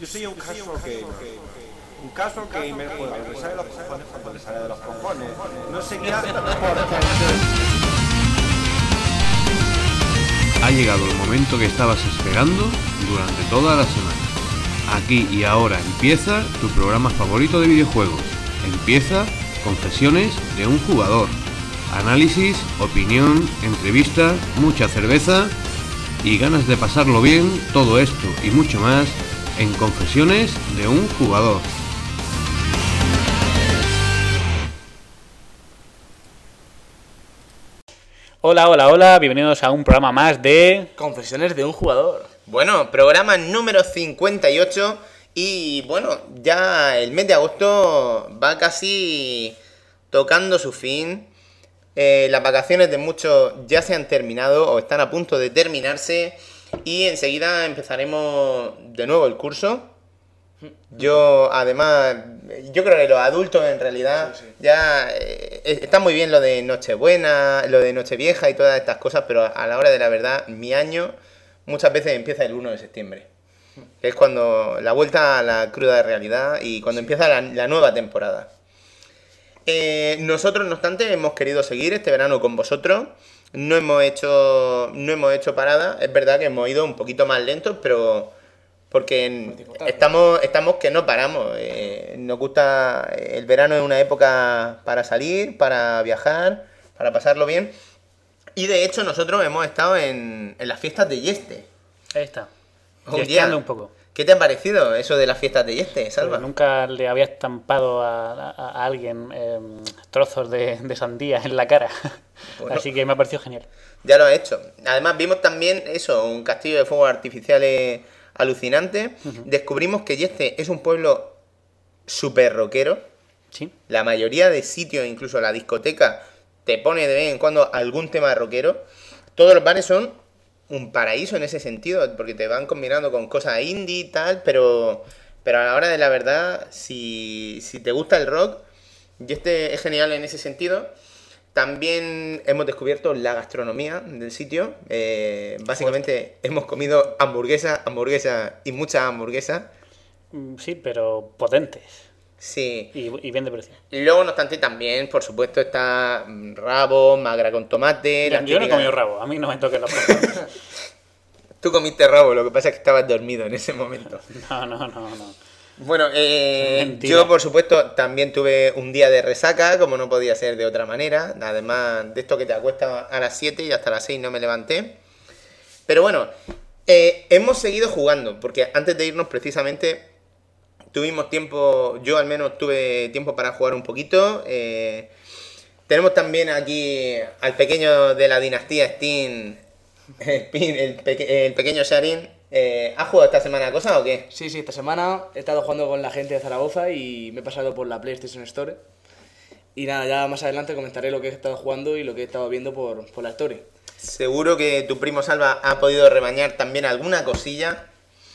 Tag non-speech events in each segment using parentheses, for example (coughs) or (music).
Yo soy un casual gamer. Un casual gamer juega lo que sale de los cojones cuando le sale de los cojones. No (laughs) porque... Ha llegado el momento que estabas esperando durante toda la semana. Aquí y ahora empieza tu programa favorito de videojuegos. Empieza Confesiones de un jugador. Análisis, opinión, entrevistas, mucha cerveza y ganas de pasarlo bien, todo esto y mucho más en Confesiones de un jugador. Hola, hola, hola, bienvenidos a un programa más de... Confesiones de un jugador. Bueno, programa número 58 y bueno, ya el mes de agosto va casi tocando su fin. Eh, las vacaciones de muchos ya se han terminado o están a punto de terminarse y enseguida empezaremos de nuevo el curso. Yo, además, yo creo que los adultos en realidad ya eh, está muy bien lo de Nochebuena, lo de Nochevieja y todas estas cosas, pero a la hora de la verdad, mi año muchas veces empieza el 1 de septiembre. que Es cuando la vuelta a la cruda realidad y cuando empieza la, la nueva temporada. Eh, nosotros, no obstante, hemos querido seguir este verano con vosotros. No hemos hecho, no hemos hecho parada. Es verdad que hemos ido un poquito más lentos, pero porque en- estamos, estamos que no paramos. Eh, nos gusta, el verano es una época para salir, para viajar, para pasarlo bien. Y de hecho nosotros hemos estado en, en las fiestas de Yeste. Ahí está. Un día. un poco. ¿Qué te han parecido eso de las fiestas de Yeste, Salva? Porque nunca le había estampado a, a- a alguien eh, trozos de, de sandía en la cara. Bueno. Así que me ha parecido genial. Ya lo ha hecho. Además vimos también eso, un castillo de fuegos artificiales alucinante. Descubrimos que Yeste es un pueblo súper rockero. Sí. La mayoría de sitios, incluso la discoteca, te pone de vez en cuando algún tema rockero. Todos los bares son un paraíso en ese sentido, porque te van combinando con cosas indie y tal, pero, pero a la hora de la verdad, si, si te gusta el rock, Yeste es genial en ese sentido. También hemos descubierto la gastronomía del sitio. Eh, básicamente hemos comido hamburguesa, hamburguesa y mucha hamburguesa. Mm, Sí, pero potentes. Sí. Y, y bien de precio. Luego, no obstante, también, por supuesto, está mm, rabo, magra con tomate. Yo, no he comido rabo, a mí no me toquen los cojones. (laughs) Tú comiste rabo, lo que pasa es que estabas dormido en ese momento. No, no, no, no. Bueno, eh, yo por supuesto también tuve un día de resaca, como no podía ser de otra manera. Además de esto que te acuestas a las 7 y hasta las 6 no me levanté. Pero bueno, eh, hemos seguido jugando, porque antes de irnos precisamente tuvimos tiempo, yo al menos tuve tiempo para jugar un poquito. eh, tenemos también aquí al pequeño de la dinastía Steam, (laughs) Spin, el, peque- el pequeño Sharin. Eh, ¿Has jugado esta semana cosas o qué? Sí, sí, esta semana he estado jugando con la gente de Zaragoza y me he pasado por la PlayStation Store. Y nada, ya más adelante comentaré lo que he estado jugando y lo que he estado viendo por, por la Story. Seguro que tu primo Salva ha podido rebañar también alguna cosilla.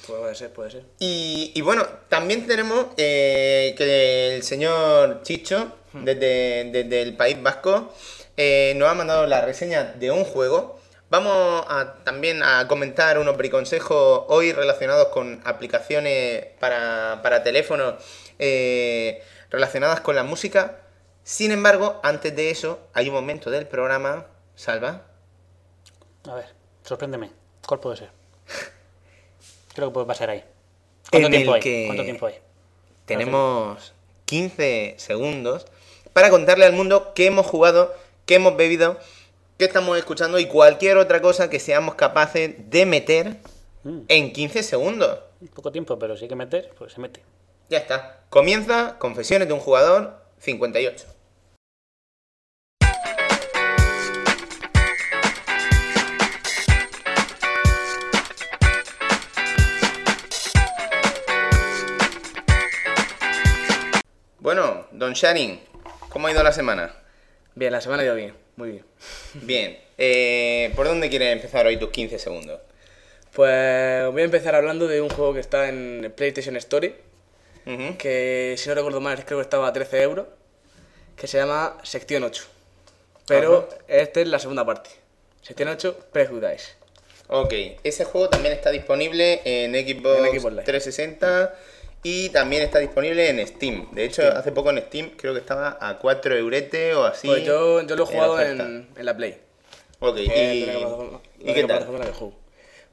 Puede ser, puede ser. Y, y bueno, también tenemos eh, que el señor Chicho, desde, desde el País Vasco, eh, nos ha mandado la reseña de un juego. Vamos a, también a comentar unos briconsejos hoy relacionados con aplicaciones para, para teléfonos eh, relacionadas con la música. Sin embargo, antes de eso, hay un momento del programa, Salva, A ver, sorpréndeme. ¿Cuál puede ser? (laughs) Creo que puede pasar ahí. ¿Cuánto tiempo hay? Tenemos 15 segundos para contarle al mundo qué hemos jugado, qué hemos bebido, qué estamos escuchando y cualquier otra cosa que seamos capaces de meter Mm. en 15 segundos. Poco tiempo, pero si hay que meter, pues se mete. Ya está. Comienza Confesiones de un jugador 58. Don Sharing, ¿cómo ha ido la semana? Bien, la semana ha ido bien, muy bien. Bien, eh, ¿por dónde quieres empezar hoy tus 15 segundos? Pues voy a empezar hablando de un juego que está en PlayStation Story, que si no recuerdo mal creo que estaba a 13 euros, que se llama Sección 8. Pero esta es la segunda parte. Sección 8, Prejudice. Ok, ese juego también está disponible en Xbox, En Xbox Live. 360 y también está disponible en Steam. De hecho, hace poco en Steam creo que estaba a 4 eurete o así. Pues yo, yo lo he jugado en, en la Play. Ok, que y, la ¿y qué tal? la.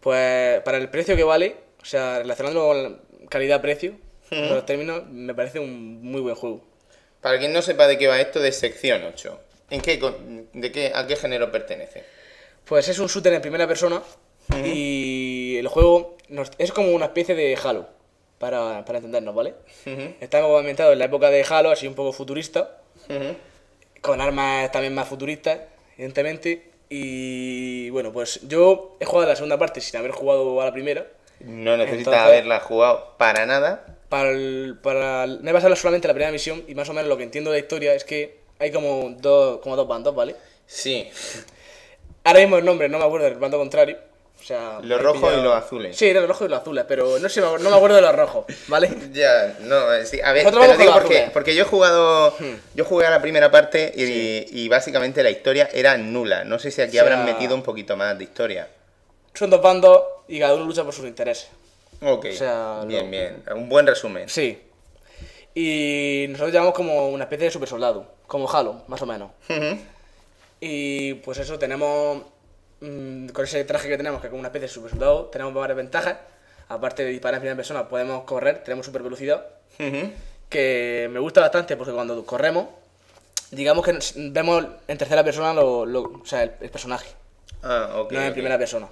Pues para el precio que vale, o sea, relacionándolo con calidad-precio, los términos, me parece un muy buen juego. Para quien no sepa de qué va esto de sección 8, ¿en qué, de qué, ¿a qué género pertenece? Pues es un shooter en primera persona y el juego nos- es como una especie de Halo, para, para entendernos, ¿vale? Está como ambientado en la época de Halo, así un poco futurista, con armas también más futuristas, evidentemente. Y bueno, pues yo he jugado la segunda parte sin haber jugado a la primera. No necesitas haberla jugado para nada. Para el, para el- me he pasado solamente la primera misión y más o menos lo que entiendo de la historia es que hay como dos, como dos bandos, ¿vale? Sí, Ahora mismo el nombre no me acuerdo del bando contrario. O sea, Los he rojos y los azules. Sí, los rojos y los azules, pero no, sé, no me acuerdo de los rojos, ¿vale? (laughs) Ya, no, eh, sí, a ver, Nosotros te lo digo porque, porque yo he jugado, Hmm. yo jugué a la primera parte y, y básicamente la historia era nula. No sé si aquí O sea- habrán metido un poquito más de historia. Son dos bandos y cada uno lucha por sus intereses. Ok, O sea, bien, lo- bien, un buen resumen. Sí. Y nosotros llamamos como una especie de super soldado, como Halo, más o menos. Y pues eso, tenemos. Mm, con ese traje que tenemos, que es como una especie de super soldado, tenemos varias ventajas. Aparte de disparar en primera persona, podemos correr, tenemos super velocidad. Ujú. Que me gusta bastante porque cuando corremos, digamos que vemos en tercera persona lo, lo- o sea, el, el personaje, Ah, ok. no en primera persona.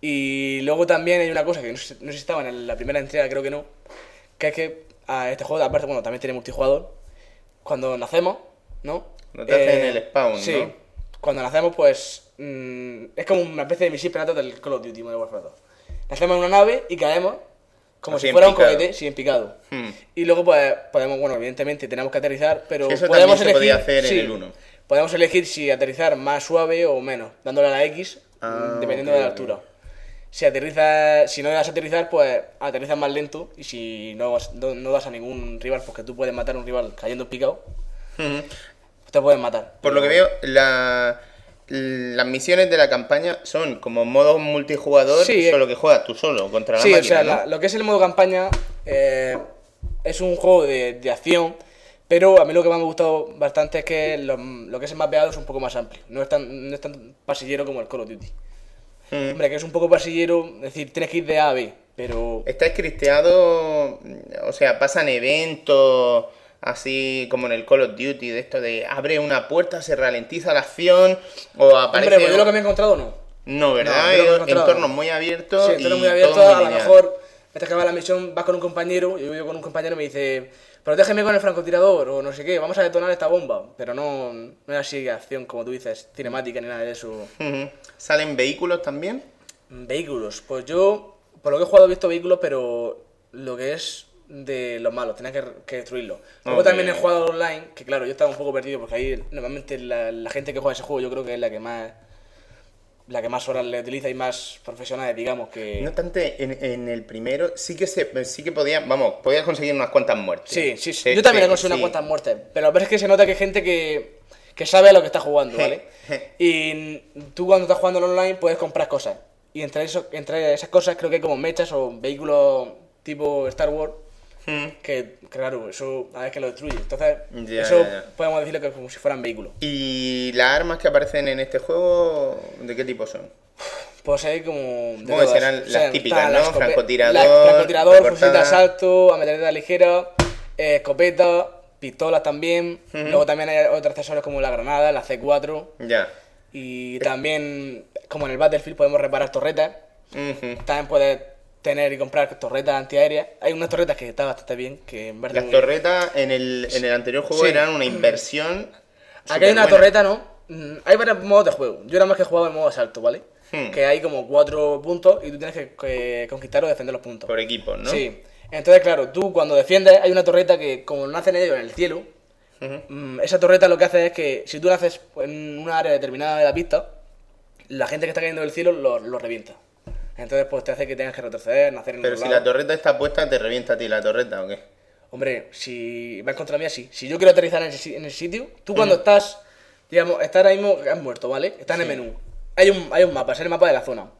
Y luego también hay una cosa que no, sé- no sé si estaba en la primera entrega, creo que no, que es que a este juego, aparte, bueno, también tiene multijugador. Cuando nacemos, ¿no? Eh, No te hacen el spawn, sí. ¿no? Cuando nacemos, pues mm, es como una especie de misil pirata del Call of Duty Modern Warfare 2. Nacemos en una nave y caemos como Así si fuera un cohete, sí, en picado. Hmm. Y luego, pues, podemos, bueno, evidentemente tenemos que aterrizar, pero eso podemos se podía elegir. en sí, el uno. Podemos elegir si aterrizar más suave o menos, dándole a la X, Ah, dependiendo ok, de la altura. Si aterriza, si no das a aterrizar, pues aterrizas más lento y si no, no, no das a ningún rival, porque tú puedes matar a un rival cayendo en picado, Ujú. te pueden matar. Por lo que veo, la- las misiones de la campaña son como modo multijugador, Sí, eh. solo que juegas tú solo contra la Sí, máquina, o sea, ¿no? la- lo que es el modo campaña eh, es un juego de, de acción, pero a mí lo que más me ha gustado bastante es que lo, lo que es el mapeado es un poco más amplio, no es tan, no es tan pasillero como el Call of Duty. Mm. Hombre, que es un poco pasillero, es decir, tienes que ir de A a B, pero... Está scripteado, o sea, pasan eventos así como en el Call of Duty, de esto de abre una puerta, se ralentiza la acción, o aparece... Hombre, pues yo lo que me he encontrado no. No, ¿verdad? No, he encontrado, Entornos no. muy abiertos Sí, y entonces muy abierto, todo muy a lo mejor, mientras que va la misión, vas con un compañero, y yo voy con un compañero y me dice, protégeme con el francotirador, o no sé qué, vamos a detonar esta bomba. Pero no, no es así acción, como tú dices, cinemática ni nada de eso. ¿Salen vehículos también? Vehículos, pues yo, por lo que he jugado, he visto vehículos, pero lo que es de los malos, tenía que, que destruirlos. Luego también he jugado online, que claro, yo estaba un poco perdido porque ahí normalmente la, la gente que juega ese juego yo creo que es la que más la que más horas le utiliza y más profesionales, digamos, que... No obstante, en, en el primero sí que se sí que podía, vamos, podías conseguir unas cuantas muertes. Sí, sí, sí. Se- Yo también he se- conseguido sí. unas cuantas muertes. Pero pasa es que se nota que hay gente que, que sabe a lo que está jugando, ¿vale? (laughs) y tú cuando estás jugando online puedes comprar cosas. Y entre, eso, entre esas cosas creo que hay como mechas o vehículos tipo Star Wars. Mm. Que, claro, eso a ver que lo destruye. Entonces, Ya, eso ya, ya. podemos decirlo que es como si fueran vehículos. ¿Y las armas que aparecen en este juego, de qué tipo son? Pues hay como. de serán las típicas, ¿no? Francotirador, la- francotirador, fusil de asalto, ametralladora ligera, eh, escopeta, pistolas también. Luego también hay otros accesorios como la granada, la C4. Ya. Y también, como en el Battlefield, podemos reparar torretas. También puedes tener y comprar torretas antiaéreas. Hay unas torretas que están bastante bien, que en verdad... Las torretas en el, en el anterior juego Sí. eran una inversión. Aquí hay una torreta, ¿no? Mm, Hay varios modos de juego. Yo era más que he jugado en modo asalto, ¿vale? Hmm. Que hay como cuatro puntos y tú tienes que, que conquistar o defender los puntos. Por equipos, ¿no? Sí. Entonces, claro, tú cuando defiendes hay una torreta que, como nace en ello en el cielo, mm, esa torreta lo que hace es que si tú naces en una área determinada de la pista, la gente que está cayendo del cielo lo, lo revienta. Entonces, pues te hace que tengas que retroceder, nacer en Pero si lado. la torreta está puesta, te revienta a ti la torreta, ¿o qué? Hombre, si vas contra mí así, si yo quiero aterrizar en ese, en ese sitio, tú cuando estás, digamos, estás ahora mismo, has muerto, ¿vale? Estás en el Sí. menú. Hay un, hay un mapa, es el mapa de la zona.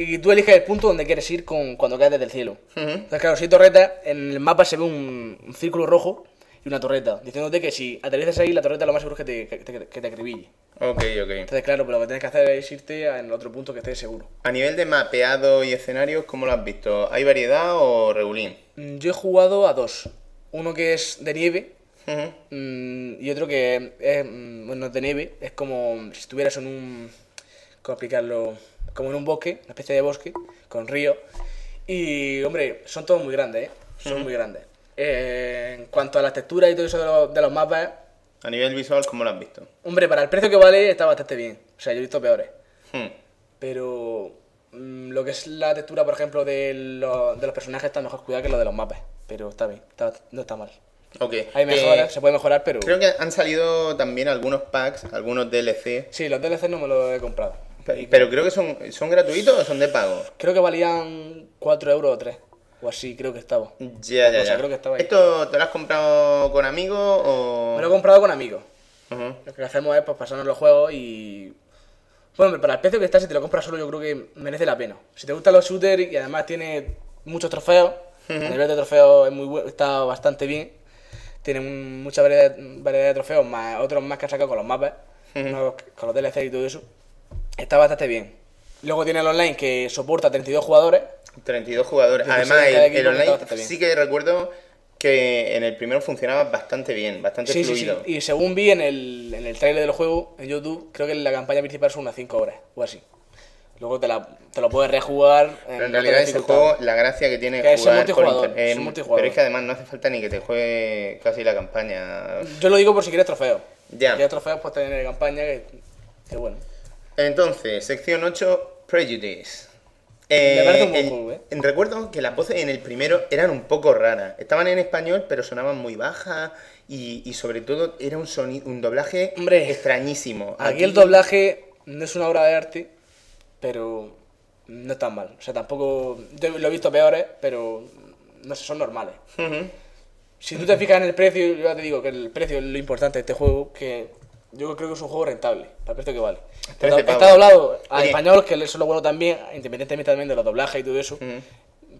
y tú eliges el punto donde quieres ir con, cuando caes desde el cielo. Ujú. Entonces, claro, si hay torretas, en el mapa se ve un, un círculo rojo y una torreta, diciéndote que si aterrizas ahí, la torreta lo más seguro es que te, que te, que te acribille. Ok, ok. Entonces, claro, pero lo que tienes que hacer es irte en otro punto que estés seguro. A nivel de mapeado y escenarios, ¿cómo lo has visto? ¿Hay variedad o regulín? Mm, Yo he jugado a dos. Uno que es de nieve mm, y otro que es, mm, bueno, es de nieve. Es como si estuvieras en un... ¿Cómo explicarlo? Como en un bosque, una especie de bosque, con río. Y, hombre, son todos muy grandes, ¿eh? Son muy grandes. Eh, en cuanto a las texturas y todo eso de los, de los mapas, A nivel visual, ¿cómo lo has visto? hombre, para el precio que vale está bastante bien. O sea, yo he visto peores. Hmm. Pero mm, lo que es la textura, por ejemplo, de, lo- de los personajes está mejor cuidado que lo de los mapas. Pero está bien, está- no está mal. Ok. Hay mejoras, Eh, se puede mejorar, pero... Creo que han salido también algunos packs, algunos DLC. Sí, los DLC no me los he comprado. Pe- Pero creo que son, son gratuitos o son de pago. Creo que valían 4 euros o 3. O así, creo que estaba. Ya, ya, creo que estaba ahí. ¿Esto te lo has comprado con amigos o...? Me lo he comprado con amigos. Ujú. Lo que hacemos es pues, pasarnos los juegos y... Bueno, para el precio que está, si te lo compras solo, yo creo que merece la pena. Si te gustan los shooters y además tiene muchos trofeos, a nivel de trofeos es muy bu- está bastante bien. Tiene un- mucha variedad, variedad de trofeos, más otros más que han sacado con los mapas, con los DLC y todo eso. Está bastante bien. Luego tiene el online que soporta 32 jugadores. 32 jugadores. 16 Además, en el, online sí que recuerdo que en el primero funcionaba bastante bien, bastante Sí, sí, sí. fluido. Y según vi en el, en el trailer del juego, en YouTube, creo que la campaña principal son unas 5 horas o así. Luego te, la, te lo puedes rejugar. Pero en realidad ese juego, la gracia que tiene Que es es jugar por multijugador, internet. es multijugador. Pero es que además no hace falta ni que te juegue casi la campaña. Yo lo digo por si quieres trofeos. Ya. Si quieres trofeos, pues tener campaña que, que bueno. Entonces, sección 8, Prejudice. Me parece un buen el- juego, ¿eh? Recuerdo que las voces en el primero eran un poco raras. Estaban en español, pero sonaban muy bajas y, y sobre todo era un sonido, un doblaje Hombre, extrañísimo. Aquí el doblaje no es una obra de arte, pero no es tan mal. O sea, tampoco. Yo lo he visto peores, pero no sé, son normales. Si tú te fijas en el precio, yo ya te digo que el precio es lo importante de este juego, que yo creo que es un juego rentable, para el precio que vale. Está, 13 está doblado a Oye. español, que eso es lo bueno también, independientemente también de los doblajes y todo eso,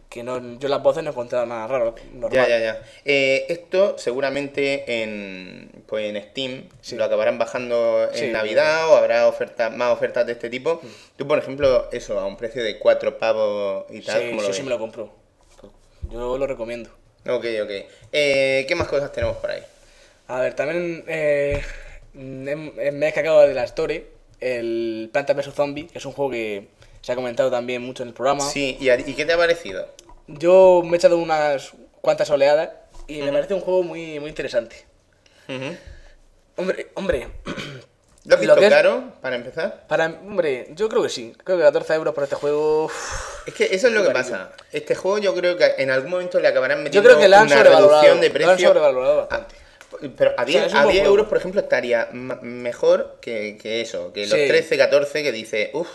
que no, yo las voces no he encontrado nada raro, normal. Ya, ya, ya. Eh, esto seguramente en, pues en Steam Sí. lo acabarán bajando en Sí. Navidad o habrá ofertas más ofertas de este tipo. Tú, por ejemplo, eso, a un precio de 4 pavos y tal, Sí, ¿cómo lo sí, ves? sí me lo compro. Yo lo recomiendo. Ok, ok. Eh, ¿Qué más cosas tenemos por ahí? A ver, también eh, me he descargado de la Story, el Planta vs Zombie, que es un juego que se ha comentado también mucho en el programa. Sí, ¿y, a- y qué te ha parecido? Yo me he echado unas cuantas oleadas y me parece un juego muy, muy interesante. Hombre, hombre, ¿Lo has Lo visto es- caro, para empezar? para, hombre, yo creo que sí. Creo que 14 euros por este juego. Es que eso es lo que pasa. Este juego yo creo que en algún momento le acabarán Yo metiendo creo que la han una sobrevalorado. reducción de Lo han precio. sobrevalorado bastante. Pero a 10, es un a buen 10 juego. euros, por ejemplo, estaría mejor que, que eso, que los Sí. 13, 14 que dice, uff,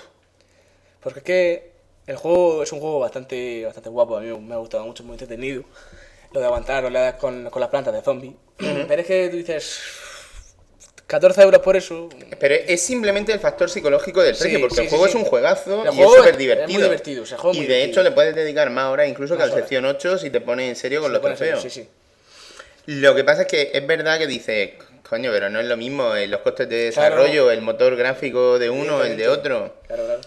Porque es que el juego es un juego bastante, bastante guapo. A mí me ha gustado mucho, muy entretenido. Lo de aguantar oleadas con, con las plantas de zombie. Pero es que tú dices. 14 euros por eso. Pero es simplemente el factor psicológico del Sí, precio, porque sí, el juego sí. es un juegazo El y juego es súper es divertido. muy divertido, se juega y muy de divertido. hecho le puedes dedicar más horas incluso que Más al horas. sección 8 si te pones en serio con los trofeos. Sí, sí. Lo que pasa es que es verdad que dices, coño, pero no es lo mismo eh, los costes de Claro. desarrollo, el motor gráfico de uno, el de otro. Claro, claro.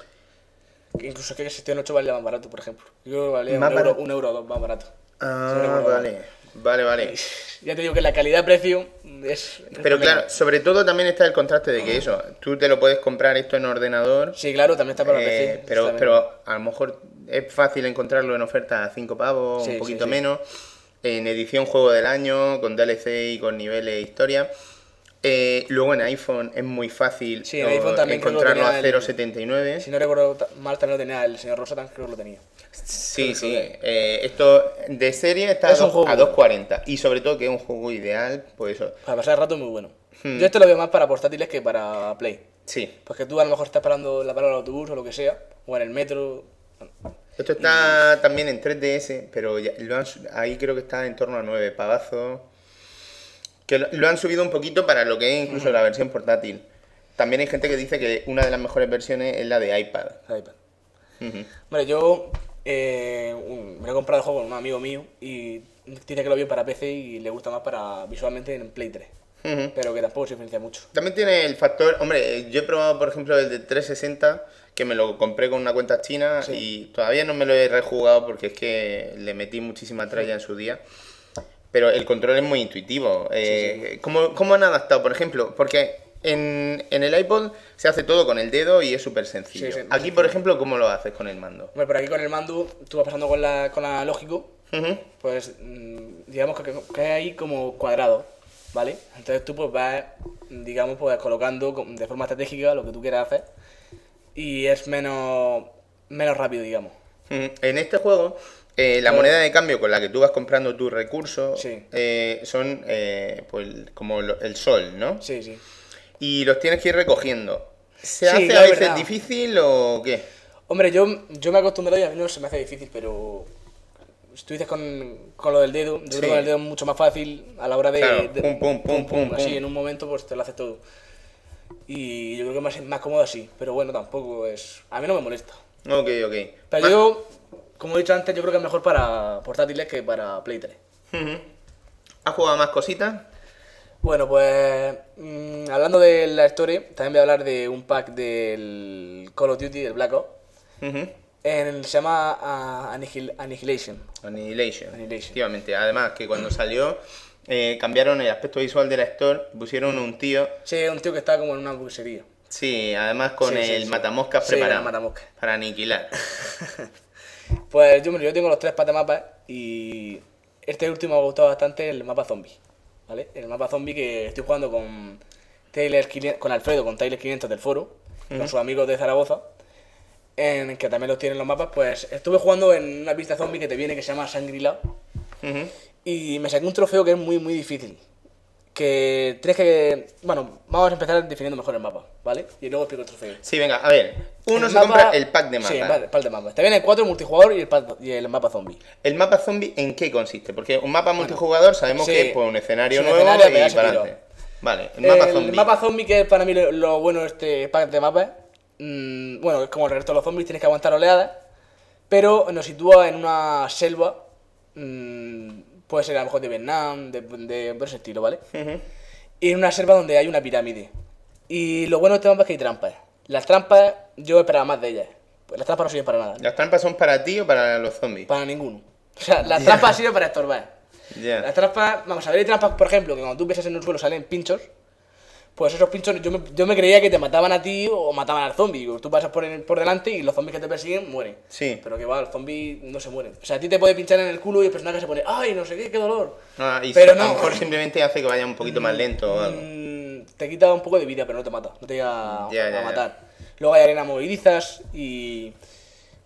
Que incluso que el sección 8 valía más barato, por ejemplo. Yo valía Más un, euro, barato. un euro o dos más barato. Ah, vale, vale, vale. (laughs) Ya te digo que la calidad-precio es. es Pero claro, sobre todo también está el contraste de que eso, tú te lo puedes comprar esto en ordenador, Sí, claro, también está para eh, PC. pero, pero a lo mejor es fácil encontrarlo en oferta a 5 pavos, Sí, un sí, poquito sí. menos, en edición juego del año, con DLC y con niveles de historia. Eh, luego en iPhone es muy fácil Sí, en iPhone también encontrarlo a tenía el- 0.79. Si no recuerdo mal, también lo tenía el señor Rosa, también creo que lo tenía. Sí, sí. eh, esto de serie está a, Es un dos- juego a bueno. 2.40. Y sobre todo que es un juego ideal, pues eso. Para pasar el rato es muy bueno. Hmm. Yo este lo veo más para portátiles que para Play. Sí. Porque tú a lo mejor estás esperando la parada del autobús o lo que sea, o en el metro. Esto está también en 3DS, pero ya lo han ahí creo que está en torno a 9 pavazos. Que lo, lo han subido un poquito para lo que es incluso la versión portátil. También hay gente que dice que una de las mejores versiones es la de iPad. el iPad. Hombre, yo eh, un- me he comprado el juego con un amigo mío y dice que lo vio para PC y le gusta más para visualmente en Play 3. Ujú. Pero que tampoco se diferencia mucho. También tiene el factor, hombre, yo he probado por ejemplo el de 360, que me lo compré con una cuenta china Sí. y todavía no me lo he rejugado porque es que le metí muchísima tralla en su día. Pero el control es muy intuitivo. Eh, ¿cómo, cómo han adaptado, por ejemplo? Porque en, en el iPod se hace todo con el dedo y es súper sencillo. Sí, sí, Aquí, por ejemplo, ¿cómo lo haces con el mando? Hombre, por aquí con el mando, tú vas pasando con la, con la lógico, Ujú. pues mm, digamos que, que hay ahí como cuadrado, ¿vale? Entonces tú pues vas, digamos, pues colocando de forma estratégica lo que tú quieras hacer y es menos, menos rápido, digamos. Ujú. En este juego, eh, la moneda de cambio con la que tú vas comprando tus recursos Sí. eh, son eh, pues, como el sol, ¿no? Sí, sí. Y los tienes que ir recogiendo. ¿Se Sí, hace a es veces verdad. difícil o qué? Hombre, yo, yo me he acostumbrado y a mí no se me hace difícil, pero si tú dices con, con lo del dedo, yo Sí. creo que con el dedo es mucho más fácil a la hora de... Claro, de- pum, pum, pum, pum, Así, pum. en un momento pues te lo hace todo. Y yo creo que es más, más cómodo así, pero bueno, tampoco es... A mí no me molesta. Ok, ok. Pero yo, como he dicho antes, yo creo que es mejor para portátiles que para Play 3. Ujú. ¿Has jugado más cositas? Bueno, pues mm, hablando de la historia, también voy a hablar de un pack del Call of Duty, del Black Ops. En se llama ah, Annihil- Annihilation. Annihilation. Annihilation. Efectivamente. Además, que cuando salió, eh, cambiaron el aspecto visual del actor, pusieron un tío. Sí, un tío que está como en una hamburguesería. Sí, además con Sí, el sí. matamoscas Sí, preparado. Para aniquilar. (laughs) Pues yo, yo tengo los tres patas mapas y este último me ha gustado bastante, el mapa zombie. ¿Vale? El mapa zombie que estoy jugando con Taylor 500 con Alfredo, con Taylor 500 del foro, con sus amigos de Zaragoza, en que también los tienen los mapas. Pues estuve jugando en una pista zombie que te viene que se llama Ujú. y me saqué un trofeo que es muy, muy difícil. Que tienes que. Bueno, vamos a empezar definiendo mejor el mapa, ¿vale? Y luego explico el trofeo. Sí, venga, a ver. Uno El se mapa- compra el pack de Sí, el pack de mapas. Te viene el 4 multijugador y el, pack- y el mapa zombie. ¿El mapa zombie en qué consiste? Porque un mapa multijugador sabemos sí. que es pues, un escenario Es un nuevo escenario y adelante. Vale, el mapa el zombie. mapa zombie, que es para mí lo, lo bueno de este pack de mapas, mm, bueno, es como el resto de los zombies, tienes que aguantar oleadas, pero nos sitúa en una selva, mm, puede ser a lo mejor de Vietnam, de, de ese estilo, ¿vale? Ujú. Y en una selva donde hay una pirámide. Y lo bueno de este mapa es que hay trampas. Las trampas, yo esperaba más de ellas. Pues las trampas no sirven para nada, ¿Las trampas son para ti o para los zombies? para ninguno. O sea, las trampas sirven para estorbar. Las trampas, vamos a ver, hay trampas, por ejemplo, que cuando tú pisas en un suelo salen pinchos. Pues esos pinchos, yo me, yo me creía que te mataban a ti o mataban al zombie. Tú pasas por, el- por delante y los zombies que te persiguen mueren. Sí. Pero que va, los zombies no se mueren. O sea, a ti te puede pinchar en el culo y el personaje se pone, ¡ay, no sé qué, qué dolor! Ah, y Pero a lo no. mejor simplemente hace que vaya un poquito más lento o algo. Mm, te quita un poco de vida, pero no te mata. No te llega a, matar. Luego hay arena movilizas y.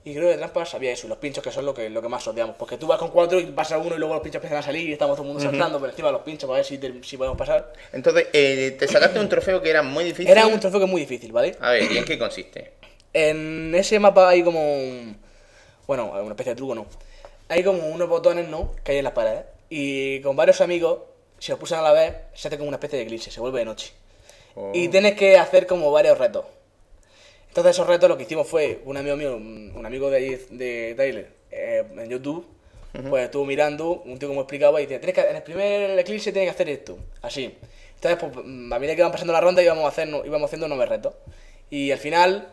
Y creo que de trampas había eso, y los pinchos que son lo que, lo que más odiamos. Porque tú vas con cuatro y pasa uno y luego los pinchos empiezan a salir y estamos todo el mundo saltando por encima de los pinchos para ver si, te- si podemos pasar. Entonces, eh, te sacaste un trofeo que era muy difícil. Era un trofeo que es muy difícil, ¿vale? A ver, ¿y en qué consiste? En ese mapa hay como un... Bueno, una especie de truco, ¿no? Hay como unos botones, ¿no? Que hay en las paredes. Y con varios amigos, si los pulsan a la vez, se hace como una especie de eclipse, se vuelve de noche. Oh. Y tienes que hacer como varios retos. Entonces esos retos lo que hicimos fue, un amigo mío, un amigo de, ahí, de Tyler, eh, en YouTube, pues estuvo mirando, un tío como explicaba y decía, "Tienes que, en el primer eclipse tienes que hacer esto, así. Entonces, pues, mm, a medida que iban pasando la ronda íbamos, a hacer, íbamos haciendo nueve retos. Y al final,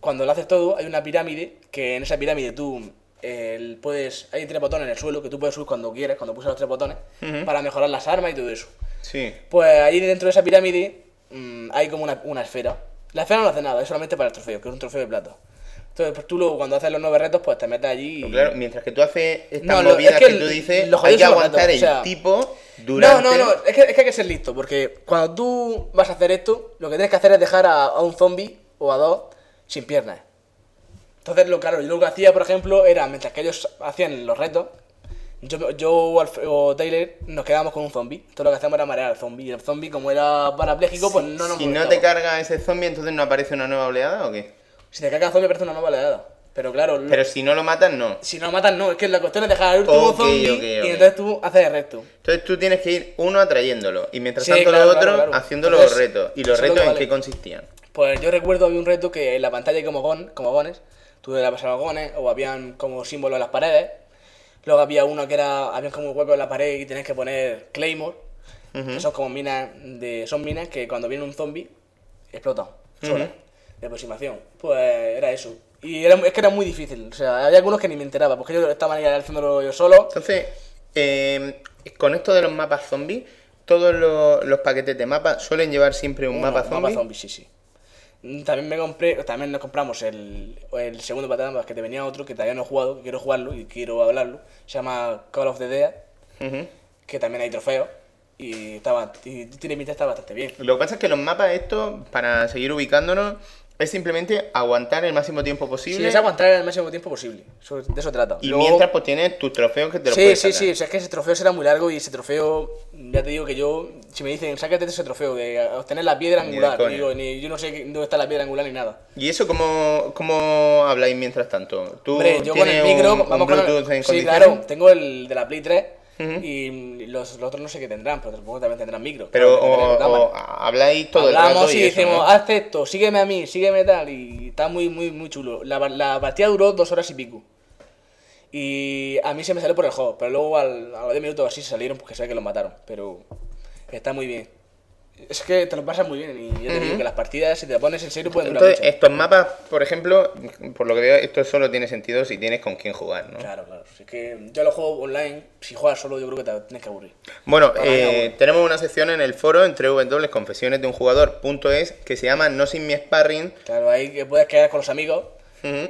cuando lo haces todo, hay una pirámide, que en esa pirámide tú eh, puedes, hay tres botones en el suelo que tú puedes subir cuando quieres, cuando pulsas los tres botones, para mejorar las armas y todo eso. Sí. Pues ahí dentro de esa pirámide mm, hay como una, una esfera. La esfera no hace nada, es solamente para el trofeo, que es un trofeo de plata. Entonces, pues tú luego cuando haces los nueve retos, pues te metes allí y... Pero claro, mientras que tú haces estas No, lo- movidas es que tú dices, lo hay que los aguantar el o sea- tipo durante... No, no, no, es que, es que hay que ser listo, porque cuando tú vas a hacer esto, lo que tienes que hacer es dejar a, a un zombie o a dos sin piernas. Entonces, lo claro, yo lo que hacía, por ejemplo, era, mientras que ellos hacían los retos, yo, yo o, Alf- o Taylor nos quedábamos con un zombie. Entonces lo que hacíamos era marear al zombie. Y el zombie, como era parapléjico, pues no nos Si no te carga ese zombie, entonces no aparece una nueva oleada o qué? Si te carga el zombie, parece una nueva oleada. Pero claro, lo- Pero si no lo matas, no. si no lo matan, no. Es que la cuestión es dejar al último zombie y entonces tú haces el resto. Entonces tú tienes que ir uno atrayéndolo y mientras Sí, tanto claro, los otros claro, haciendo Entonces, los retos. ¿Y los retos que en qué consistían? Pues yo recuerdo había un reto que en la pantalla hay como, gon, como gones. tú le dabas a dragones, o habían como símbolos en las paredes. Luego había uno que era, había como un hueco en la pared y tenías que poner Claymore, que son como minas de, son minas que cuando viene un zombie explotan, solas, de aproximación. Pues era eso. Y era, es que era muy difícil, o sea, había algunos que ni me enteraba, porque yo estaba ahí haciéndolo yo solo. Entonces, eh, con esto de los mapas zombies, todos los, los paquetes de mapas suelen llevar siempre un Uno, mapa zombie. zombie, sí, sí. También me compré, también nos compramos el, el segundo Batman que te venía otro que todavía no he jugado, que quiero jugarlo y quiero hablarlo. Se llama Call of the Dead, que también hay trofeos y, estaba, y tiene pinta estar bastante bien. Lo que pasa es que los mapas estos, para seguir ubicándonos, es simplemente aguantar el máximo tiempo Sí, posible. es aguantar el máximo tiempo posible. Eso- de eso trata. y Luego- mientras pues tienes tus trofeos que te los Sí, puedes sí, sacar. sí, o sea, es que ese trofeo será muy largo y ese trofeo, ya te digo que yo, si me dicen, sácate ese trofeo de obtener la piedra Ni de angular, coña. digo, ni, yo no sé qué- dónde está la piedra angular ni nada. ¿Y eso cómo, cómo habláis mientras tanto? ¿Tú Hombre, yo con el tienes micro, un- un vamos con el- Bluetooth en Sí, condiciones? claro, tengo el de la Play 3 Y los, los otros no sé qué tendrán, pero supongo que también tendrán micro. Pero o- habláis todo el Hablamos rato y, y eso, decimos, ¿no? haz esto, sígueme a mí, sígueme tal, y está muy, muy, muy chulo. La, la partida duró dos horas y pico. Y a mí se me salió por el juego, pero luego al, a los 10 minutos así se salieron porque sé que los mataron, pero está muy bien. Es que te lo pasas muy bien y yo te digo que las partidas, si te pones en serio, pueden durar Entonces, mucho. estos mapas, por ejemplo, por lo que veo, esto solo tiene sentido si tienes con quién jugar, ¿no? Claro, claro. Es que yo lo juego online, si juegas solo yo creo que te tienes que aburrir. Bueno, eh, tenemos una sección en el foro entre www.confesiones de un jugador.es que se llama No sin mi sparring. Claro, ahí que puedes quedar con los amigos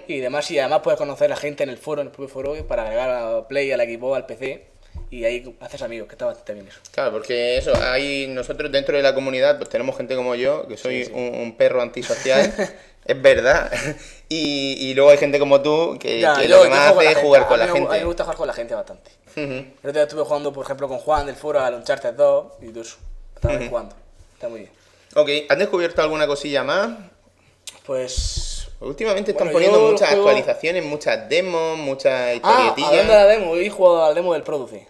y demás, y además puedes conocer a gente en el foro, en el propio foro, para agregar a Play, al equipo, al PC, y ahí haces amigos, que está bastante bien eso. Claro, porque eso, hay nosotros dentro de la comunidad, pues tenemos gente como yo, que soy Sí, sí. Un, un perro antisocial, (laughs) es verdad. Y, y luego hay gente como tú que, Ya, que yo- lo que yo más hace es jugar gente. con la A mí me- A mí me gente. gusta jugar con la gente bastante. El otro día estuve jugando, por ejemplo, con Juan del foro al Uncharted 2 y todo eso. Estaba ahí jugando. Está muy bien. Ok, ¿has descubierto alguna cosilla más? Pues. Últimamente están Bueno, poniendo muchas juego- actualizaciones, muchas demos, muchas Ah, historietillas. hablando de la demo, he jugado al demo del Produce.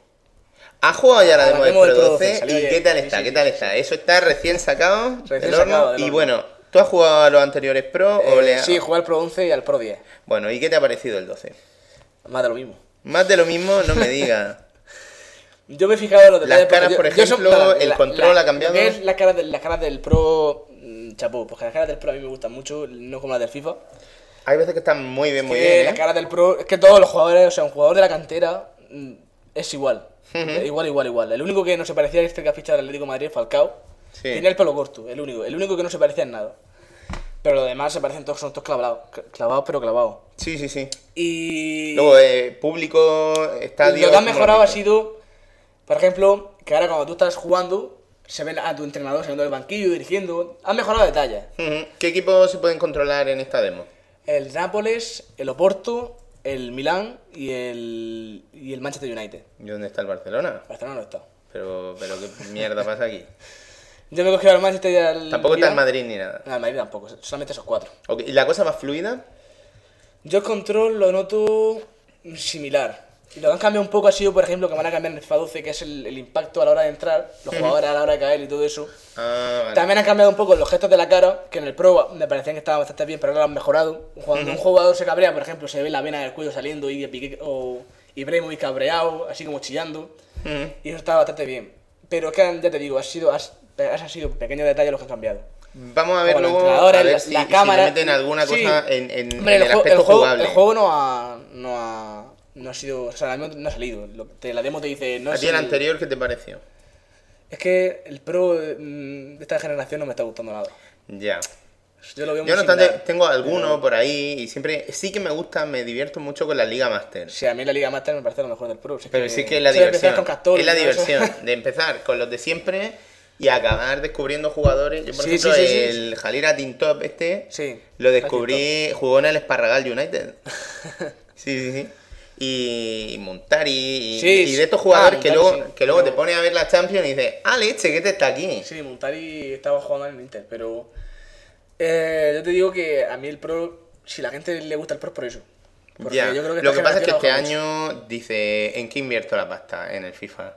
¿Has jugado ya la Ah, demo la del demo del Pro Pro 12? 12, salió ¿Y ayer. qué tal está? sí, ¿Qué tal está? Eso está recién sacado Recién del horno. sacado del Y bueno, ¿tú has jugado a los anteriores Pro o Eh, le has- Sí, jugué al Pro 11 y al Pro 10. Bueno, ¿y qué te ha parecido el 12? Más de lo mismo. Más de lo mismo, no me digas. (laughs) Yo me he fijado en los Las detalles. porque caras, por yo son- ejemplo, el control ha cambiado. las caras, del- las caras del Pro, chapó, porque las caras del Pro a mí me gustan mucho, no como las del FIFA. Hay veces que están muy bien, muy que bien. las ¿eh? caras del Pro, es que todos los jugadores, o sea, un jugador de la cantera mm, es igual. Igual, igual, igual. El único que no se parecía a este que ha fichado el Atlético de Madrid, Falcao, Sí. tenía el pelo corto, el único. El único que no se parecía en nada. Pero los demás se parecen todos, son todos clavados. Clavados, pero clavados. Sí, sí, sí. Y. Luego, eh, público, estadio. Lo que han ¿cómo mejorado ha sido, por ejemplo, que ahora cuando tú estás jugando, se ven a tu entrenador saliendo del banquillo, dirigiendo. Han mejorado detalles. ¿Qué equipos se pueden controlar en esta demo? El Nápoles, el Oporto, el Milán y el, y el Manchester United. ¿Y dónde está el Barcelona? Barcelona no está. Pero, pero qué mierda pasa aquí. Yo me he cogido al Manchester y al. Tampoco está el. Madrid ni nada. No, el Madrid tampoco, solamente esos cuatro. Ok, ¿Y la cosa más fluida? Yo el control lo noto similar. Y lo que han cambiado un poco ha sido, por ejemplo, que van a cambiar en el FIFA 12, que es el, el impacto a la hora de entrar, los jugadores a la hora de caer y todo eso. Ah, vale. También han cambiado un poco los gestos de la cara, que en el Pro me parecían que estaban bastante bien, pero ahora lo han mejorado. Cuando un jugador se cabrea, por ejemplo, se ve la vena del cuello saliendo y Piqué o Ibrahimovic cabreado, así como chillando. Ujú. Y eso está bastante bien. Pero es que, ya te digo, ha sido, has- han sido pequeños detalles los que han cambiado. Vamos a ver luego a ver la- si, si cámara. le meten alguna Sí. cosa en, en- Hombre, en el, el, aspecto juego, jugable. el juego no ha, no ha, no ha sido, o sea, no, no ha salido. Lo- te- la demo te dice, no ¿A ti el anterior qué te pareció? Es que el Pro mm, de esta generación no me está gustando nada. Ya. Yo lo veo Yo no similar. tengo alguno por ahí y siempre sí que me gusta, me divierto mucho con la Liga Master. Sí, a mí la Liga Master me parece lo mejor del Pro. Si Pero sí que es la diversión. con Castor y es la diversión (laughs) de empezar con los de siempre y acabar descubriendo jugadores. Yo, por Sí, ejemplo, sí, sí, el Jalira Tintop este Sí, lo Jalil descubrí, jugó en el Esparragal United. (laughs) Sí, sí, sí. Y Montari y, Sí, y sí. de estos jugadores Ah, que Montari, luego, sí. que luego te pones a ver la Champions y dices, ah, leche, que te está aquí. Sí, Montari estaba jugando en el Inter, pero eh, yo te digo que a mí el Pro, si la gente le gusta el Pro es por eso. Porque Ya. yo creo que Lo que pasa es que este año dice, ¿en qué invierto la pasta? En el FIFA.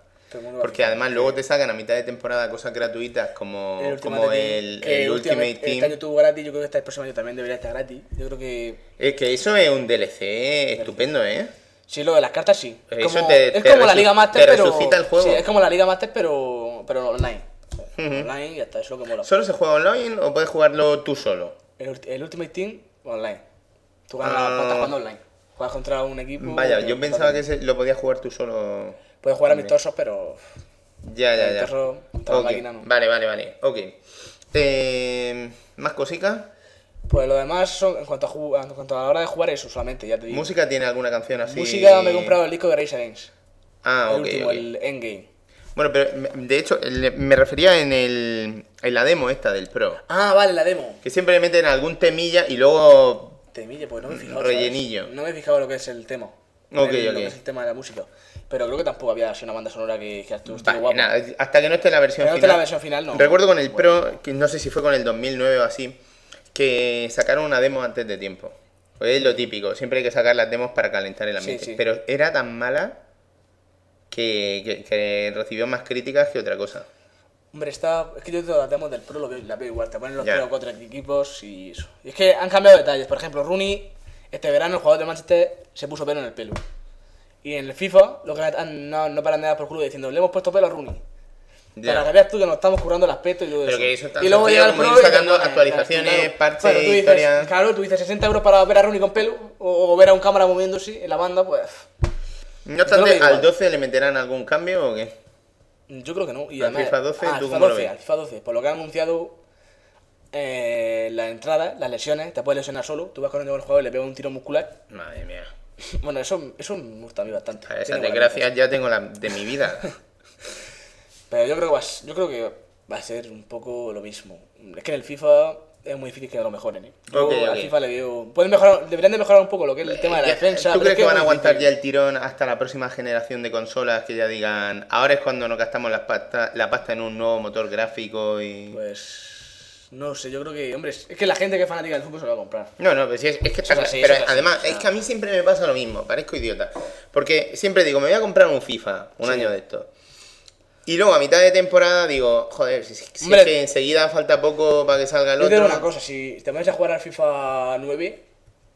Porque además luego te sacan a mitad de temporada cosas gratuitas como El como Ultimate el, el Ultimate Este año Team. estuvo gratis, yo creo que este próximo año también debería estar gratis. Yo creo que. Es que eso es un DLC estupendo, ¿eh? Sí, lo de las cartas sí. Es Eso como, te- es te como la resu- Liga Master, te pero. resucita el juego. Sí, es como la Liga Master, pero, pero online. Online y eso es lo que mola. ¿Solo se juega online o puedes jugarlo tú solo? El, ulti- el Ultimate Team online. Tú ganas Ah. cuenta jugando online. Juegas contra un equipo. Vaya, yo pensaba que se- lo podías jugar tú solo. Puedes jugar amistosos, pero. Ya, ya, ya. Ok, máquina no. Vale, vale, vale. Ok. Eh, ¿Más cositas? Pues lo demás, son, en, cuanto a en cuanto a la hora de jugar, eso solamente, ya te digo. ¿Música tiene alguna canción así? Música, me he comprado el disco de Race Against. Ah, el ok. último, el Endgame. Bueno, pero de hecho, me refería en, el, en la demo esta del Pro. Ah, vale, la demo. Que siempre le meten algún temilla y luego. Temille, pues no me he fijado. Rellenillo. ¿sabes? No me he fijado lo que es el tema. Ok, el, ok. Lo que es el tema de la música. Pero creo que tampoco había así una banda sonora que, que estuvo Vale, guapa. nada, hasta que no esté la versión que no esté final. la versión final, no. Recuerdo con el Pro, que no sé si fue con el 2009 o así, que sacaron una demo antes de tiempo. Pues es lo típico, siempre hay que sacar las demos para calentar el ambiente. sí. Pero era tan mala que, que- que recibió más críticas que otra cosa. Hombre, está. Es que yo todas las demos del Pro lo veo, las veo igual. Te ponen los tres o cuatro equipos y eso. Y es que han cambiado detalles. Por ejemplo, Rooney, este verano, el jugador de Manchester, se puso pelo en el pelo. Y en el FIFA, lo que han- no, no paran de dar por culo diciendo, le hemos puesto pelo a Rooney. Ya. Para que veas tú que nos estamos currando el aspecto y todo Pero eso. que eso y luego llega el Pro ir y te sacando pone, actualizaciones, claro, parches, claro, tú dices, historias. Claro, tú dices 60 euros para ver a Rooney con pelo o, o ver a un cámara moviéndose en la banda, pues. No lo obstante. ¿al 12 le meterán algún cambio o qué? Yo creo que no. Y ¿Al además- FIFA 12 ah, tú FIFA cómo lo 12, ves? al FIFA 12. Por lo que han anunciado eh, la entrada, las lesiones, te puedes lesionar solo. Tú vas corriendo con el jugador y le pegas un tiro muscular. Madre mía. (laughs) Bueno, eso, eso me gusta a mí bastante. A esas desgracias ya tengo la de mi vida. (laughs) Pero yo creo, que va, yo creo que va a ser un poco lo mismo. Es que en el FIFA es muy difícil que lo mejoren. ¿eh? Yo al. FIFA le veo. Pueden mejorar, deberían de mejorar un poco lo que es el tema de la Ya, defensa. ¿Tú pero crees es que van a aguantar difícil. ya el tirón hasta la próxima generación de consolas que ya digan, ahora es cuando nos gastamos la pasta, la pasta en un nuevo motor gráfico y... Pues. No sé, yo creo que. Hombre, es que la gente que es fanática del fútbol se lo va a comprar. No, no, pues sí, es, es que está Pero es además, es que a mí siempre me pasa lo mismo, parezco idiota. Porque siempre digo, me voy a comprar un FIFA, un Sí. año de esto. Y luego a mitad de temporada digo, joder, si, si Hombre, es que enseguida falta poco para que salga el Yo te otro. digo una cosa, si te pones a jugar al FIFA 9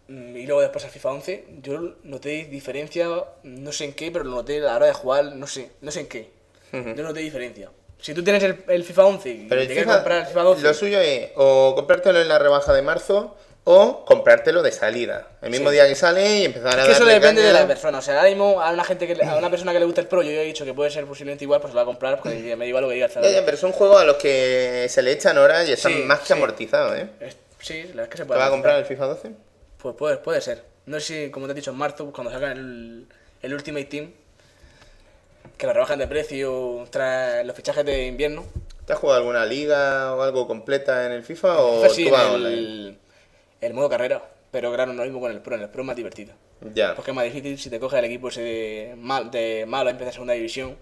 mm, y luego después al FIFA 11, yo noté diferencia, no sé en qué, pero lo noté a la hora de jugar, no sé, no sé en qué. Yo noté diferencia. Si tú tienes el, el FIFA 11 y Pero te el quieres FIFA, comprar el FIFA 12, lo suyo es o comprártelo en la rebaja de marzo o comprártelo de salida. El mismo Sí. día que sale y empezar a es que eso depende de la persona. O sea, ahora mismo a una, gente que, a una persona que le gusta el Pro, yo ya he dicho que puede ser posiblemente igual, pues se lo va a comprar porque (laughs) me da igual lo que diga el Ya, ya, pero son juegos a los que se le echan horas y están Sí, más que sí. amortizados, ¿eh? Es- Sí, la verdad es que se ¿Te puede. vas a comprar el FIFA 12? Pues puede, puede ser. No sé si, como te he dicho, en marzo, pues, cuando sacan el, el Ultimate Team, que lo rebajan de precio tras los fichajes de invierno. ¿Te has jugado alguna liga o algo completa en el FIFA o sí, tú vas en online? El, modo carrera. Pero claro, no lo mismo con el Pro. En el Pro es más divertido. Ya. Porque es más difícil si te coges el equipo ese de, mal, de malo, empieza segunda división.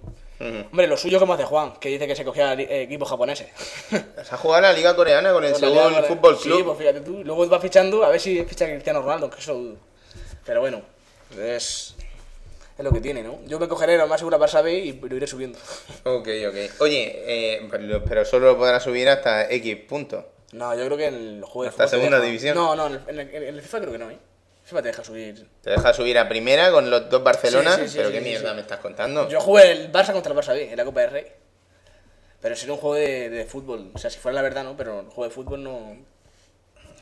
Hombre, lo suyo como hace Juan, que dice que se cogía li- equipos japoneses. (laughs) ¿Has jugado a la liga coreana con el (laughs) la Seúl Fútbol Sí, Club? pues fíjate tú. Luego vas fichando, a ver si ficha Cristiano Ronaldo, que eso dudo. Pero bueno, es, es lo que tiene, ¿no? Yo me cogeré lo más seguro para saber y lo iré subiendo. Ok, ok. Oye, eh, pero- pero solo lo podrás subir hasta X punto. No, yo creo que en el juego de ¿Hasta fútbol segunda deja- división? No, no, en el, en el- en el FIFA creo que no, ¿eh? FIFA te deja subir. Te deja subir a primera con los dos Barcelona, Sí, sí, sí, pero qué mierda me estás contando. Yo jugué el Barça contra el Barça B en la Copa del Rey. Pero sería un juego de, de fútbol. O sea, si fuera la verdad, no, pero el juego de fútbol no.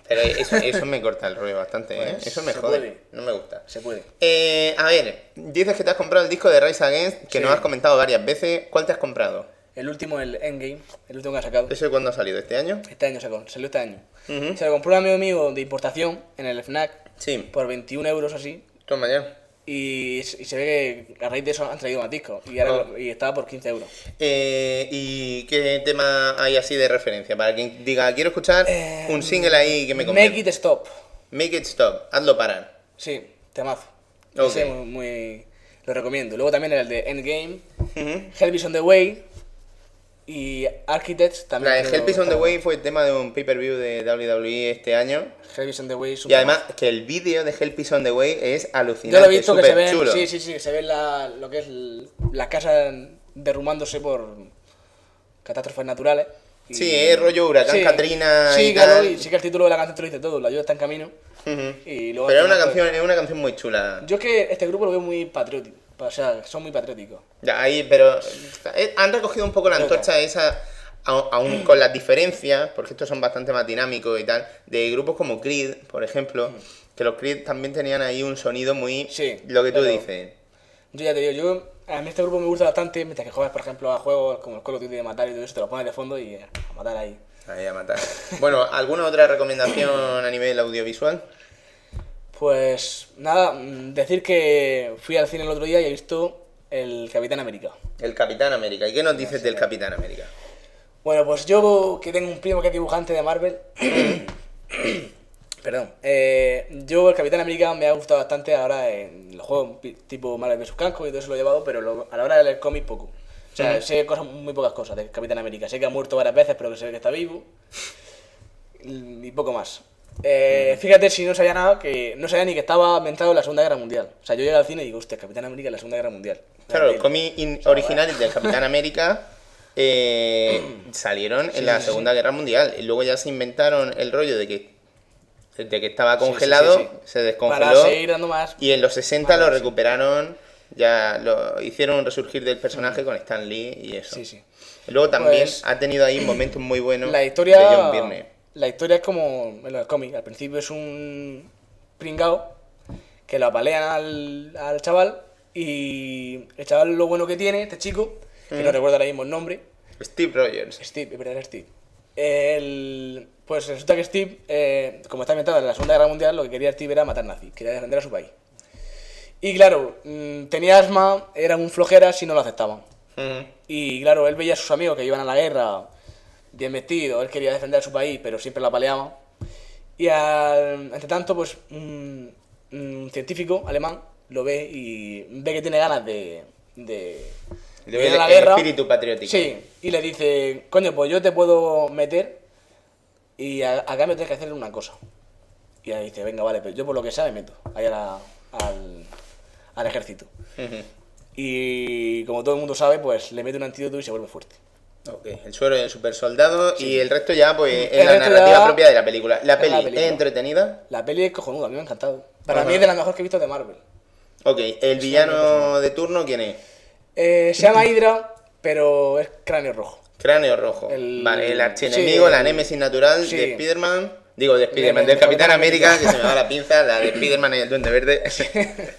Pero eso, eso me corta el rollo bastante, ¿eh? Pues, Eso me se jode. puede. No me gusta. Se puede. Eh, a ver, dices que te has comprado el disco de Rise Against, que nos has comentado varias veces. ¿Cuál te has comprado? El último, el Endgame, el último que han sacado. ¿Ese cuándo ha salido? ¿Este año? Este año sacó, salió este año. Se lo compró un amigo mío de importación en el FNAC Sí. por 21 euros así. Toma ya. Y, y se ve que a raíz de eso han traído más discos. Y, ahora- Oh. y estaba por 15 euros. Eh, ¿Y qué tema hay así de referencia? Para quien diga, quiero escuchar un single ahí que me Eh, Make it stop. Make it stop, hazlo parar. Sí, temazo. Ok. Ese muy, muy- Lo recomiendo. Luego también el de Endgame. Hell is on the Way y Architects también. La de on the Way fue el tema de un pay-per-view de WWE este año. On the Way un Y además que el vídeo de Help is on the Way es Yo alucinante, lo he visto que se súper ve. chulo. Sí, sí, sí, se ve la, lo que es la casa derrumbándose por catástrofes naturales. Y- Sí, es rollo huracán Katrina Sí, y claro, tal. y sí que el título de la canción te lo dice todo, la ayuda está en camino. Ujú. Y luego Pero es una final, canción, es una canción muy chula. Yo es que este grupo lo veo muy patriótico, o sea, son muy patrióticos. Ya, ahí, pero eh, han recogido un poco la antorcha esa, aún con las diferencias, porque estos son bastante más dinámicos y tal, de grupos como Creed, por ejemplo, que los Creed también tenían ahí un sonido muy... Sí, lo que tú dices. Yo ya te digo, yo a mí este grupo me gusta bastante, mientras que juegas, por ejemplo, a juegos como el Call of Duty de matar y todo eso, te lo pones de fondo y eh, a matar ahí. Ahí a matar. Bueno, ¿alguna otra recomendación a nivel audiovisual? Pues nada, mm, decir que fui al cine el otro día y he visto el Capitán América. El Capitán América. ¿Y qué nos dices del Capitán América? Bueno, pues yo que tengo un primo que es dibujante de Marvel. (coughs) Perdón. eh, yo el Capitán América me ha gustado bastante ahora en los juegos tipo Marvel vs. Capcom y todo eso lo he llevado, pero lo- a la hora de leer cómic poco. O sea, sé cosas, muy pocas cosas del Capitán América. Sé que ha muerto varias veces, pero que sé que está vivo. Y poco más. Eh, Fíjate si no sabía nada, que no sabía ni que estaba ambientado en la Segunda Guerra Mundial. O sea, yo llegué al cine y digo, hostia, Capitán América en la Segunda Guerra Mundial. Claro, los cómics in- originales del Capitán América eh, (clears throat) salieron en la sí, Segunda Guerra Mundial. Y luego ya se inventaron el rollo de que, de que estaba congelado, se descongeló. Para seguir dando más. Y en los 60 Vale, lo recuperaron, ya lo hicieron resurgir del personaje con Stan Lee y eso. Sí, sí. Luego también Pues, ha tenido ahí momentos muy buenos La historia. de John Byrne. La historia es como en los cómics. Al principio es un pringao que lo apalean al, al chaval. Y el chaval lo bueno que tiene, este chico, que no recuerdo ahora mismo el nombre. Steve Rogers. Steve, es verdad, Steve. El- pues resulta que Steve, eh, como está inventado en la Segunda Guerra Mundial, lo que quería Steve era matar nazis, quería defender a su país. Y claro, mm, tenía asma, era un flojera si no lo aceptaban. Ujú. Y claro, él veía a sus amigos que iban a la guerra bien vestidos, él quería defender a su país, pero siempre lo apaleaban. Y al- entre tanto, pues un, un científico alemán lo ve y ve que tiene ganas de, de, Le de ir a la guerra. espíritu patriótico. Sí, y le dice, coño, pues yo te puedo meter y a, a cambio tienes que hacerle una cosa. Y ella dice, venga, vale, pero yo por lo que sea me meto ahí a la- al, al ejército. Ujú. Y como todo el mundo sabe, pues le mete un antídoto y se vuelve fuerte. Ok, el suero del super soldado y el resto ya pues es la narrativa propia de la película. La es peli la es entretenida. La peli es cojonuda, a mí me ha encantado. Para Ajá. mí es de las mejores que he visto de Marvel. Ok, el villano de turno, ¿quién es? Eh, se llama Hydra, pero es cráneo rojo. Cráneo rojo. El- Vale, el archienemigo, sí, la némesis natural sí. de Spider-Man. Digo, de Spider-Man, Del Capitán América, que se me va la pinza, la de (laughs) Spider-Man y el Duende Verde. (laughs)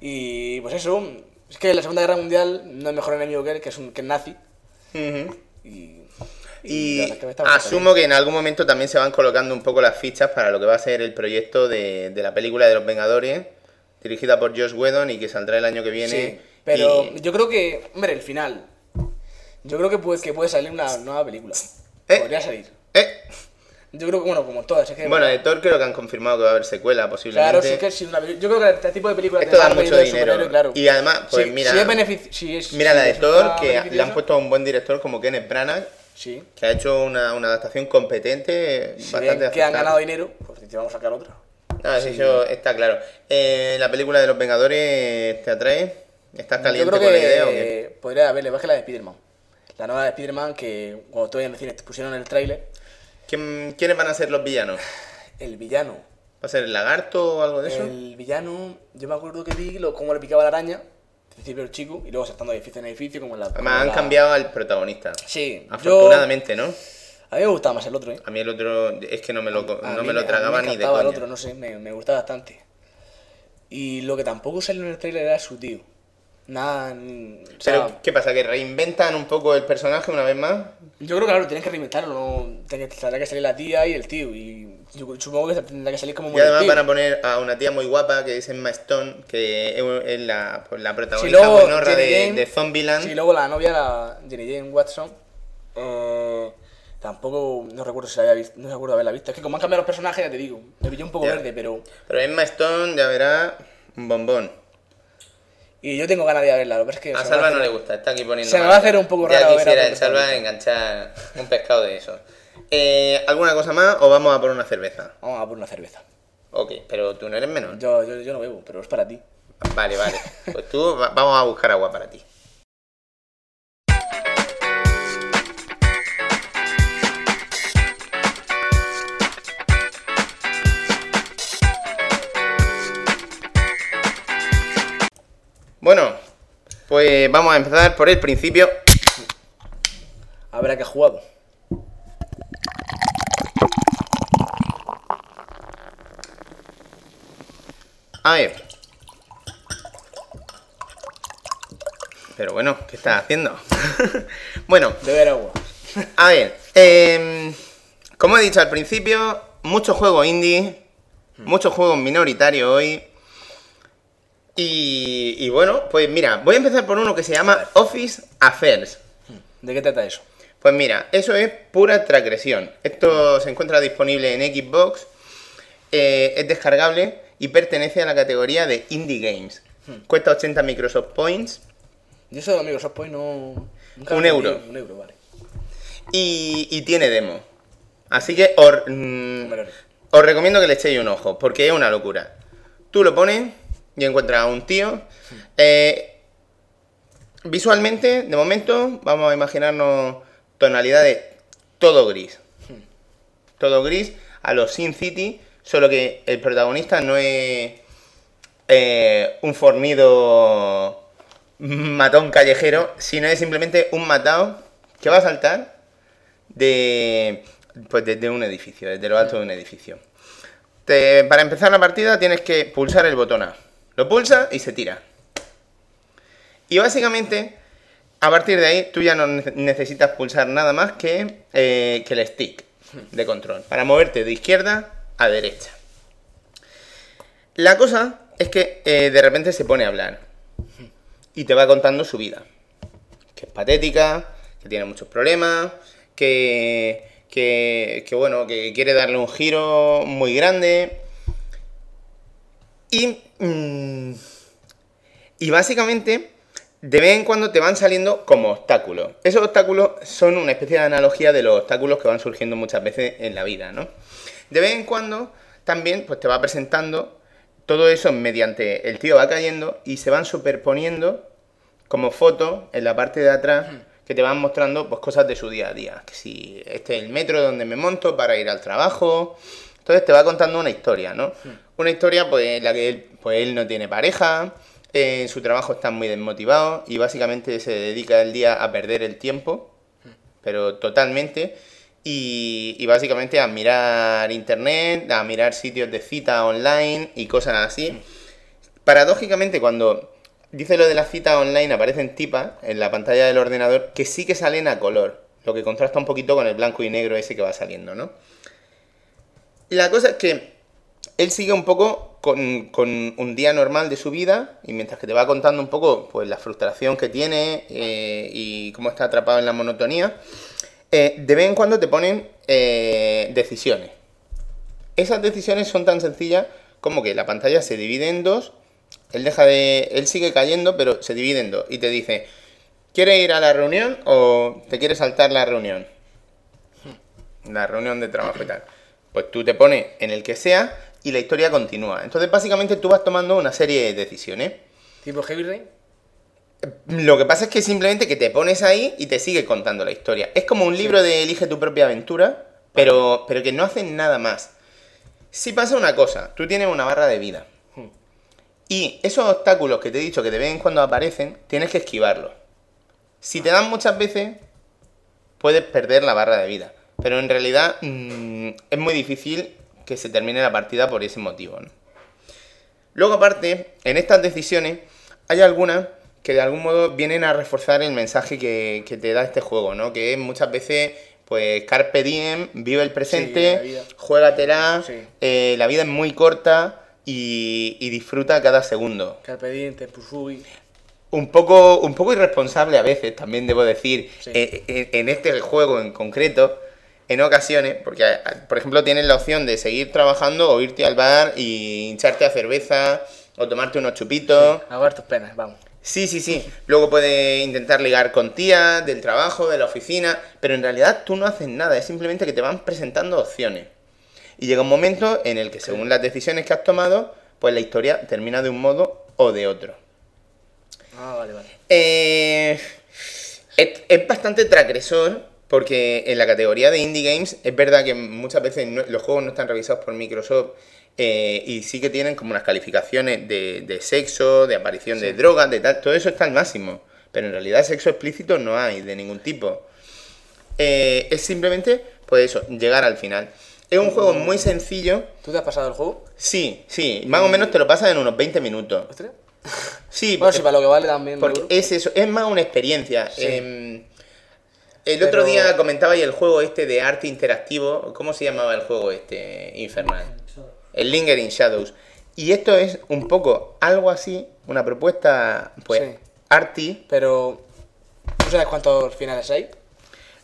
Y pues eso, es que en la Segunda Guerra Mundial no hay mejor enemigo que él, que es un que es nazi. Y, que asumo que en algún momento también se van colocando un poco las fichas para lo que va a ser el proyecto de, de la película de los Vengadores, dirigida por Josh Whedon y que saldrá el año que viene. Sí, pero Y- yo creo que, hombre, el final. Yo creo que puede, que puede salir una nueva película. ¿Eh? Podría salir. Eh, Yo creo que, bueno, como todas. Es que, Bueno, de Thor creo que han confirmado que va a haber secuela posiblemente. Claro, sí que sí, una, yo creo que este tipo de películas Esto da mucho dinero. claro. Y además, pues Sí, mira, si es si es- mira si la de Thor, que le han puesto a un buen director como Kenneth Branagh, Sí. que ha hecho una, una adaptación competente, Si bastante ven que han ganado dinero, pues te vamos a sacar otra. Ah, sí, eso está claro. Eh, ¿La película de los Vengadores te atrae? ¿Estás caliente Yo creo con la idea o qué? podría haberle, más que la de Spider-Man. La nueva de Spider-Man que cuando todavía en el cine te pusieron el tráiler, ¿Quién- ¿Quiénes van a ser los villanos? el villano. ¿Va a ser el lagarto o algo de eso? El villano, yo me acuerdo que vi lo, cómo le picaba la araña, al principio el chico, y luego saltando de edificio en edificio, como en la. Además, han la- cambiado al protagonista. Sí, Afortunadamente, ¿no? A mí me gustaba más el otro, ¿eh? A mí el otro es que no me lo, A no mí me lo a mí tragaba ni de coña. el otro, no sé, me, me gustaba bastante. Y lo que tampoco salió en el trailer era su tío. Nada. o sea, Pero, ¿qué pasa? ¿Que reinventan un poco el personaje una vez más? Yo creo que claro, tienen que reinventarlo, ¿no? Tendrá que salir la tía y el tío. Y yo supongo que tendrá que salir como Y además van a poner a una tía muy guapa que es Emma Stone, que es- la, pues, la Si protagonista luego Jenny de, Jane- de Zombieland. Sí, luego la novia, la Jenny Jane Watson, eh, tampoco, no recuerdo si la había visto, no recuerdo haberla visto. Es que como han cambiado los personajes, ya te digo, me pilló un poco Ya. verde, pero... Pero Emma Stone, ya verás, un bombón. Y yo tengo ganas de verla, pasa es que... A Salva no le gusta, está aquí poniendo. Se me va a hacer un poco Ya raro ver a quisiera el Salva enganchar un pescado de eso. Eh, ¿Alguna cosa más o vamos a por una cerveza? Vamos a por una cerveza. Ok, pero tú no eres menor. Yo, yo, yo no bebo, pero es para ti. Vale, vale. Pues tú va- vamos a buscar agua para ti. Bueno, pues vamos a empezar por el principio. A ver a qué ha jugado. A ver. Pero bueno, ¿qué estás haciendo? (laughs) bueno, Beber agua. a ver. em, como he dicho al principio, muchos juegos indie, muchos juegos minoritarios hoy. Y, y bueno, pues mira, voy a empezar por uno que se llama Office Affairs. ¿De qué trata eso? Pues mira, eso es pura transgresión. Esto se encuentra disponible en Xbox, eh, es descargable y pertenece a la categoría de Indie Games. Cuesta 80 Microsoft Points Yo eso de Microsoft Point no... nunca Un euro. Un euro, vale. y, y tiene demo. Así que os, mm, os recomiendo que le echéis un ojo, porque es una locura. Tú lo pones y encuentras a un tío. eh, visualmente, de momento, vamos a imaginarnos tonalidades todo gris. Todo gris a los Sin City, solo que el protagonista no es eh, un fornido matón callejero, sino es simplemente un matado que va a saltar de pues desde un edificio, desde lo alto de un edificio. Te- para empezar la partida tienes que pulsar el botón A. Lo pulsa y se tira. Y básicamente, a partir de ahí, tú ya no nece- necesitas pulsar nada más que, eh, que el stick de control. Para moverte de izquierda a derecha. La cosa es que eh, de repente se pone a hablar. Y te va contando su vida. Que es patética, que tiene muchos problemas, que, que, que, bueno, que quiere darle un giro muy grande. Y, mm, y básicamente, de vez en cuando te van saliendo como obstáculos. Esos obstáculos son una especie de analogía de los obstáculos que van surgiendo muchas veces en la vida, ¿no? De vez en cuando también pues, te va presentando todo eso mediante el tío va cayendo y se van superponiendo como fotos en la parte de atrás que te van mostrando pues cosas de su día a día. Que si este es el metro donde me monto para ir al trabajo. Entonces te va contando una historia, ¿no? Una historia pues en la que él, pues, él no tiene pareja, eh, en su trabajo está muy desmotivado y básicamente se dedica el día a perder el tiempo, pero totalmente. Y, y básicamente a mirar internet, a mirar sitios de cita online y cosas así. Paradójicamente, cuando dice lo de la cita online, aparecen tipas en la pantalla del ordenador que sí que salen a color, lo que contrasta un poquito con el blanco y negro ese que va saliendo, ¿no? La cosa es que él sigue un poco con, con un día normal de su vida y mientras que te va contando un poco pues la frustración que tiene eh, y cómo está atrapado en la monotonía, eh, de vez en cuando te ponen eh, decisiones. Esas decisiones son tan sencillas como que la pantalla se divide en dos, él deja de. él sigue cayendo, pero se divide en dos. Y te dice, ¿quieres ir a la reunión o te quieres saltar la reunión? La reunión de trabajo y tal. Pues tú te pones en el que sea y la historia continúa. Entonces, básicamente, tú vas tomando una serie de decisiones. ¿Tipo Heavy Rain? Lo que pasa es que simplemente que te pones ahí y te sigue contando la historia. Es como un libro de Elige tu propia aventura, pero, pero que no hacen nada más. Si pasa una cosa, tú tienes una barra de vida. Y esos obstáculos que te he dicho que de vez en cuando aparecen, tienes que esquivarlos. Si te dan muchas veces, puedes perder la barra de vida. Pero en realidad mm, es muy difícil que se termine la partida por ese motivo. ¿no? Luego aparte, en estas decisiones hay algunas que de algún modo vienen a reforzar el mensaje que, que te da este juego, ¿no? Que es muchas veces, pues, carpe diem, vive el Sí, presente, vida. juégatela, Sí. eh, la vida es muy corta y, y disfruta cada segundo. Carpe Diem, Tepusui. Un poco, un poco irresponsable a veces, también debo decir, Sí. eh, en, en este juego en concreto, en ocasiones, porque por ejemplo tienes la opción de seguir trabajando o irte al bar y hincharte a cerveza o tomarte unos chupitos. Ahogar tus penas, vamos. Sí, sí, sí. Luego puedes intentar ligar con tías del trabajo, de la oficina, pero en realidad tú no haces nada, es simplemente que te van presentando opciones. Y llega un momento en el que según las decisiones que has tomado, pues la historia termina de un modo o de otro. Ah, vale, vale. Eh, es, es bastante transgresor porque en la categoría de indie games es verdad que muchas veces no- los juegos no están revisados por Microsoft Eh, y sí que tienen como unas calificaciones de, de sexo, de aparición de drogas, de tal. Todo eso está al máximo. Pero en realidad sexo explícito no hay de ningún tipo. Eh, es simplemente, pues eso, llegar al final. Es un juego muy sencillo. ¿Tú te has pasado el juego? Sí, sí, más o menos te lo pasas en unos 20 minutos. ¿Ostras? Sí, Bueno, sí, para lo que vale también. porque es eso, es más una experiencia. Sí. Em, el otro día comentaba y el juego este de arte interactivo, ¿cómo se llamaba el juego este infernal? El Lingering Shadows. Y esto es un poco algo así, una propuesta, pues, Sí. arty. Pero. ¿Tú sabes cuántos finales hay?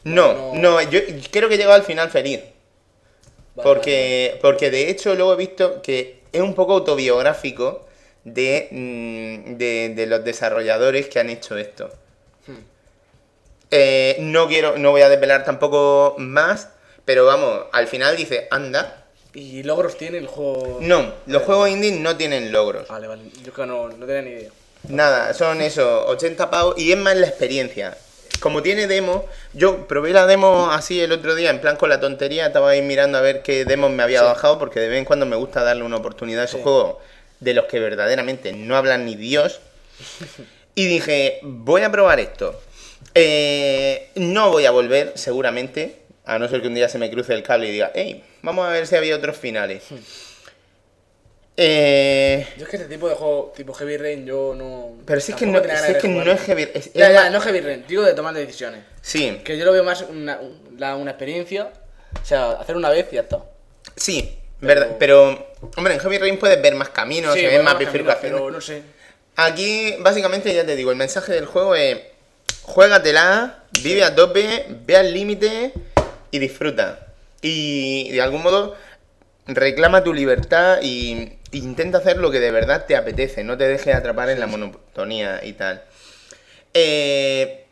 No, No. no, yo creo que he llegado al final feliz. Vale, Porque, porque de hecho luego he visto que es un poco autobiográfico de, mm, de, de los desarrolladores que han hecho esto. Eh, no quiero, no voy a desvelar tampoco más, pero vamos, al final dice, anda. ¿Y logros tiene el juego? No, los juegos indie no tienen logros. Vale, vale. Yo creo que no, no tenía ni idea. Nada, son eso, 80 pavos y es más la experiencia. Como tiene demo, yo probé la demo así el otro día, en plan con la tontería, estaba ahí mirando a ver qué demos me había Sí. bajado, porque de vez en cuando me gusta darle una oportunidad a esos Sí. juegos de los que verdaderamente no hablan ni Dios. (laughs) Y dije, voy a probar esto. Eh, no voy a volver, seguramente, a no ser que un día se me cruce el cable y diga, hey, vamos a ver si había otros finales. Hmm. Eh, Yo es que este tipo de juego, tipo Heavy Rain, yo no. pero si es que no, si es, que no es heavy. es- Ya, ya, no Heavy Rain, digo de tomar decisiones. Sí, Que yo lo veo más una, experiencia. O sea, hacer una vez y ya está. sí, Pero- verdad. Pero, hombre, en Heavy Rain puedes ver más caminos, se ven más caminos, bifurcaciones. Pero no sé. Aquí, básicamente, ya te digo, el mensaje del juego es: juégatela, vive a tope, ve al límite y disfruta. Y de algún modo, reclama tu libertad y intenta hacer lo que de verdad te apetece, no te dejes atrapar en la monotonía y tal. Eh,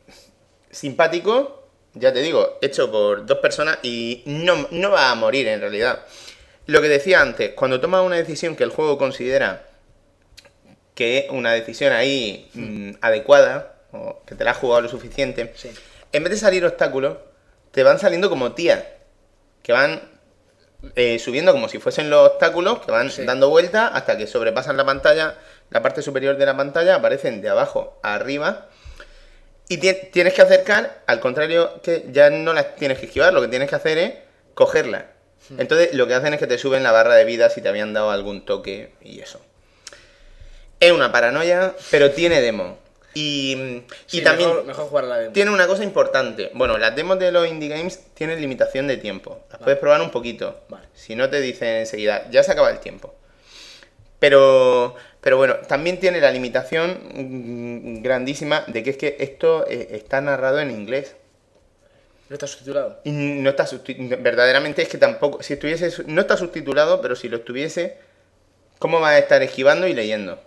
simpático, ya te digo, hecho por dos personas y no, no va a morir en realidad. Lo que decía antes, cuando tomas una decisión que el juego considera que es una decisión ahí mm, adecuada, o que te la has jugado lo suficiente, Sí. en vez de salir obstáculos, te van saliendo como tías, que van eh, subiendo como si fuesen los obstáculos, que van Sí. dando vueltas hasta que sobrepasan la pantalla, la parte superior de la pantalla, aparecen de abajo a arriba, y ti- tienes que acercar, al contrario que ya no las tienes que esquivar, lo que tienes que hacer es cogerlas. Hmm. Entonces lo que hacen es que te suben la barra de vida si te habían dado algún toque y eso. Es una paranoia, pero tiene demo. Y, y Sí, también Mejor, mejor jugar a la demo. tiene una cosa importante. Bueno, las demos de los indie games tienen limitación de tiempo. Las puedes probar un poquito. Vale. Si no te dicen enseguida, ya se acaba el tiempo. Pero, pero bueno, también tiene la limitación mm, grandísima de que es que esto eh, está narrado en inglés. ¿No está subtitulado? Y no está subti- verdaderamente es que tampoco, si estuviese, no está subtitulado, pero si lo estuviese, ¿cómo vas a estar esquivando y leyendo?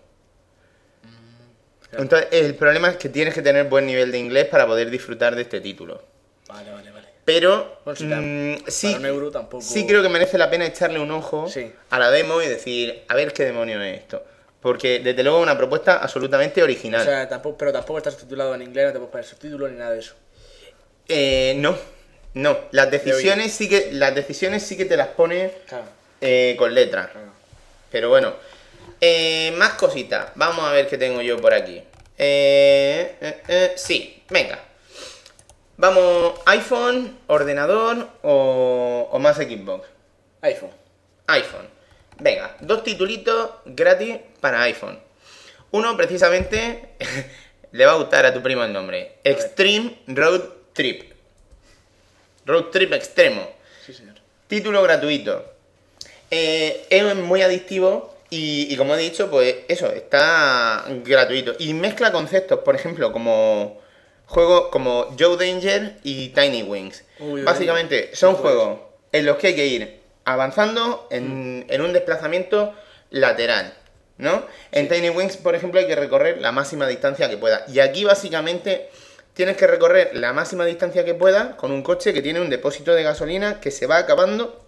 Claro. Entonces, el problema es que tienes que tener buen nivel de inglés para poder disfrutar de este título. Vale, vale, vale. Pero Bueno, sí, mm, tam- sí, euro tampoco- sí creo que merece la pena echarle un ojo Sí. a la demo y decir, a ver qué demonio es esto. Porque desde luego es una propuesta absolutamente original. O sea, tampoco, pero tampoco está subtitulado en inglés, no te puedes poner subtítulos ni nada de eso. Eh, no, no. Las decisiones sí que las decisiones sí que te las pone Claro. eh, con letras. claro. Pero bueno. Eh, más cositas. Vamos a ver qué tengo yo por aquí. Eh, eh, sí, venga. Vamos, iPhone, ordenador o, o más Xbox. iPhone. iPhone. Venga, dos titulitos gratis para iPhone. Uno, precisamente, (laughs) le va a gustar a tu primo el nombre. Extreme Road Trip. Road Trip extremo. Sí, señor. Título gratuito. Eh, es muy adictivo y, y como he dicho, pues eso, está gratuito. Y mezcla conceptos, por ejemplo, como juegos como Joe Danger y Tiny Wings. Uy, Básicamente, uy. son ¿Qué juegos en los que hay que ir avanzando en, en un desplazamiento lateral. ¿No? En Tiny Wings, por ejemplo, hay que recorrer la máxima distancia que pueda. Y aquí, básicamente, tienes que recorrer la máxima distancia que pueda con un coche que tiene un depósito de gasolina que se va acabando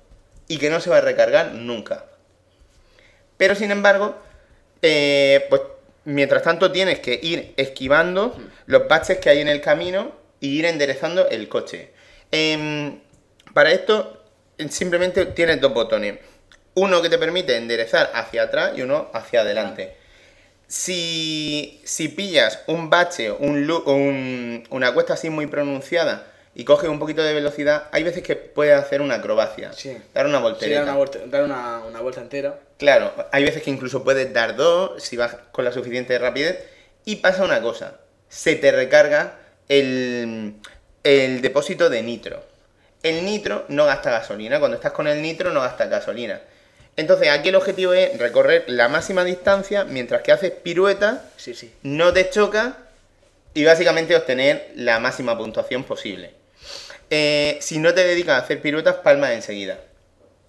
y que no se va a recargar nunca. Pero sin embargo, eh, pues mientras tanto tienes que ir esquivando los baches que hay en el camino y ir enderezando el coche. Em, para esto simplemente tienes dos botones. Uno que te permite enderezar hacia atrás y uno hacia adelante. Si, si pillas un bache, un, un- una cuesta así muy pronunciada y coges un poquito de velocidad, hay veces que puedes hacer una acrobacia. Sí. Dar una Sí, voltereta. dar una vuelta, dar una, una vuelta entera. Claro, hay veces que incluso puedes dar dos si vas con la suficiente rapidez. Y pasa una cosa, se te recarga el, el depósito de nitro. El nitro no gasta gasolina, cuando estás con el nitro no gasta gasolina. Entonces aquí el objetivo es recorrer la máxima distancia mientras que haces piruetas, Sí, sí. no te choca y básicamente obtener la máxima puntuación posible. Eh, si no te dedicas a hacer piruetas, palmas enseguida.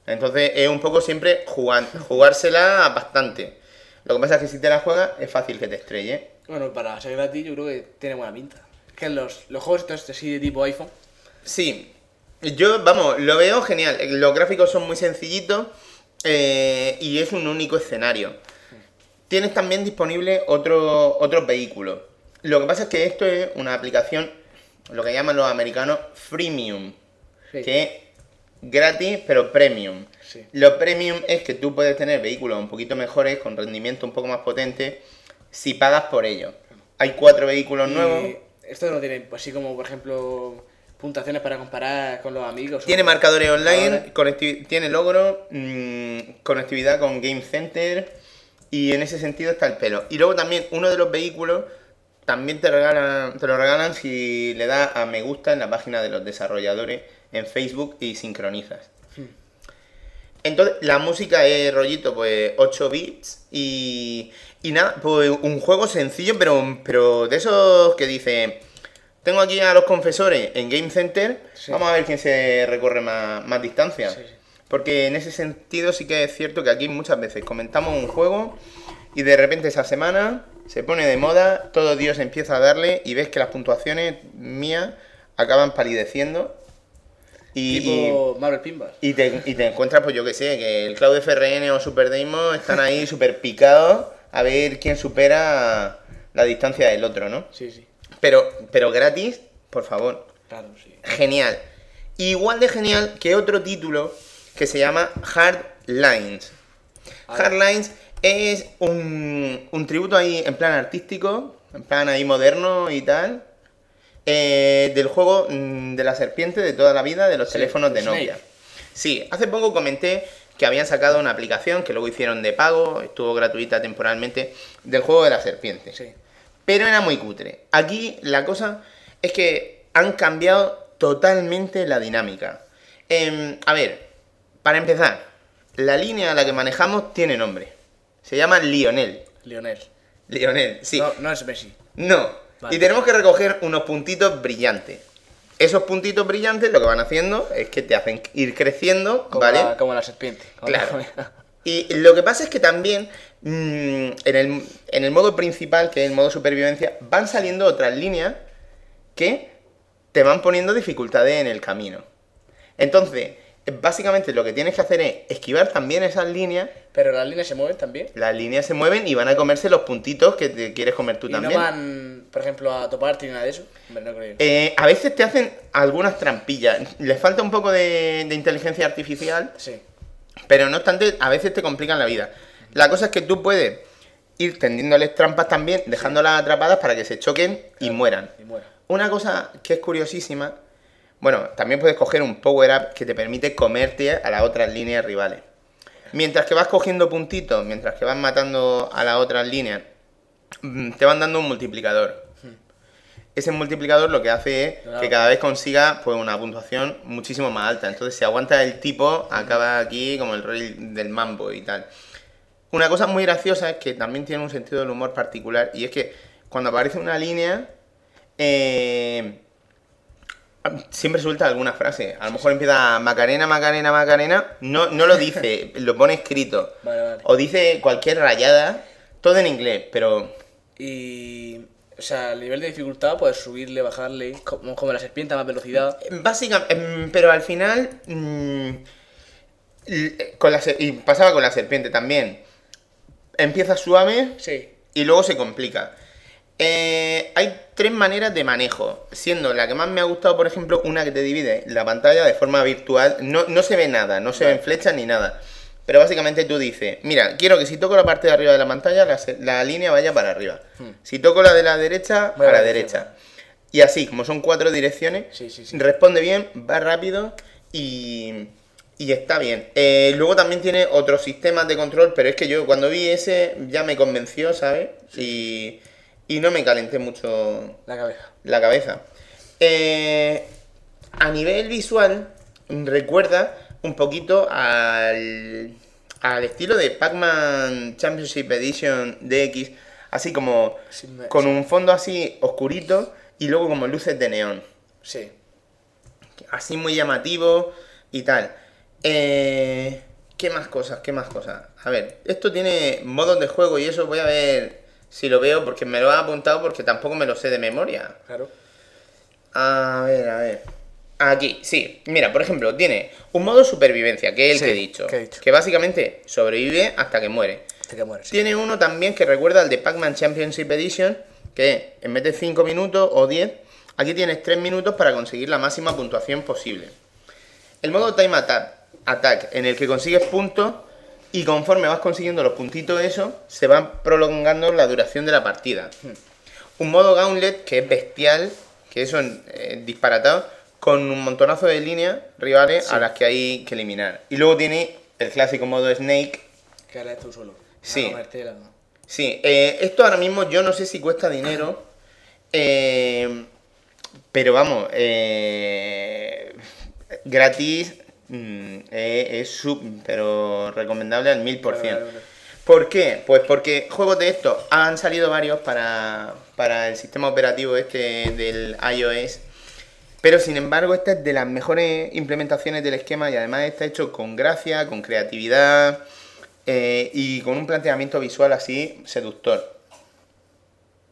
Entonces es un poco siempre jugar, jugársela bastante. Lo que pasa es que si te la juegas es fácil que te estrelle. Bueno, para ser gratis yo creo que tiene buena pinta. Es que los, los juegos estos así de tipo iPhone, Sí, yo, vamos, lo veo genial. Los gráficos son muy sencillitos eh, y es un único escenario. Tienes también disponible otro, otros vehículos. Lo que pasa es que esto es una aplicación, lo que llaman los americanos freemium, Sí. que es gratis pero premium. Sí. Lo premium es que tú puedes tener vehículos un poquito mejores, con rendimiento un poco más potente, si pagas por ello. Hay cuatro vehículos Y nuevos. Esto no tiene, pues, así como por ejemplo, puntuaciones para comparar con los amigos. Tiene marcadores online, tiene logro, mm, conectividad con Game Center y en ese sentido está el pelo. Y luego también uno de los vehículos también te regalan, te lo regalan si le das a me gusta en la página de los desarrolladores en Facebook y sincronizas. Entonces, la música es rollito, pues 8 bits y, y nada, pues un juego sencillo, pero, pero de esos que dice, tengo aquí a los confesores en Game Center, Sí. vamos a ver quién se recorre más, más distancia. Sí, sí. Porque en ese sentido sí que es cierto que aquí muchas veces comentamos un juego y de repente esa semana se pone de moda, todo Dios empieza a darle y ves que las puntuaciones mías acaban palideciendo. Y, tipo Marvel Pinball. y te, y te encuentras, pues yo que sé, que el Cloud FRN o Super Deimos están ahí (laughs) súper picados a ver quién supera la distancia del otro, ¿no? Sí, sí. Pero, pero gratis, por favor. Claro, sí. Genial. Igual de genial que otro título que se llama Hard Lines. Hard Lines es un, un tributo ahí en plan artístico, en plan ahí moderno y tal, eh, del juego mm, de la serpiente de toda la vida de los Sí, teléfonos de Snake. Nokia. Sí, hace poco comenté que habían sacado una aplicación que luego hicieron de pago, estuvo gratuita temporalmente, del juego de la serpiente. Sí. Pero era muy cutre. Aquí la cosa es que han cambiado totalmente la dinámica. Em, a ver, para empezar, la línea a la que manejamos tiene nombre. Se llama Lionel. Lionel. Lionel, sí. No, no es Messi. No. Vale. Y tenemos que recoger unos puntitos brillantes. Esos puntitos brillantes lo que van haciendo es que te hacen ir creciendo, Como, ¿vale? la, como la serpiente. como Claro. Y lo que pasa es que también mm, en, el, en el modo principal, que es el modo supervivencia, van saliendo otras líneas que te van poniendo dificultades en el camino. Entonces, básicamente lo que tienes que hacer es esquivar también esas líneas. Pero las líneas se mueven también. Las líneas se mueven y van a comerse los puntitos que te quieres comer tú y también. no van, por ejemplo, a toparte ni nada de eso. No creo. Eh, a veces te hacen algunas trampillas. Les falta un poco de, de inteligencia artificial, Sí. pero no obstante, a veces te complican la vida. La cosa es que tú puedes ir tendiéndoles trampas también, dejándolas atrapadas para que se choquen y mueran. Y. Una cosa que es curiosísima, bueno, también puedes coger un power up que te permite comerte a las otras líneas rivales. Mientras que vas cogiendo puntitos, mientras que vas matando a las otras líneas, mm, te van dando un multiplicador. Ese multiplicador lo que hace es Claro. que cada vez consiga pues una puntuación muchísimo más alta. Entonces, si aguanta el tipo, acaba aquí como el rey del mambo y tal. Una cosa muy graciosa es que también tiene un sentido del humor particular y es que cuando aparece una línea, eh, siempre suelta alguna frase. A lo mejor empieza Macarena, Macarena, Macarena. No, no lo dice, (laughs) lo pone escrito. Vale, vale. O dice cualquier rayada, todo en inglés, pero Y. O sea, el nivel de dificultad, puedes subirle, bajarle. Como, como la serpiente a más velocidad. básicamente, em, pero al final, mm, con la, y pasaba con la serpiente también. Empieza suave, Sí. y luego se complica. Eh, hay tres maneras de manejo, siendo la que más me ha gustado, por ejemplo, una que te divide la pantalla de forma virtual. No, no se ve nada, no se ven flechas ni nada. pero básicamente tú dices, mira, quiero que si toco la parte de arriba de la pantalla, la, la línea vaya para arriba. Si toco la de la derecha, Vaya a la derecha. Y así, como son cuatro direcciones, Sí, sí, sí. responde bien, va rápido y, y está bien. Eh, luego también tiene otros sistemas de control, pero es que yo cuando vi ese ya me convenció, ¿sabes? Y, y no me calenté mucho La cabeza. la cabeza. Eh, a nivel visual, recuerda un poquito al, al estilo de Pac-Man Championship Edition DX, así como Sí, me- con un fondo así oscurito y luego como luces de neón, Sí. así muy llamativo y tal. Eh, ¿Qué más cosas? ¿Qué más cosas? A ver, esto tiene modos de juego y eso voy a ver si lo veo porque me lo ha apuntado porque tampoco me lo sé de memoria. Claro. A ver, a ver. Aquí, sí. Mira, por ejemplo, tiene un modo supervivencia, que es el Sí, que he dicho. que he dicho. Que básicamente sobrevive hasta que muere. Hasta que muere, sí. Tiene uno también que recuerda al de Pac-Man Championship Edition, que en vez de 5 minutos o 10, aquí tienes 3 minutos para conseguir la máxima puntuación posible. El modo Time Attack, attack en el que consigues puntos y conforme vas consiguiendo los puntitos eso, se va prolongando la duración de la partida. Un modo Gauntlet que es bestial, que eso es disparatado, con un montonazo de líneas rivales a las que hay que eliminar. Y luego tiene el clásico modo Snake, Que harás tú solo. Sí. A comerte la- Sí, eh, esto ahora mismo yo no sé si cuesta dinero, eh, pero vamos, eh, gratis mm, eh, es sub, pero recomendable al mil por Claro, cien. claro, claro. ¿Por qué? Pues porque juegos de estos han salido varios para, para el sistema operativo este del iOS, pero sin embargo esta es de las mejores implementaciones del esquema y además está hecho con gracia, con creatividad eh, y con un planteamiento visual así seductor.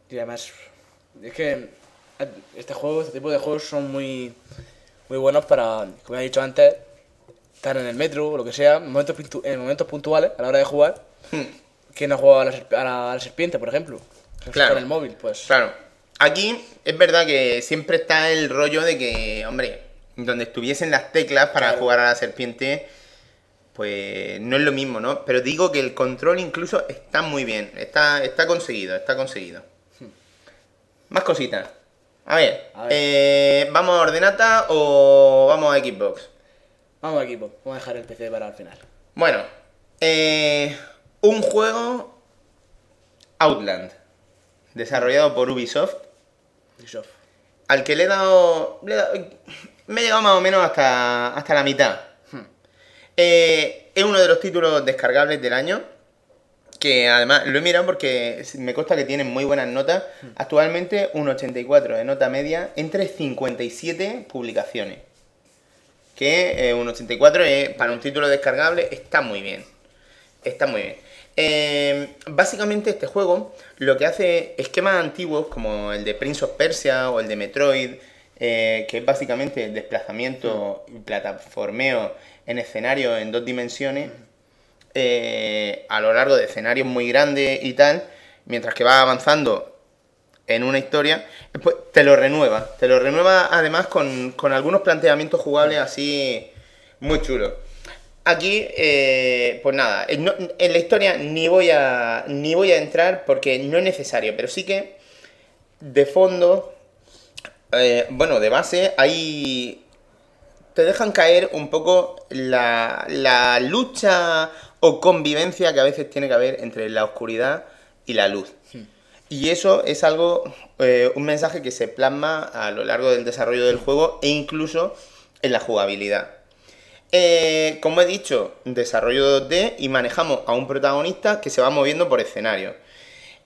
Y además, es que este juego, este tipo de juegos son muy, muy buenos para, como he dicho antes, estar en el metro o lo que sea, en momentos, en momentos puntuales a la hora de jugar. ¿Quién no juega a la, a la- a la serpiente, por ejemplo? Que Claro. Con el móvil, pues. Claro, aquí es verdad que siempre está el rollo de que, hombre, donde estuviesen las teclas para Claro. jugar a la serpiente, pues no es lo mismo, ¿no? Pero digo que el control incluso está muy bien, está, está conseguido, está conseguido. Más cositas. A ver, A ver. eh, ¿vamos a Ordenata o vamos a Xbox? Vamos equipo, vamos a dejar el PC para el final. Bueno, eh, un juego Outland, desarrollado por Ubisoft, Ubisoft. al que le he dado, le he dado- me he llegado más o menos hasta, hasta la mitad. Eh, es uno de los títulos descargables del año, que además lo he mirado porque me consta que tienen muy buenas notas. Actualmente un 84 de nota media entre 57 publicaciones. Que eh, un 84 es, para un título descargable está muy bien. Está muy bien. Eh, básicamente este juego lo que hace esquemas antiguos como el de Prince of Persia o el de Metroid, eh, que es básicamente desplazamiento y plataformeo en escenario en dos dimensiones, eh, a lo largo de escenarios muy grandes y tal, mientras que va avanzando en una historia, pues te lo renueva. Te lo renueva además con, con algunos planteamientos jugables así muy chulos. Aquí, eh, pues nada, no- en la historia ni voy, a, ni voy a entrar porque no es necesario, pero sí que de fondo, eh, bueno, de base, hay... Te dejan caer un poco la, la lucha o convivencia que a veces tiene que haber entre la oscuridad y la luz. Y eso es algo, eh, un mensaje que se plasma a lo largo del desarrollo del juego e incluso en la jugabilidad. Eh, como he dicho, desarrollo 2D y manejamos a un protagonista que se va moviendo por escenario.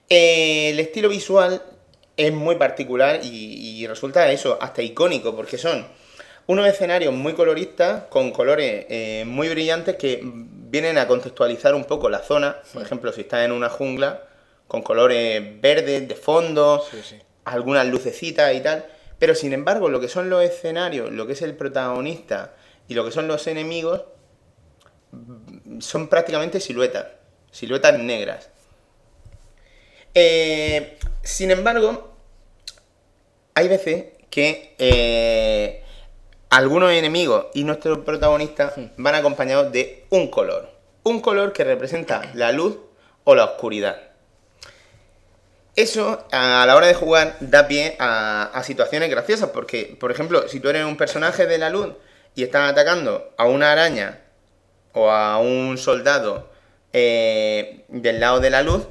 Eh, el estilo visual es muy particular y, y resulta eso, hasta icónico, porque son unos escenarios muy coloristas, con colores eh, muy brillantes que vienen a contextualizar un poco la zona. Por ejemplo, si estás en una jungla, con colores verdes de fondo, Sí, sí. algunas lucecitas y tal. Pero sin embargo, lo que son los escenarios, lo que es el protagonista y lo que son los enemigos, son prácticamente siluetas, siluetas negras. Eh, sin embargo, hay veces que algunos enemigos y nuestro protagonista van acompañados de un color. un color que representa la luz o la oscuridad. Eso, a la hora de jugar, da pie a, a situaciones graciosas, porque, por ejemplo, si tú eres un personaje de la luz y estás atacando a una araña o a un soldado eh, del lado de la luz,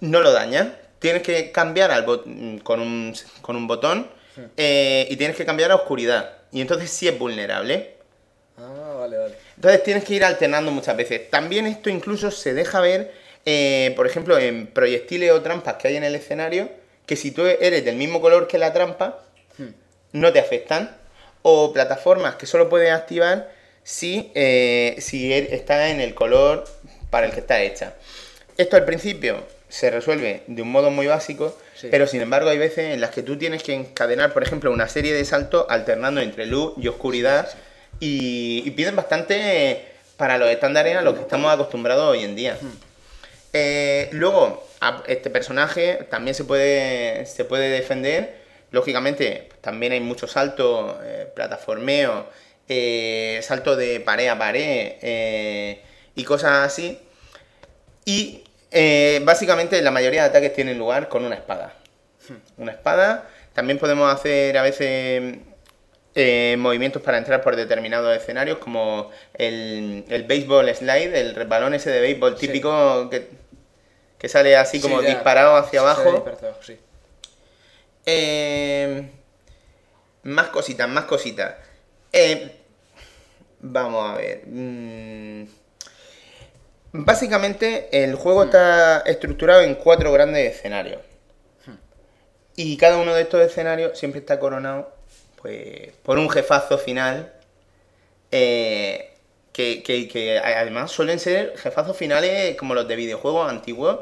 no lo dañas. Tienes que cambiar al bot- con, un, con un botón eh, y tienes que cambiar a oscuridad. Y entonces sí es vulnerable. Ah, vale, vale. Entonces tienes que ir alternando muchas veces. También esto incluso se deja ver, eh, por ejemplo, en proyectiles o trampas que hay en el escenario, que si tú eres del mismo color que la trampa, no te afectan. O plataformas que solo puedes activar si, eh, si er- está en el color para el que está hecha. Esto al principio se resuelve de un modo muy básico, Sí. pero sin embargo hay veces en las que tú tienes que encadenar, por ejemplo, una serie de saltos alternando entre luz y oscuridad y, y piden bastante para los estándares a los que estamos acostumbrados hoy en día. Eh, luego, a- este personaje también se puede, se puede defender. Lógicamente, también hay muchos saltos, eh, plataformeo, eh, salto de pared a pared eh, y cosas así. Y eh, básicamente la mayoría de ataques tienen lugar con una espada. Una espada. También podemos hacer a veces eh, movimientos para entrar por determinados escenarios, como el, el baseball slide, el resbalón ese de béisbol Sí. típico que, que sale así como Sí, disparado hacia abajo. sí. Eh, más cositas, más cositas. Eh, vamos a ver. mm, Básicamente el juego está estructurado en cuatro grandes escenarios. Y cada uno de estos escenarios siempre está coronado pues, por un jefazo final. eh, que, que- que además suelen ser jefazos finales como los de videojuegos antiguos,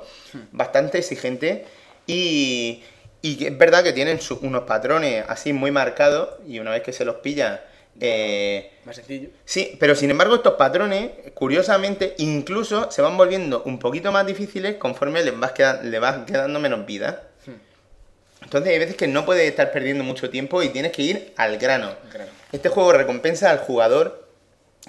bastante exigentes. Y, y es verdad que tienen su- unos patrones así muy marcados. Y una vez que se los pilla. eh, Más sencillo. Sí, pero sin embargo estos patrones, curiosamente, incluso se van volviendo un poquito más difíciles conforme les vas, queda- le vas quedando menos vida. Entonces hay veces que no puedes estar perdiendo mucho tiempo y tienes que ir al grano. grano. Este juego recompensa al jugador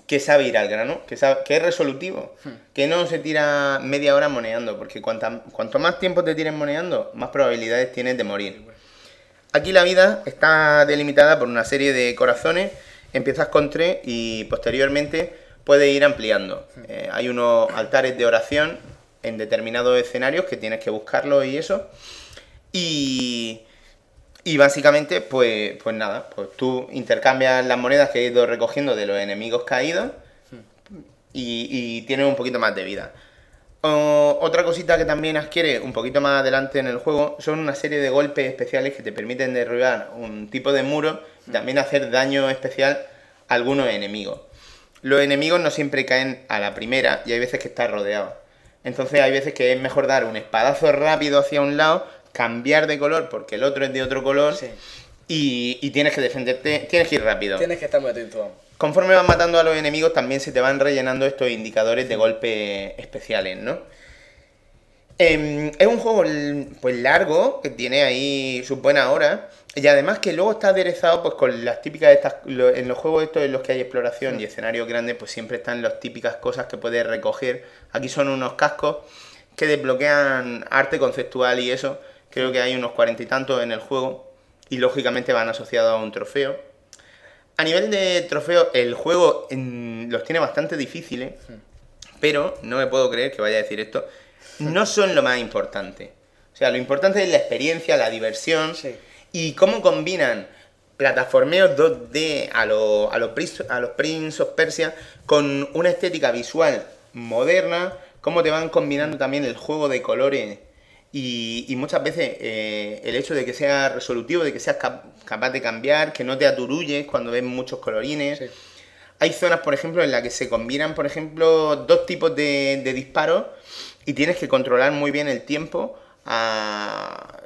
que sabe ir al grano, que, sabe, que es resolutivo, que no se tira media hora moneando, porque cuanta- cuanto más tiempo te tires moneando, más probabilidades tienes de morir. Aquí la vida está delimitada por una serie de corazones, empiezas con tres y posteriormente puedes ir ampliando. Eh, hay unos altares de oración en determinados escenarios que tienes que buscarlos y eso. Y, y básicamente, pues, pues nada, pues tú intercambias las monedas que he ido recogiendo de los enemigos caídos y, tienes un poquito más de vida. Otra cosita que también adquiere un poquito más adelante en el juego son una serie de golpes especiales que te permiten derribar un tipo de muro y también hacer daño especial a algunos enemigos. Los enemigos no siempre caen a la primera y hay veces que estás rodeado. Entonces hay veces que es mejor dar un espadazo rápido hacia un lado, cambiar de color porque el otro es de otro color Sí. y, y tienes que defenderte, tienes que ir rápido. Tienes que estar muy atento. Conforme vas matando a los enemigos, también se te van rellenando estos indicadores de golpe especiales, ¿no? Em, es un juego pues largo, que tiene ahí sus buenas horas, y además que luego está aderezado pues con las típicas estas, en los juegos estos en los que hay exploración y escenarios grandes, pues siempre están las típicas cosas que puedes recoger. Aquí son unos cascos que desbloquean arte conceptual y eso. Creo que hay unos cuarenta y tantos en el juego, y lógicamente van asociados a un trofeo. A nivel de trofeo, el juego los tiene bastante difíciles, pero no me puedo creer que vaya a decir esto. No son lo más importante. O sea, lo importante es la experiencia, la diversión Sí. y cómo combinan plataformeos 2D a, lo- a, los Prince, a los Prince of Persia con una estética visual moderna, cómo te van combinando también el juego de colores y, y muchas veces eh, el hecho de que sea resolutivo, de que seas cap- capaz de cambiar, que no te aturulles cuando ves muchos colorines. Sí. Hay zonas, por ejemplo, en las que se combinan, por ejemplo, dos tipos de, de disparos y tienes que controlar muy bien el tiempo a-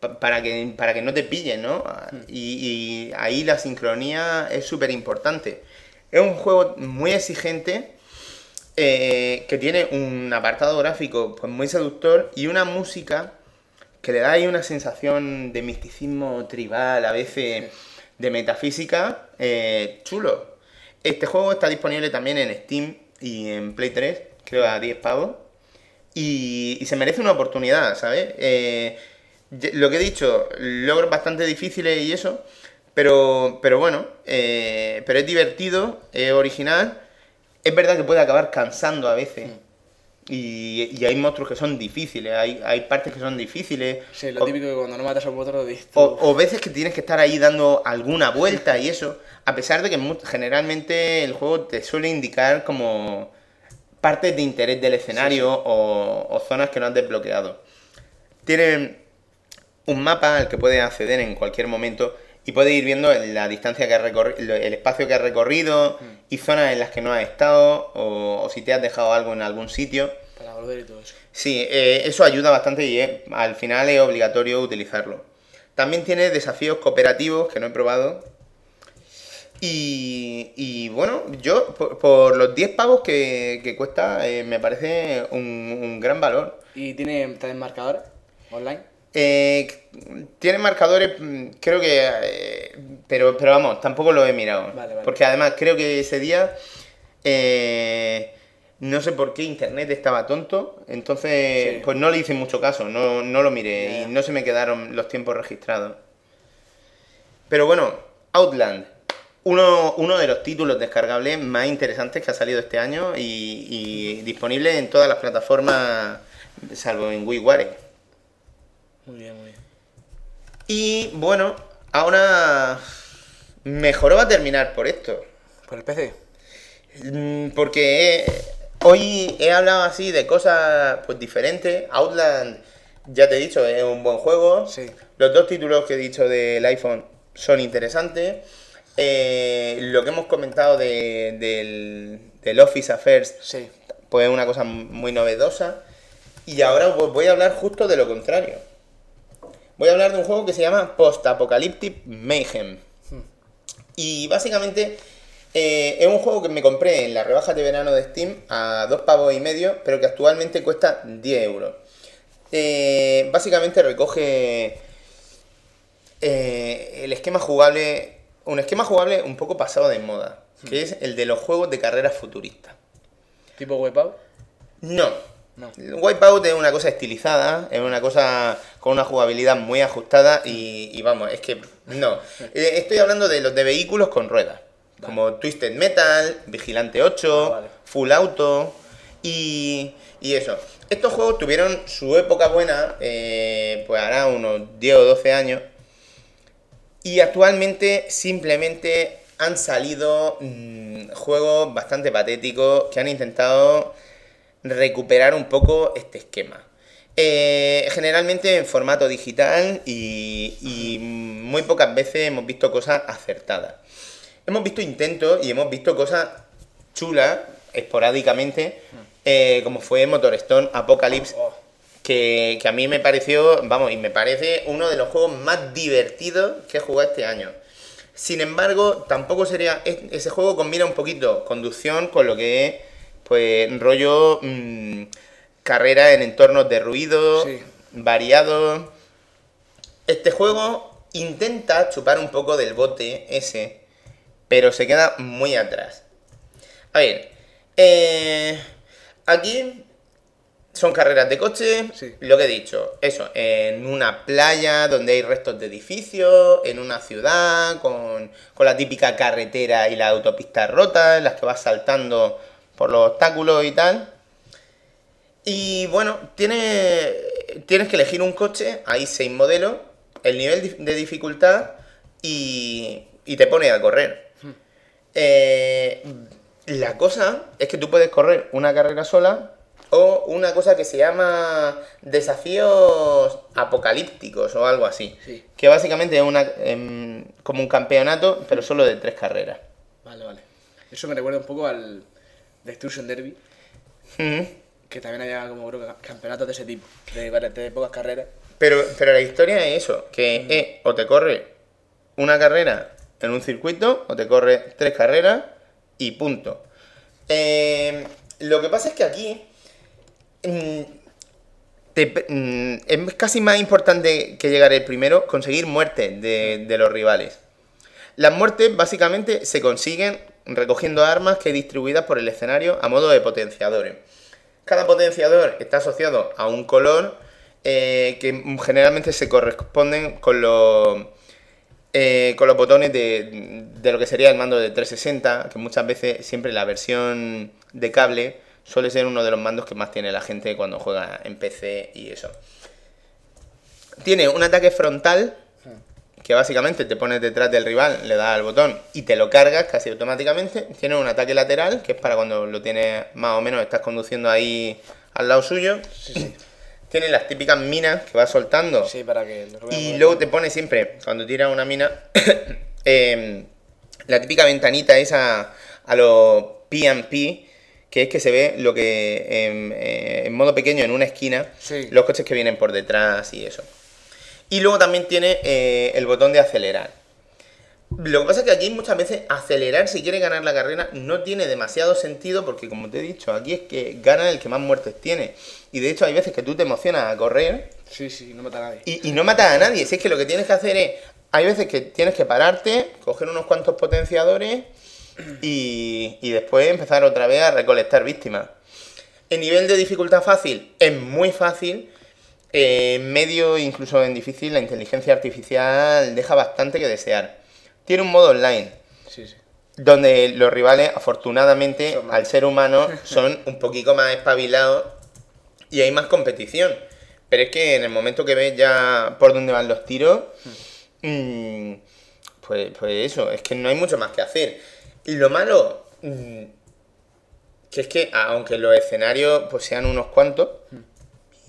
pa- para, que, para que no te pillen, ¿no? Y, y ahí la sincronía es súper importante. Es un juego muy exigente eh, que tiene un apartado gráfico pues, muy seductor y una música que le da ahí una sensación de misticismo tribal, a veces de metafísica, eh, chulo. Este juego está disponible también en Steam y en Play 3 creo a 10 pavos. Y, y se merece una oportunidad, ¿sabes? Eh, lo que he dicho, logros bastante difíciles y eso, pero, pero bueno, eh, pero es divertido, es original. Es verdad que puede acabar cansando a veces. Y, y hay monstruos que son difíciles, hay, hay partes que son difíciles. Sí, lo O- típico que cuando no matas a un monstruo dices o, o veces que tienes que estar ahí dando alguna vuelta y eso, a pesar de que generalmente el juego te suele indicar como partes de interés del escenario O, o zonas que no has desbloqueado. Tiene un mapa al que puedes acceder en cualquier momento y puedes ir viendo la distancia que has recorrido, el espacio que has recorrido y zonas en las que no has estado o, o si te has dejado algo en algún sitio. para volver y todo eso. Sí, eh, eso ayuda bastante y eh, al final es obligatorio utilizarlo. También tiene desafíos cooperativos que no he probado. Y, y bueno, yo por, por los 10 pavos que, que cuesta eh, me parece un, un gran valor. ¿Y tiene también marcadores online? Eh, tiene marcadores, mm, creo que... eh, pero, pero vamos, tampoco lo he mirado. Vale, vale. Porque además creo que ese día... eh, no sé por qué internet estaba tonto, entonces Sí. pues no le hice mucho caso, no, no lo miré y no se me quedaron los tiempos registrados. Pero bueno, Outland, uno, uno de los títulos descargables más interesantes que ha salido este año y, y disponible en todas las plataformas, salvo en WiiWare. Muy bien, muy bien. Y bueno, ahora mejor va a terminar por esto. ¿Por el PC? Mm, Porque hoy he hablado así de cosas pues diferentes. Outland, ya te he dicho, es un buen juego. Sí. Los dos títulos que he dicho del iPhone son interesantes. Eh, lo que hemos comentado de- del, del Office Affairs, Sí. pues es una cosa muy novedosa. Y ahora pues, voy a hablar justo de lo contrario. Voy a hablar de un juego que se llama Post Apocalyptic Mayhem. Y básicamente eh, es un juego que me compré en la rebaja de verano de Steam a dos pavos y medio, pero que actualmente cuesta 10 euros. Eh, básicamente recoge eh, el esquema jugable, un esquema jugable un poco pasado de moda, que es el de los juegos de carreras futuristas. ¿Tipo Wipeout? No. No. Wipeout es una cosa estilizada, es una cosa con una jugabilidad muy ajustada y, y vamos, es que no. Eh, Estoy hablando de los de vehículos con ruedas, como Twisted Metal, Vigilante 8, Ah, vale. Full Auto y, y eso. Estos juegos tuvieron su época buena, eh, pues hará unos 10 o 12 años, y actualmente simplemente han salido mm, juegos bastante patéticos que han intentado recuperar un poco este esquema. Eh, generalmente en formato digital y, y muy pocas veces hemos visto cosas acertadas. Hemos visto intentos y hemos visto cosas chulas esporádicamente, eh, como fue Motorstone Apocalypse, Oh, que, que a mí me pareció, vamos, y me parece uno de los juegos más divertidos que he jugado este año. Sin embargo, tampoco sería. es- Ese juego combina un poquito conducción con lo que es, pues, rollo. mm, carrera en entornos de ruido, Sí. variados. Este juego intenta chupar un poco del bote ese, pero se queda muy atrás. A ver, eh, aquí son carreras de coche, Sí. lo que he dicho, eso, en una playa donde hay restos de edificios, en una ciudad, con, con la típica carretera y la autopista rota, en las que vas saltando por los obstáculos y tal. Y bueno, tiene, tienes que elegir un coche, hay seis modelos, el nivel de dificultad y, y te pone a correr. Eh, la cosa es que tú puedes correr una carrera sola o una cosa que se llama desafíos apocalípticos o algo así. Sí. Que básicamente es una, em, como un campeonato, pero solo de tres carreras. vale, vale. Eso me recuerda un poco al Destruction Derby, Ujú. que también había como creo, campeonatos de ese tipo, de, pocas carreras. Pero, pero la historia es eso, que es o te corre una carrera en un circuito, o te corre tres carreras y punto. Eh, lo que pasa es que aquí mm, te- mm, es casi más importante que llegar el primero conseguir muertes de, de los rivales. Las muertes básicamente se consiguen recogiendo armas que distribuidas por el escenario a modo de potenciadores. Cada potenciador está asociado a un color eh, que generalmente se corresponden con los, eh, con los botones de, de lo que sería el mando de 360, que muchas veces siempre la versión de cable suele ser uno de los mandos que más tiene la gente cuando juega en PC y eso. Tiene un ataque frontal que básicamente te pones detrás del rival, le das al botón y te lo cargas casi automáticamente. Tiene un ataque lateral, que es para cuando lo tienes más o menos, estás conduciendo ahí al lado suyo. (clears throat) Tiene las típicas minas que va soltando. Sí, para que... Y luego te pone siempre, cuando tiras una mina, (clears throat) em, la típica ventanita esa a los PMP, que es que se ve lo que em, eh, en modo pequeño en una esquina, Sí. los coches que vienen por detrás y eso. Y luego también tiene eh, el botón de acelerar. Lo que pasa es que aquí muchas veces acelerar si quieres ganar la carrera no tiene demasiado sentido porque como te he dicho, aquí es que gana el que más muertes tiene. Y de hecho hay veces que tú te emocionas a correr Sí, sí, no mata a nadie. y, y no matas a nadie. Si es que lo que tienes que hacer es. Hay veces que tienes que pararte, coger unos cuantos potenciadores y, y después empezar otra vez a recolectar víctimas. En nivel de dificultad fácil, es muy fácil. Eh, En medio, incluso en difícil, la inteligencia artificial deja bastante que desear. Tiene un modo online Sí, sí. donde los rivales, afortunadamente, Son al ser humano, (laughs) son un poquito más espabilados y hay más competición. Pero es que en el momento que ves ya por dónde van los tiros, mm, pues, pues eso, es que no hay mucho más que hacer. Y lo malo, mm, que es que aunque los escenarios pues sean unos cuantos,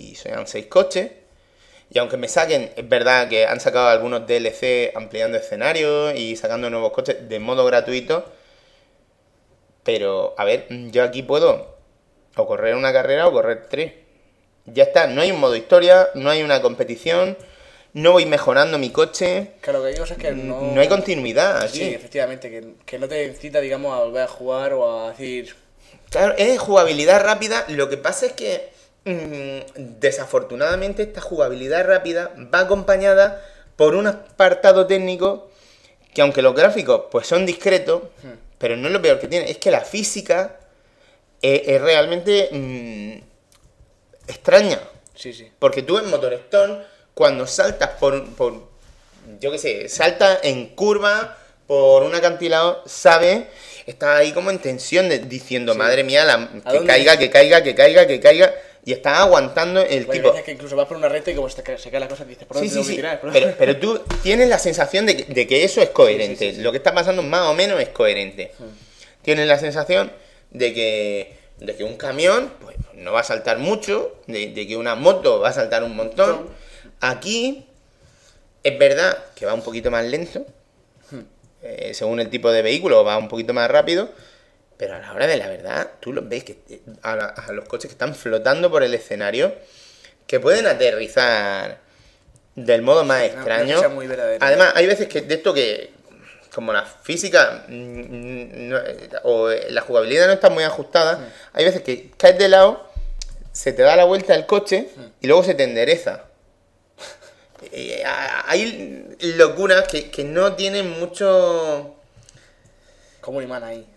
y sean seis coches, y aunque me saquen, es verdad que han sacado algunos DLC ampliando escenarios y sacando nuevos coches de modo gratuito. Pero, a ver, yo aquí puedo o correr una carrera o correr tres. Ya está, no hay un modo historia, no hay una competición, no voy mejorando mi coche, Claro, lo que hay cosas que no... no hay continuidad aquí. Sí, efectivamente, que, que no te incita, digamos, a volver a jugar o a decir... Claro, es jugabilidad rápida. Lo que pasa es que desafortunadamente esta jugabilidad rápida va acompañada por un apartado técnico que aunque los gráficos pues son discretos, pero no es lo peor que tiene, es que la física es, es realmente mm, extraña. Sí, sí. Porque tú en Motor Stone, cuando saltas por, por yo qué sé, saltas en curva por un acantilado, sabes, está ahí como en tensión, de- diciendo, Sí. madre mía, la- ¿A que caiga, que caiga, que caiga, que caiga, y estás aguantando el Hay tipo... veces que incluso vas por una recta y como se cae, la cosa, dices, ¿por dónde sí, tengo que tirar? ¿Por pero, tú tienes la sensación de que, de que eso es coherente. Lo que está pasando más o menos es coherente. Tienes la sensación de que, de que un camión pues, no va a saltar mucho, de, de que una moto va a saltar un montón. Aquí es verdad que va un poquito más lento, eh, según el tipo de vehículo, va un poquito más rápido. Pero a la hora de la verdad, tú los ves que eh, a, la- a los coches que están flotando por el escenario, que pueden aterrizar del modo más extraño. muy. Además, hay veces que de esto que, como la física mm, no- eh, o eh, la jugabilidad no está muy ajustada, hay veces que caes de lado, se te da la vuelta el coche y luego se te endereza. (laughs) Hay locuras que, que no tienen mucho... Como un imán ahí.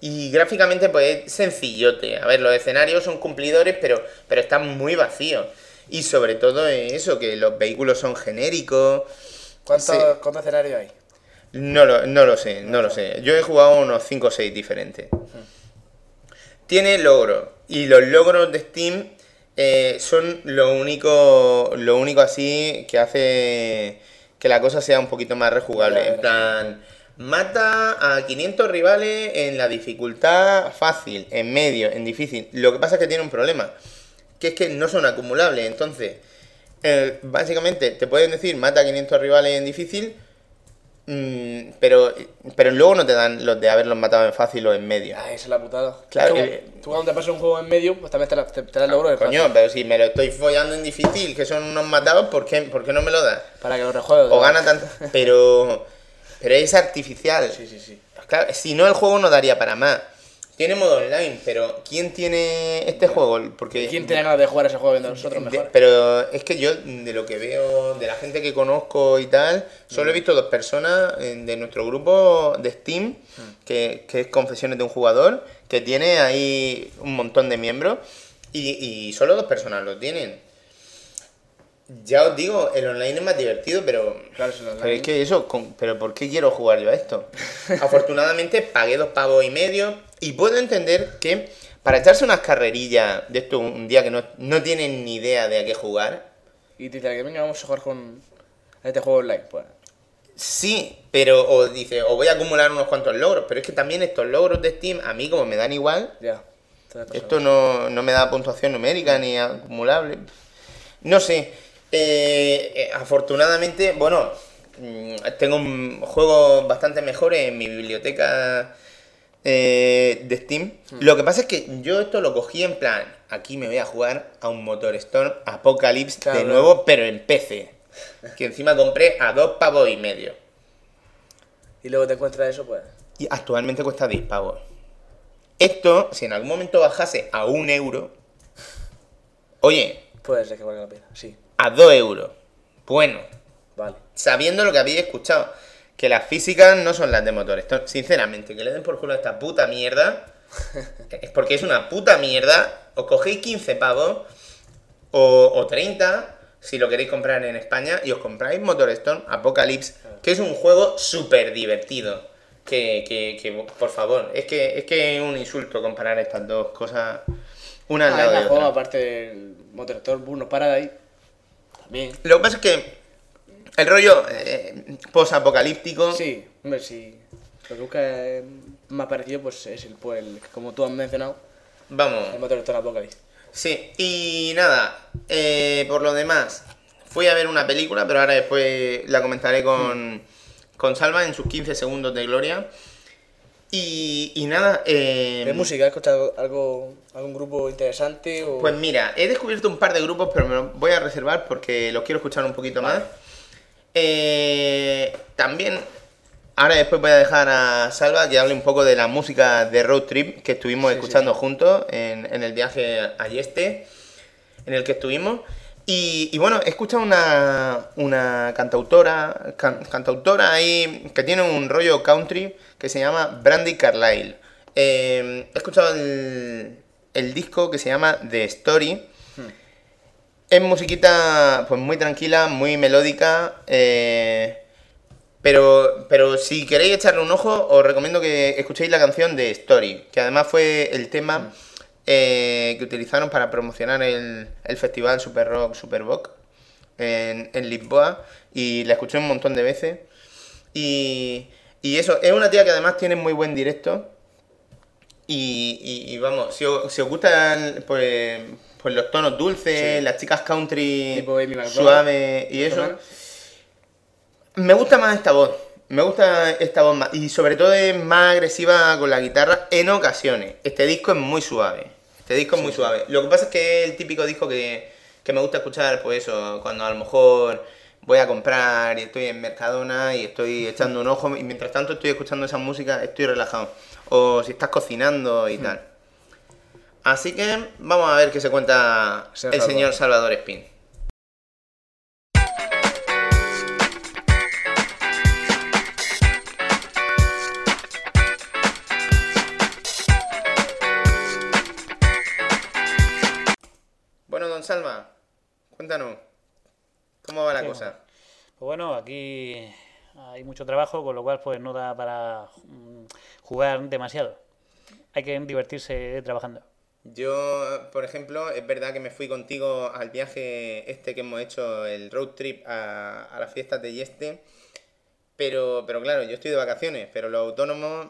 Y gráficamente, pues es sencillote. A ver, los escenarios son cumplidores, pero, pero están muy vacíos. Y sobre todo eso, que los vehículos son genéricos. ¿Cuántos Sí. cuántos escenarios hay? No lo, no lo sé, no lo sé. Yo he jugado unos 5 o 6 diferentes. Tiene logros. Y los logros de Steam eh, son lo único, lo único así que hace que la cosa sea un poquito más rejugable. En plan, mata a 500 rivales en la dificultad fácil, en medio, en difícil. Lo que pasa es que tiene un problema, que es que no son acumulables. Entonces, eh, básicamente te pueden decir mata a 500 rivales en difícil, mm, pero, pero luego no te dan los de haberlos matado en fácil o en medio. Ah, esa es la putada. Claro, Tú, eh, tú cuando te pasas un juego en medio, pues también te, la- te, te el logro de Coño, fácil. pero si me lo estoy follando en difícil, que son unos matados, ¿por qué, por qué no me lo das? Para que lo rejuegues. O gana tanto. Pero, (laughs) pero es artificial. Sí, sí, sí. Claro, si no, el juego no daría para más. Tiene modo online, pero ¿quién tiene este juego? Porque ¿Quién tiene ganas de jugar ese juego a nosotros de- mejor? pero es que yo, de lo que veo, de la gente que conozco y tal, solo he visto dos personas eh, de nuestro grupo de Steam, que, que es Confesiones de un Jugador, que tiene ahí un montón de miembros, y, y solo dos personas lo tienen. Ya os digo, el online es más divertido, pero, Claro, es el online. pero es que eso, con- pero ¿por qué quiero jugar yo a esto? (laughs) Afortunadamente pagué dos pavos y medio y puedo entender que para echarse unas carrerillas de esto un día que no, no tienen ni idea de a qué jugar, Y te dice que venga, vamos a jugar con este juego online. Pues sí, pero o dice, o voy a acumular unos cuantos logros, pero es que también estos logros de Steam a mí como me dan igual, ya. Esto no, no me da puntuación numérica ni acumulable. No sé. Eh, eh, afortunadamente, bueno, mm, tengo un juego bastante mejores en mi biblioteca eh, de Steam. Lo que pasa es que yo esto lo cogí en plan, aquí me voy a jugar a un Motor Storm Apocalypse Claro. de nuevo, pero en PC. Que encima compré a dos pavos y medio. Y luego te encuentras eso, pues. Y actualmente cuesta 10 pavos. Esto, si en algún momento bajase a un euro, oye, Puede ser que valga la pena. Sí, a 2 euros. Bueno, vale. sabiendo lo que habéis escuchado, que las físicas no son las de motores. Sinceramente, que le den por culo a esta puta mierda, (laughs) es porque es una puta mierda. Os cogéis 15 pavos o, o 30 si lo queréis comprar en España y os compráis Motorstone Apocalypse, que es un juego súper divertido. Que, que, que, por favor, es que es que es un insulto comparar estas dos cosas una al Ah, lado de juego, otra. aparte del Motortor Burno Paradise. También. Lo que pasa es que el rollo eh, post-apocalíptico Sí, hombre, si lo que busca es más parecido, pues es el, pues, el como tú has mencionado, Vamos. el Motortor Apocalypse. Sí, y nada, eh, por lo demás, fui a ver una película, pero ahora después la comentaré con, con Salva en sus 15 segundos de gloria. Y, y nada, eh, ¿De música? ¿Has escuchado algo, algún grupo interesante? O... pues mira, he descubierto un par de grupos, pero me los voy a reservar porque los quiero escuchar un poquito más. Eh, también, ahora después voy a dejar a Salva que hable un poco de la música de Road Trip que estuvimos Sí, escuchando juntos en, en el viaje a Yeste, en el que estuvimos. Y, y bueno, he escuchado una, una cantautora, can- cantautora ahí que tiene un rollo country que se llama Brandy Carlyle. Eh, he escuchado el, el disco que se llama The Story. Es musiquita pues muy tranquila, muy melódica. eh, pero, pero si queréis echarle un ojo, os recomiendo que escuchéis la canción de Story, que además fue el tema eh, que utilizaron para promocionar el, el festival Super Rock Superboc en, en Lisboa. Y la escuché un montón de veces. Y, y eso, es una tía que además tiene muy buen directo. Y, y- y vamos, si os, si os gustan pues, pues los tonos dulces, Sí. las chicas country suaves y eso, me gusta más esta voz. Me gusta esta voz más. Y sobre todo es más agresiva con la guitarra en ocasiones. Este disco es muy suave. Este disco es muy suave. Lo que pasa es que es el típico disco que, que me gusta escuchar, pues eso, cuando a lo mejor voy a comprar y estoy en Mercadona y estoy echando un ojo y mientras tanto estoy escuchando esa música, estoy relajado. O si estás cocinando y tal. Así que vamos a ver qué se cuenta el Salvador. señor Salvador Espín. Cuéntanos, ¿cómo va la Sí, cosa? Pues bueno, aquí hay mucho trabajo, con lo cual pues no da para mm, jugar demasiado. Hay que divertirse trabajando. Yo, por ejemplo, es verdad que me fui contigo al viaje este que hemos hecho, el road trip a, a las fiestas de Yeste, pero, pero claro, yo estoy de vacaciones, pero los autónomos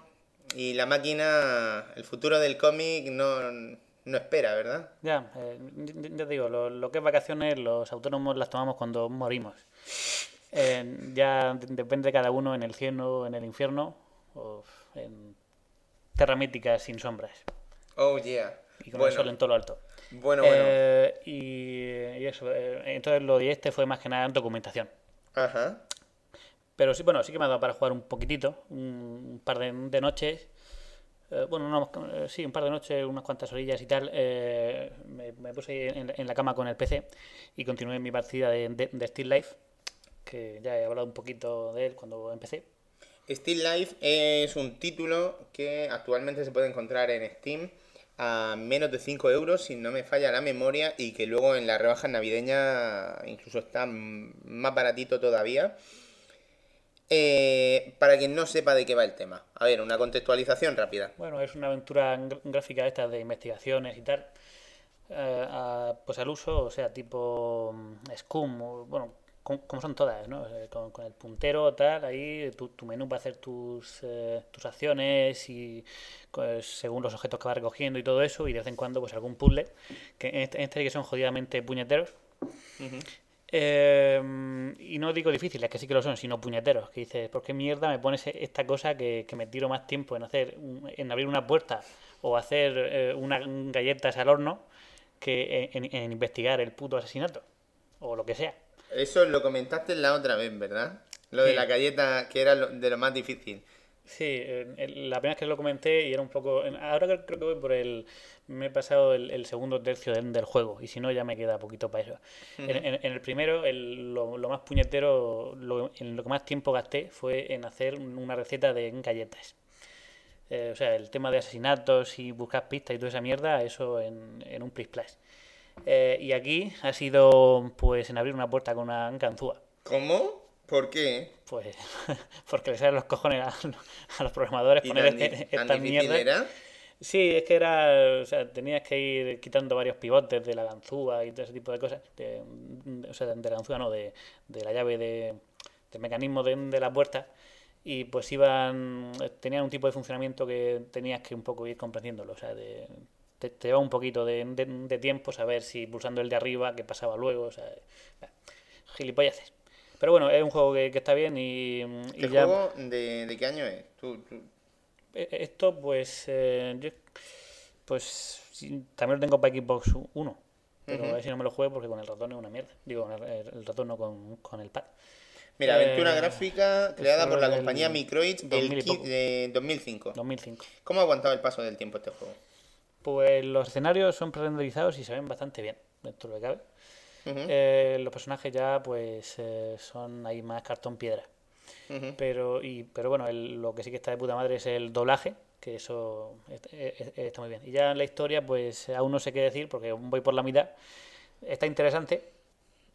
y la máquina, el futuro del cómic no, no espera, ¿verdad? Ya, eh, ya- te digo, lo, lo que es vacaciones, los autónomos las tomamos cuando morimos. Eh, ya de- depende de cada uno en el cielo, en el infierno o en tierra mítica sin sombras Oh, yeah. y con el sol Bueno, en todo lo alto. bueno, bueno. Eh, y, y eso, eh, entonces lo de este fue más que nada documentación. Ajá. Pero sí, bueno, sí que me ha dado para jugar un poquitito, un, un par de, de noches. Eh, bueno, no, eh, sí, un par de noches, unas cuantas orillas y tal, eh, me, puse en, la cama con el PC y continué mi partida de, de, de Still Life, que ya he hablado un poquito de él cuando empecé. Still Life es un título que actualmente se puede encontrar en Steam a menos de 5 euros, si no me falla la memoria, y que luego en las rebajas navideñas incluso está más baratito todavía. Eh, para quien no sepa de qué va el tema. A ver, una contextualización rápida. Bueno, es una aventura gr- gráfica esta de investigaciones y tal. eh, a- pues al uso, o sea, tipo mm, Scum, o, bueno, com- como son todas, ¿no? Eh, Con, con el puntero, tal, ahí tu, tu menú para hacer tus, eh, tus acciones y pues, según los objetos que vas recogiendo y todo eso, y de vez en cuando pues algún puzzle, que en este, en este que son jodidamente puñeteros. Eh, y no digo difíciles, que sí que lo son, sino puñeteros. Que dices, ¿por qué mierda me pones esta cosa que, que me tiro más tiempo en hacer en abrir una puerta o hacer eh, unas galletas al horno que en, investigar el puto asesinato? O lo que sea. Eso lo comentaste la otra vez, ¿verdad? Lo de la galleta, que era lo- de lo más difícil. Sí, eh, la primera vez que lo comenté y era un poco... Ahora creo que voy por el... Me he pasado el, el segundo tercio del, del juego y si no ya me queda poquito para eso. En, en- en el primero, el- lo, lo más puñetero, lo, en lo que más tiempo gasté fue en hacer una receta de galletas. Eh, o sea, el tema de asesinatos y buscar pistas y toda esa mierda, eso en, en un plis plas. Eh, y aquí ha sido pues en abrir una puerta con una ganzúa. ¿Cómo? ¿Por qué? Pues (laughs) porque les salen los cojones a, a los programadores ¿Y poner esta mierda. era? Sí, es que era, o sea, tenías que ir quitando varios pivotes de la ganzúa y todo ese tipo de cosas. De, o sea, de la ganzúa no, de, de la llave de, del mecanismo de, de la puerta. Y pues iban, tenían un tipo de funcionamiento que tenías que un poco ir comprendiéndolo. O sea, de, te, te lleva un poquito de, de- de tiempo saber si pulsando el de arriba, qué pasaba luego. O sea, bah, gilipolleces. Pero bueno, es un juego que, que está bien y, y ¿El ya... juego de, de qué año es? Tú- tú- Eh, Esto, pues, eh, yo, pues también lo tengo para Xbox One, pero a ver si no me lo juego porque con el ratón es una mierda. Digo, con el, el ratón no con, con el pad. Mira, aventura Eh, gráfica creada por la compañía Microids el 2000 y qui- poco. de 2005. 2005. ¿Cómo ha aguantado el paso del tiempo este juego? Pues los escenarios son pre-renderizados y se ven bastante bien, dentro de lo que cabe. Eh, los personajes ya, pues, eh, son ahí más cartón piedra. Pero, y, pero bueno, el- lo que sí que está de puta madre es el doblaje, que eso est- e- e- está muy bien. Y ya en la historia, pues aún no sé qué decir, porque voy por la mitad. Está interesante.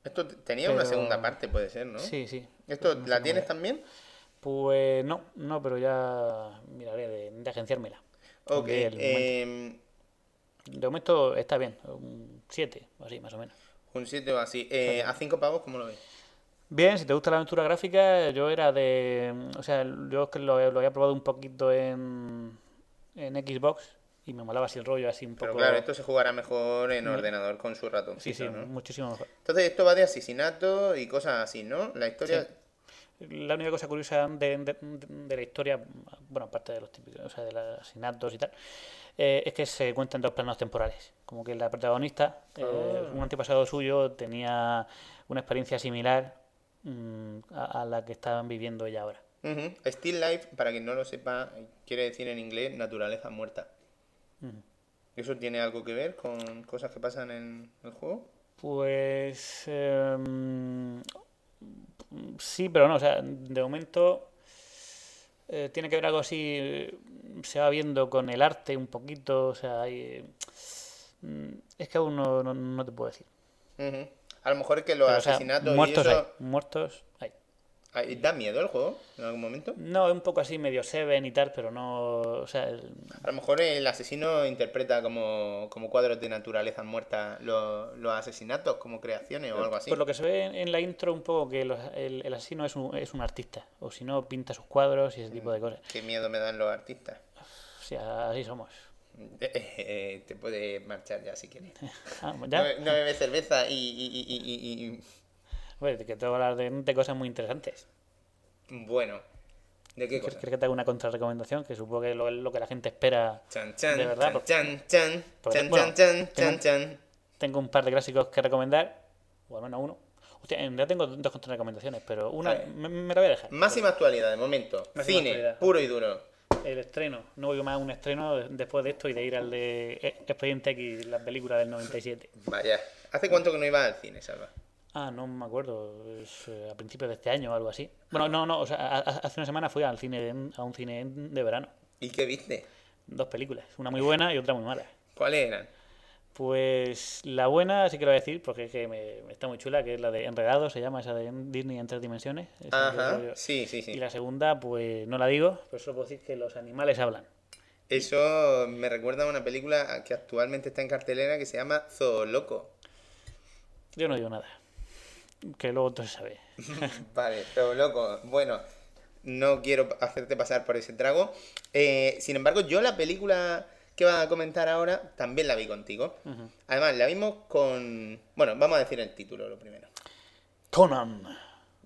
Esto tenía una segunda parte, puede ser, ¿no? Sí, sí. ¿Esto No sé la tienes es. también? Pues no, no, pero ya miraré de, de agenciármela. Ok. Momento- em, de momento está bien, un 7 o así, más o menos. Un 7 o así. Eh, ¿A 5 pavos cómo lo ves? Bien, si te gusta la aventura gráfica, yo era de. O sea, yo es que lo, lo había probado un poquito en, en Xbox y me molaba así el rollo, así un poco. Pero claro, esto se jugará mejor en ordenador con su Sí, ratoncito, sí, ¿no? muchísimo mejor. Entonces esto va de asesinato y cosas así, ¿no? La historia... La única cosa curiosa de, de- de la historia, bueno, aparte de los típicos, o sea, de los asesinatos y tal, eh, es que se cuentan dos planos temporales. Como que la protagonista, eh, Ah. un antepasado suyo, tenía una experiencia similar mm, a, a la que estaban viviendo ella ahora. Ujú. Still Life, para quien no lo sepa, quiere decir en inglés naturaleza muerta. Ujú. ¿Eso tiene algo que ver con cosas que pasan en el juego? Pues em, sí, pero no, o sea, de momento eh, tiene que ver algo así, se va viendo con el arte un poquito, o sea, hay, mm, es que aún no, no- no te puedo decir. A lo mejor es que los Pero, o sea, asesinatos muertos y eso... hay, muertos hay. Ay, ¿Da miedo el juego en algún momento? No, es un poco así medio Seven y tal, pero no, o sea, el- A lo mejor el asesino interpreta como, como cuadros de naturaleza muerta los, los asesinatos, como creaciones o algo así. Por lo que se ve en, la intro un poco que los- el, el asesino es un, es un artista, o si no pinta sus cuadros y ese tipo de cosas. Qué miedo me dan los artistas. O sea, así somos. Eh, (laughs) te puedes marchar ya si quieres. (laughs) Ah, No, ¿ya? be- no bebes cerveza y, y- y- y- Bueno, que tengo que hablar de, de cosas muy interesantes. Bueno, ¿de qué ¿Quieres cosa? quieres que te haga una contrarrecomendación? Que supongo que es lo, lo que la gente espera. Chan, chan, de verdad, chan, chan, chan, porque, chan, bueno, chan, chan, tengo- chan. Tengo un par de clásicos que recomendar, o al menos uno. Hostia, en realidad tengo dos contrarrecomendaciones, pero una me, me la voy a dejar. Máxima actualidad de momento. Máxima Cine, actualidad. puro y duro. el estreno. No voy más a un estreno de- después de esto y de ir al de eh, Expediente X, la película del 97. Vaya. ¿Hace cuánto que no ibas al cine, Salva? Ah, no me acuerdo, es, eh, a principios de este año o algo así. Bueno, no, no, o sea, hace una semana fui al cine, a un cine de verano. ¿Y qué viste? Dos películas, una muy buena y otra muy mala. ¿Cuáles eran? Pues la buena sí que lo voy a decir porque es que me, está muy chula, que es la de Enredado, se llama esa de Disney en tres dimensiones. Ajá. rollo- Sí, sí, Y sí. la segunda, pues no la digo, pero solo puedo decir que los animales hablan. Eso me recuerda a una película que actualmente está en cartelera que se llama Zooloco. Yo no digo nada. Que luego todo se sabe. (laughs) Vale, Zooloco. Bueno, no quiero hacerte pasar por ese trago. Eh, sin embargo, yo la película que van a comentar ahora también la vi contigo. Además, la vimos con... Bueno, vamos a decir el título lo primero. Conan.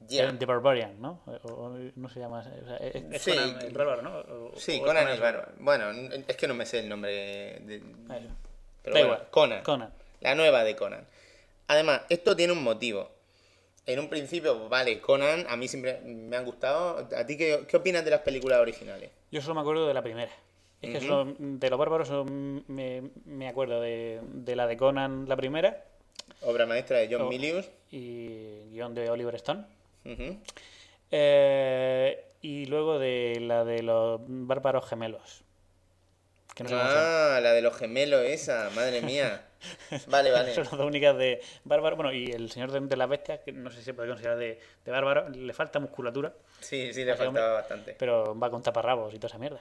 The Barbarian, ¿no? O- o no se llama. o sea, es, es Sí, Conan el bárbaro, ¿no? Sí, Conan es el Bárbaro. Bueno, es que no me sé el nombre de... Ah. Pero bueno. Conan. Conan. La nueva de Conan. Además, esto tiene un motivo. En un principio, vale, Conan a mí siempre me han gustado. ¿A ti qué, qué opinas de las películas originales? Yo solo me acuerdo de la primera. Es que solo- de los bárbaros solo me, me acuerdo de, de la de Conan, la primera, Obra maestra de John Oh. Milius. y guion de Oliver Stone. Eh, y luego de la de los bárbaros gemelos. Que no. Ah, la de los gemelos esa, madre mía. Vale, (laughs) vale. Son las dos únicas de bárbaro. Bueno, y el señor de, de las bestias, que no sé si se puede considerar de, de bárbaro, le falta musculatura, Sí, sí, le hombre. faltaba bastante. pero va con taparrabos y toda esa mierda.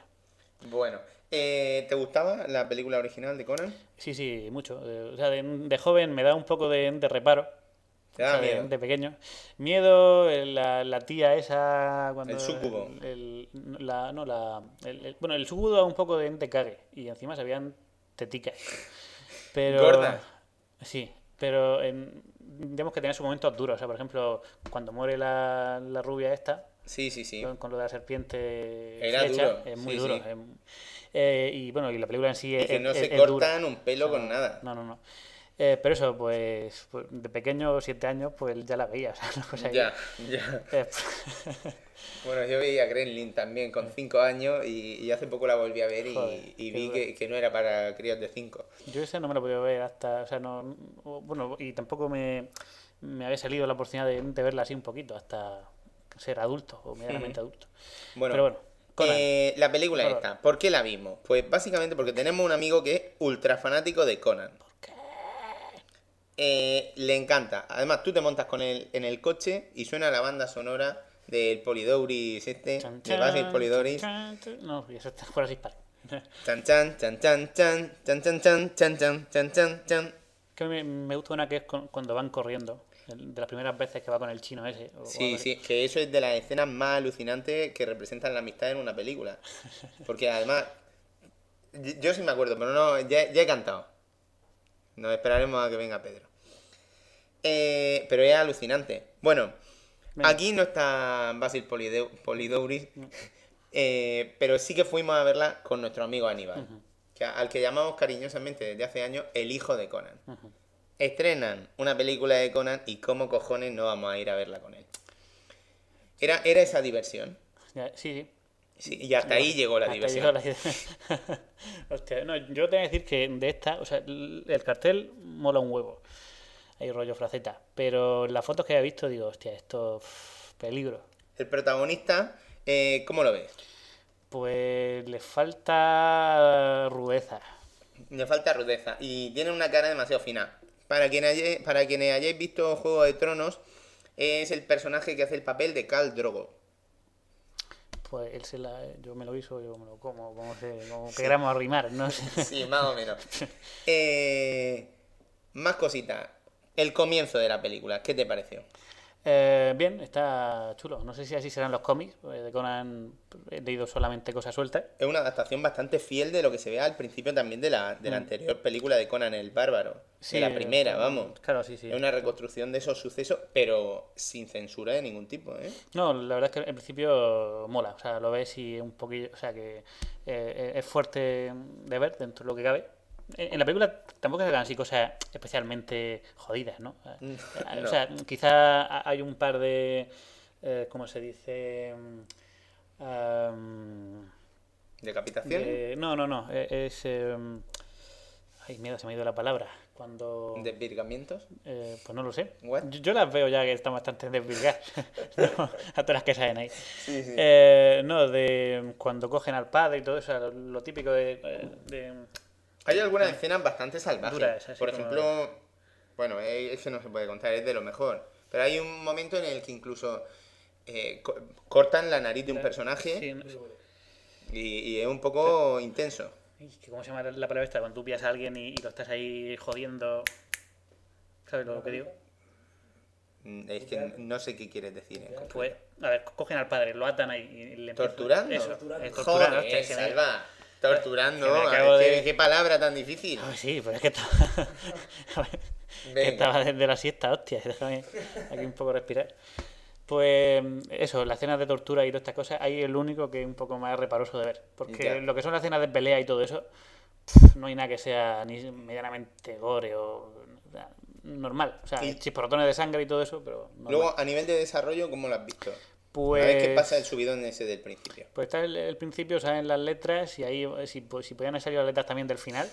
Bueno, eh, ¿te gustaba la película original de Conan? Sí, sí, mucho. Eh, o sea, de, de joven me da un poco de, de reparo. ¿Te o daba sea, de- miedo? De, pequeño. Miedo, eh, la, la tía esa. Cuando, El súcubo. el- la, no, la, el, bueno, el sucubo da un poco de, de cague. Y encima se veían teticas. Pero. Gordas. Sí, pero en, digamos que tenía sus momentos duros. O sea, por ejemplo, cuando muere la, la rubia esta, Sí, sí, sí. con, con lo de la serpiente Era flecha, duro, es muy sí, duro. sí. eh, y bueno, y la película en sí Y es. que no es- se es dura. cortan un pelo O sea, con nada. No, no, no. Eh, pero eso, pues, pues, de pequeño, siete años, pues ya la veía. (laughs) O sea, una cosa ahí. Ya, ya. Eh, (laughs) Bueno, yo veía Gremlin también con 5 años y, y hace poco la volví a ver y, Joder, y qué vi que, que no era para críos de 5. yo ese no me he podido ver hasta. O sea, no. Bueno, y tampoco me, me había salido la oportunidad de, de verla así un poquito, hasta ser adulto o medianamente adulto. Bueno, Pero bueno, eh, la película Conan. esta, ¿por qué la vimos? Pues básicamente porque tenemos un amigo que es ultra fanático de Conan. Eh, le encanta. Además, tú te montas con él en el coche y suena la banda sonora del Polidouris este, Chan, de Basil chan, Polidouris. chan, chan. No, eso está fuera disparo. Chan chan, chan chan chan, chan chan chan, chan chan, chan chan chan. Que me, me gusta una que es con- cuando van corriendo. De las primeras veces que va con el chino ese. o- Sí, sí, que eso es de las escenas más alucinantes que representan la amistad en una película. Porque además, yo sí me acuerdo, pero no, ya, ya he cantado. Nos esperaremos a que venga Pedro. Eh, pero es alucinante. Bueno, Venga. aquí no está Basil Polideu- Polidouris, (laughs) eh, pero sí que fuimos a verla con nuestro amigo Aníbal, que, al que llamamos cariñosamente desde hace años el hijo de Conan. Estrenan una película de Conan y cómo cojones no vamos a ir a verla con él. Era, era esa diversión. Sí, sí. Sí, y hasta ahí llegó la diversión. llegó la- (laughs) Hostia, no, yo tengo que decir que de esta, o sea, el cartel mola un huevo. Hay rollo fraceta. Pero las fotos que he visto digo, hostia, esto peligro. El protagonista, eh, ¿cómo lo ves? Pues le falta rudeza. Le falta rudeza y tiene una cara demasiado fina. Para, quien haya- para quienes hayáis visto Juego de Tronos, es el personaje que hace el papel de Khal Drogo. Pues él se la, yo me lo hizo, yo me lo como, como, se, como queramos arrimar, no sé. (laughs) Sí, más o menos. (laughs) Eh, más cositas. El comienzo de la película, ¿qué te pareció? Eh, bien, está chulo. No sé si así serán los cómics. eh, De Conan he leído solamente cosas sueltas. Es una adaptación bastante fiel de lo que se ve al principio también de la, de la anterior película de Conan el Bárbaro. Mm. Sí, de la primera, eh, vamos. Claro, sí, sí. Es una reconstrucción de esos sucesos, pero sin censura de ningún tipo, ¿eh? No, la verdad es que en principio mola. O sea, lo ves y es un poquillo. O sea, que eh, es fuerte de ver dentro de lo que cabe. En, la película tampoco se hagan así cosas especialmente jodidas, ¿no? (laughs) Eh, No. O sea, quizá ha- hay un par de. eh, ¿Cómo se dice? Mm, am, ¿Decapitación? Eh, no, no, no. eh, Es. eh, ay, miedo, se me ha ido la palabra. Cuando. ¿Desvirgamientos? eh, pues no lo sé. Yo, yo las veo ya que están bastante desvirgadas. (laughs) No, a todas las que salen ahí. Sí, sí. Eh, no, de cuando cogen al padre y todo eso, lo, lo típico de. de- Hay algunas escenas bastante salvajes. Duras, así Por como- ejemplo, bueno, eh, eso no se puede contar, es de lo mejor. Pero hay un momento en el que incluso eh, co- cortan la nariz de un personaje sí, no sé. y, y es un poco intenso. Ay, que ¿Cómo se llama la palabra esta? Cuando tú pillas a alguien y, y lo estás ahí jodiendo. ¿Sabes lo que digo? Mm, Es que no sé qué quieres decir. en concreto. Pues, a ver, cogen al padre, lo atan ahí y le empiezan- ¿Torturando? Eso, eh, torturando, Joder, hostia, se me- Salva. Torturando. ¿Qué, de- qué palabra tan difícil. Ay, sí, pero es que estaba. (laughs) que Venga. estaba desde la siesta, hostia. (laughs) Déjame aquí un poco respirar. Pues eso, las escenas de tortura y todas estas cosas, ahí es el único que es un poco más reparoso de ver. Porque lo que son las escenas de pelea y todo eso, no hay nada que sea ni medianamente gore o normal. O sea, Y- chisporrotones de sangre y todo eso, pero normal. Luego, a nivel de desarrollo, ¿cómo lo has visto? Pues, A ver qué pasa el subidón ese del principio. Pues está el, el principio, salen las letras y ahí, si, pues, si podían haber salido las letras también del final,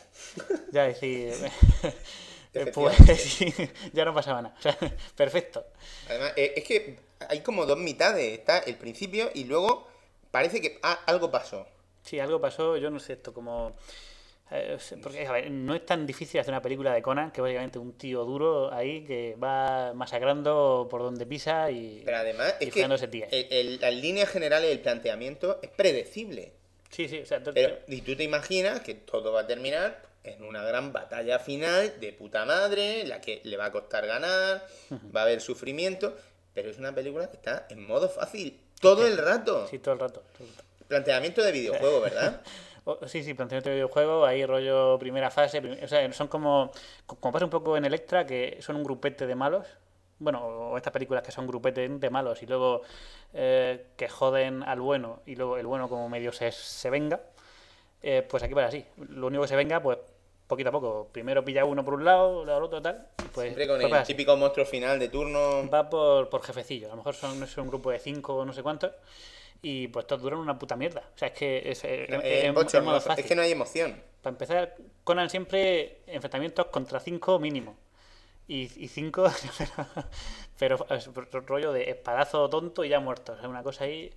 ya decir, (laughs) eh, pues (laughs) sí, ya no pasaba nada. O sea, (laughs) perfecto. Además, eh, es que hay como dos mitades. Está el principio y luego parece que ah, algo pasó. Sí, algo pasó, yo no sé esto, como... eh, porque, a ver, no es tan difícil hacer una película de Conan, que básicamente un tío duro ahí que va masacrando por donde pisa y... Pero además y es que el- el- las líneas generales del planteamiento es predecible. Sí, sí, o sea, Pero, y tú te imaginas que todo va a terminar en una gran batalla final de puta madre, en la que le va a costar ganar, va a haber sufrimiento, pero es una película que está en modo fácil todo el rato. sí, todo el rato. todo el rato. Planteamiento de videojuego, ¿verdad? (laughs) Sí, sí, planteamiento de videojuego, ahí rollo primera fase, prim- o sea, son como, como pasa un poco en Electra, que son un grupete de malos, bueno, o estas películas que son grupete de malos y luego eh, que joden al bueno y luego el bueno como medio se, se venga, eh, pues aquí pasa así, lo único que se venga, pues poquito a poco, primero pilla uno por un lado, luego al otro tal, y pues, Siempre con pues el así. típico monstruo final de turno. Va por, por jefecillo. A lo mejor son, son un grupo de cinco o no sé cuántos. Y pues todos duran una puta mierda. O sea, es que es, es- es es- es Es que no hay emoción. Para empezar, Conan siempre enfrentamientos contra cinco mínimo. Y, y cinco, (laughs) pero, pero es rollo de espadazo tonto y ya muerto. O sea, una cosa ahí.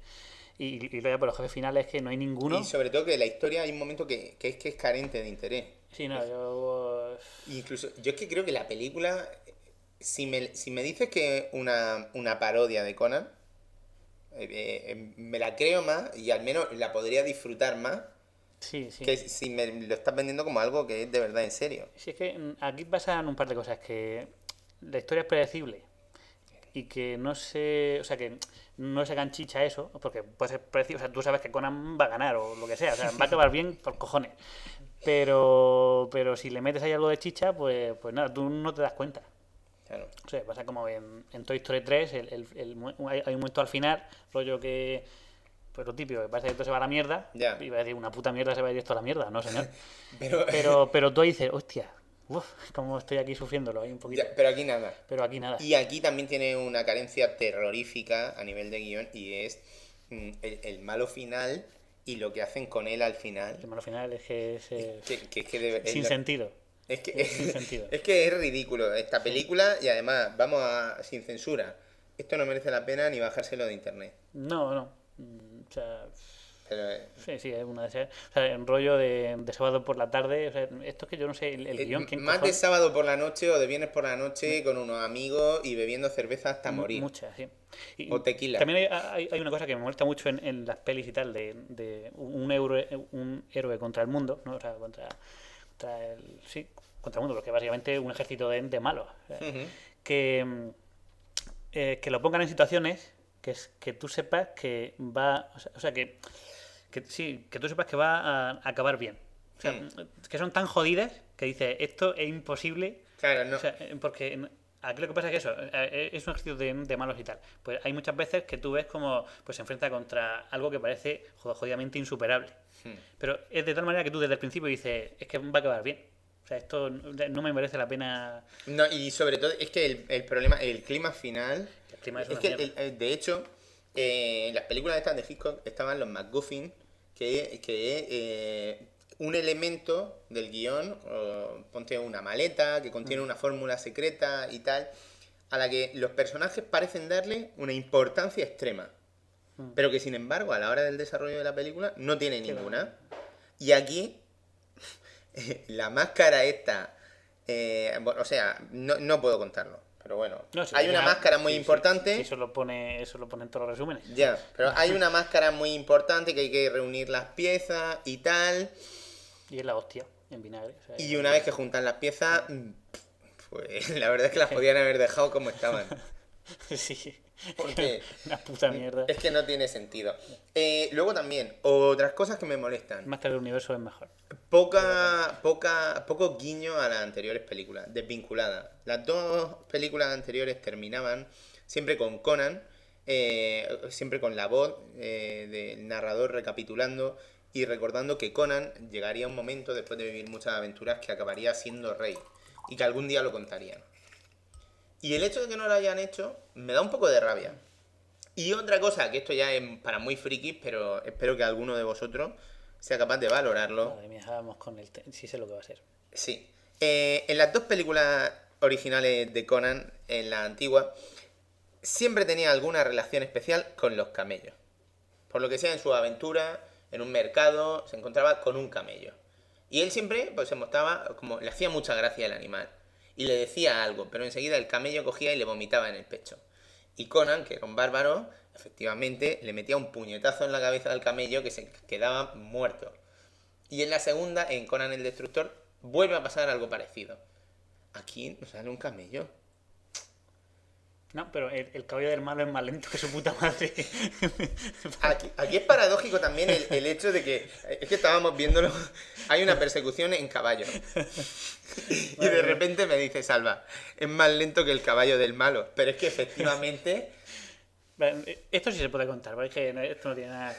Y, y luego por los jefes finales que no hay ninguno. Y sobre todo que la historia hay un momento que, que es que es carente de interés. Sí, no, yo. Incluso, yo es que creo que la película, si me, si me dices que es una, una parodia de Conan, eh, eh, me la creo más y al menos la podría disfrutar más Sí, sí. que si me lo estás vendiendo como algo que es de verdad en serio. Si es que mm, aquí pasan un par de cosas, que la historia es predecible y que no se, o sea, que no se ganchicha eso, porque puede ser predecible, o sea, tú sabes que Conan va a ganar o lo que sea, o sea, va a acabar bien por cojones. Pero, pero si le metes ahí algo de chicha, pues, pues nada, tú no te das cuenta. Claro. O sea, pasa como en, en Toy Story 3, el, el- el mu- hay, hay un momento al final, rollo que, pues lo típico, que parece que todo se va a la mierda, Ya. y va a decir, una puta mierda se va a ir esto a la mierda, no señor. (laughs) Pero, Pero, pero tú dices, hostia, uf, cómo estoy aquí sufriéndolo ahí un poquito. ya, pero aquí nada. Pero aquí nada. Y aquí también tiene una carencia terrorífica a nivel de guion y es mm, el, el malo final y lo que hacen con él al final. El malo final es que es eh, Que, que- que es que de- es sin lo- sentido. Es que, Es sin (laughs) sentido. es que es ridículo esta película y además vamos a sin censura. Esto no merece la pena ni bajárselo de internet. No, no. Mm, O sea, Pero, eh, sí, sí, es una de esas. O sea, en rollo de, de sábado por la tarde. O sea, esto es que yo no sé, el, el eh, guion, ¿quién más de sábado por la noche o de viernes por la noche con unos amigos y bebiendo cerveza hasta morir. Muchas, sí. Y O tequila. También hay, hay- hay una cosa que me molesta mucho en, en las pelis y tal, de, de un, héroe, un héroe contra el mundo, ¿no? O sea, contra, contra el... Sí, contra el mundo, porque básicamente un ejército de, de malos. Que, mm, eh, que lo pongan en situaciones que, es, que tú sepas que va... O sea, o sea, que, que sí, que tú sepas que va a acabar bien. O sea, Mm. que son tan jodidas que dices, esto es imposible Claro, no. o sea, eh, porque aquí lo que pasa es que eso, eh, es un ejercicio de, de malos y tal. Pues hay muchas veces que tú ves como pues se enfrenta contra algo que parece jo- jodidamente insuperable. Hmm. Pero es de tal manera que tú desde el principio dices, es que va a acabar bien. O sea, esto no me merece la pena. No, y sobre todo es que el, el problema, el clima final. El clima es es que, mierda. el- el- de hecho, eh, en las películas estas de Hitchcock estaban los MacGuffin, que, que eh, un elemento del guion, o ponte una maleta que contiene una fórmula secreta y tal, a la que los personajes parecen darle una importancia extrema, pero que sin embargo a la hora del desarrollo de la película no tiene ninguna. Y aquí, (laughs) la máscara esta, eh, bueno, o sea, no, no puedo contarlo, pero bueno, No, sí, hay una ya- máscara muy sí, importante. sí, eso lo pone, eso lo pone en todos los resúmenes. Ya, pero hay (laughs) una máscara muy importante que hay que reunir las piezas y tal. Y es la hostia, en vinagre. o sea, Y una vez que juntan las piezas, mm, (laughs) pues la verdad es que las podían haber dejado como estaban. sí. Porque (laughs) Una puta mierda. es que no tiene sentido. Eh, luego también, otras cosas que me molestan. Más que el universo es mejor. Poca, poca, poco guiño a las anteriores películas, desvinculadas. Las dos películas anteriores terminaban siempre con Conan, eh, siempre con la voz eh, del narrador recapitulando y recordando que Conan llegaría un momento, después de vivir muchas aventuras, que acabaría siendo rey y que algún día lo contarían. Y el hecho de que no lo hayan hecho me da un poco de rabia. Y otra cosa, que esto ya es para muy frikis, pero espero que alguno de vosotros sea capaz de valorarlo. Madre mía, vamos con el... Sí sé lo que va a ser. Sí. Eh, en las dos películas originales de Conan, en la antigua, siempre tenía alguna relación especial con los camellos. Por lo que sea, en su aventura, en un mercado, se encontraba con un camello. Y él siempre pues, se mostraba como... Le hacía mucha gracia el animal. Y le decía algo, pero enseguida el camello cogía y le vomitaba en el pecho. Y Conan, que era un bárbaro, efectivamente le metía un puñetazo en la cabeza del camello que se quedaba muerto. Y en la segunda, en Conan el Destructor, vuelve a pasar algo parecido. Aquí nos sale un camello. No, pero el, el caballo del malo es más lento que su puta madre. (laughs) Aquí, aquí es paradójico también el, el hecho de que, es que estábamos viéndolo, hay una persecución en caballo. Y de repente me dice Salva, es más lento que el caballo del malo. Pero es que efectivamente, Vale, Esto sí se puede contar, porque es que esto no tiene nada.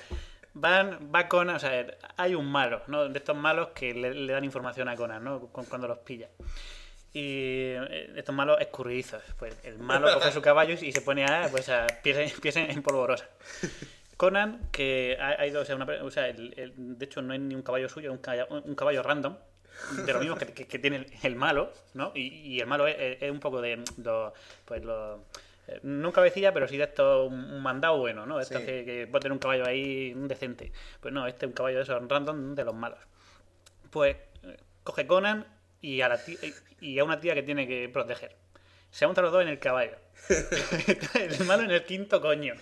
Van, va Conan, o sea, hay un malo, ¿no? De estos malos que le, le dan información a Conan, ¿no? Cu- Cuando los pilla. Y eh, estos malos escurridizos. Pues el malo (laughs) coge su caballo y se pone a, pues, a pies, en- pies en polvorosa. Conan, que ha, ha ido, o sea, una o sea, el- el- de hecho no es ni un caballo suyo, es un caballo, un caballo random, de lo mismo que, que- que tiene el, el malo, ¿no? Y, y el malo es, es- es un poco de los, pues los, eh, no un cabecilla, pero sí de esto un, mandado bueno, ¿no? Esto Sí. que, que puede tener un caballo ahí decente. Pues no, este es un caballo de esos random de los malos. Pues eh, coge Conan y a, la tía- y a una tía que tiene que proteger. Se montan los dos en el caballo. (laughs) el malo en el quinto coño.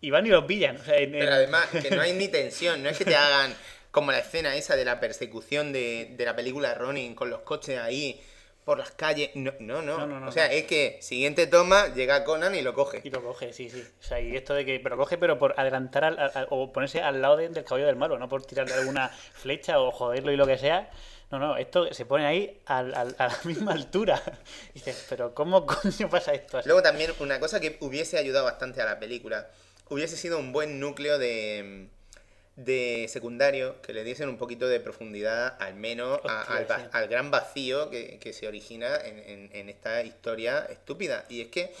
Y van y los pillan. O sea, en- pero además que no hay ni (laughs) tensión, no es que te hagan como la escena esa de la persecución de, de la película Ronin con los coches ahí por las calles. No, no, no. No, no, o sea, es que siguiente toma llega Conan y lo coge. Y lo coge, sí, sí. O sea, y esto de que. Pero coge, pero por adelantar al- al- o ponerse al lado de- del caballo del malo, no por tirarle alguna flecha o joderlo y lo que sea. No, no, esto se pone ahí al- a la (laughs) misma altura. Y dices, pero ¿cómo coño pasa esto así? Luego también una cosa que hubiese ayudado bastante a la película, hubiese sido un buen núcleo de, de secundario que le diesen un poquito de profundidad al menos a- al, sí. al gran vacío que, que se origina en, en- en esta historia estúpida. Y es que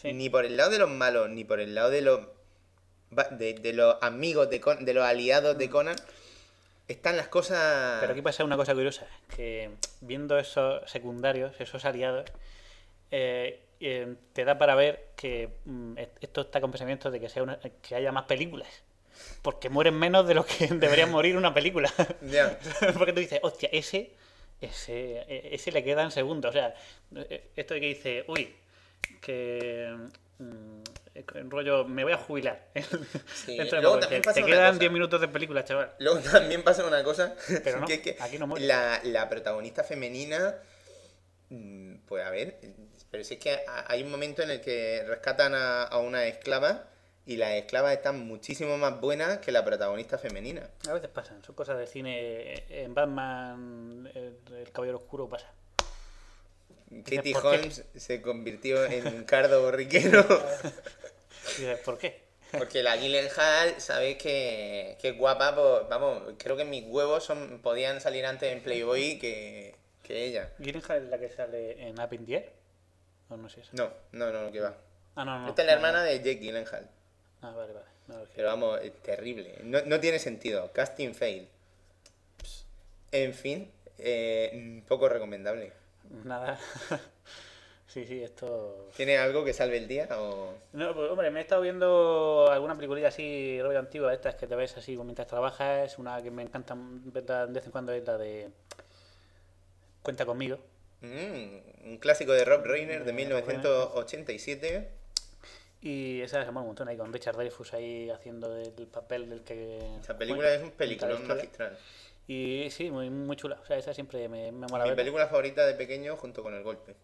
sí. ni por el lado de los malos, ni por el lado de los de, de los amigos de, Con- de los aliados de Conan, están las cosas... Pero aquí pasa una cosa curiosa, que viendo esos secundarios, esos aliados, eh, eh, te da para ver que mm, est- esto está con pensamientos de que, sea una- que haya más películas. Porque mueren menos de lo que (laughs) debería morir una película. (laughs) Ya. (laughs) Porque tú dices, hostia, ese, ese, e- ese le quedan segundos. O sea, eh, esto de que dice, uy, que mm, el rollo, me voy a jubilar. (laughs) Sí, luego te una quedan cosa. 10 minutos de película, chaval. Luego también pasa una cosa, (laughs) Pero no, que es que aquí no muere. la, la protagonista femenina, mm, pues a ver, pero si es que ha- hay un momento en el que rescatan a, a una esclava y las esclavas están muchísimo más buenas que la protagonista femenina. A veces pasan, son cosas de cine. En Batman, el, el Caballero Oscuro pasa. Katie. Holmes se convirtió en un cardo borriquero (laughs) dices, ¿por qué? porque la Gyllenhaal, sabéis que, que es guapa, vamos, creo que mis huevos son, podían salir antes en Playboy que, que ella. ¿Gyllenhaal es la que sale en Up in the Air? ¿O no es esa? No, no, no, que va. Ah, no, no. Esta es la no, no. hermana de Jake Gyllenhaal. Ah, vale, vale. No, es que- Pero vamos, es terrible. No, no tiene sentido. Casting fail. En fin, eh, poco recomendable. Nada. (laughs) sí, sí, esto... ¿Tiene algo que salve el día? O... No, pues hombre, me he estado viendo alguna peliculilla así, rollo antigua, estas que te ves así mientras trabajas. Una que me encanta de vez en cuando es la de Cuenta conmigo. Mm, un clásico de Rob Reiner de 1987. Y esa se mola un montón ahí con Richard Dreyfuss ahí haciendo el papel del que... Esa película es un peliculón magistral. Y sí, muy, muy chula. O sea, esa siempre me, me mola Mi película favorita de pequeño junto con El Golpe.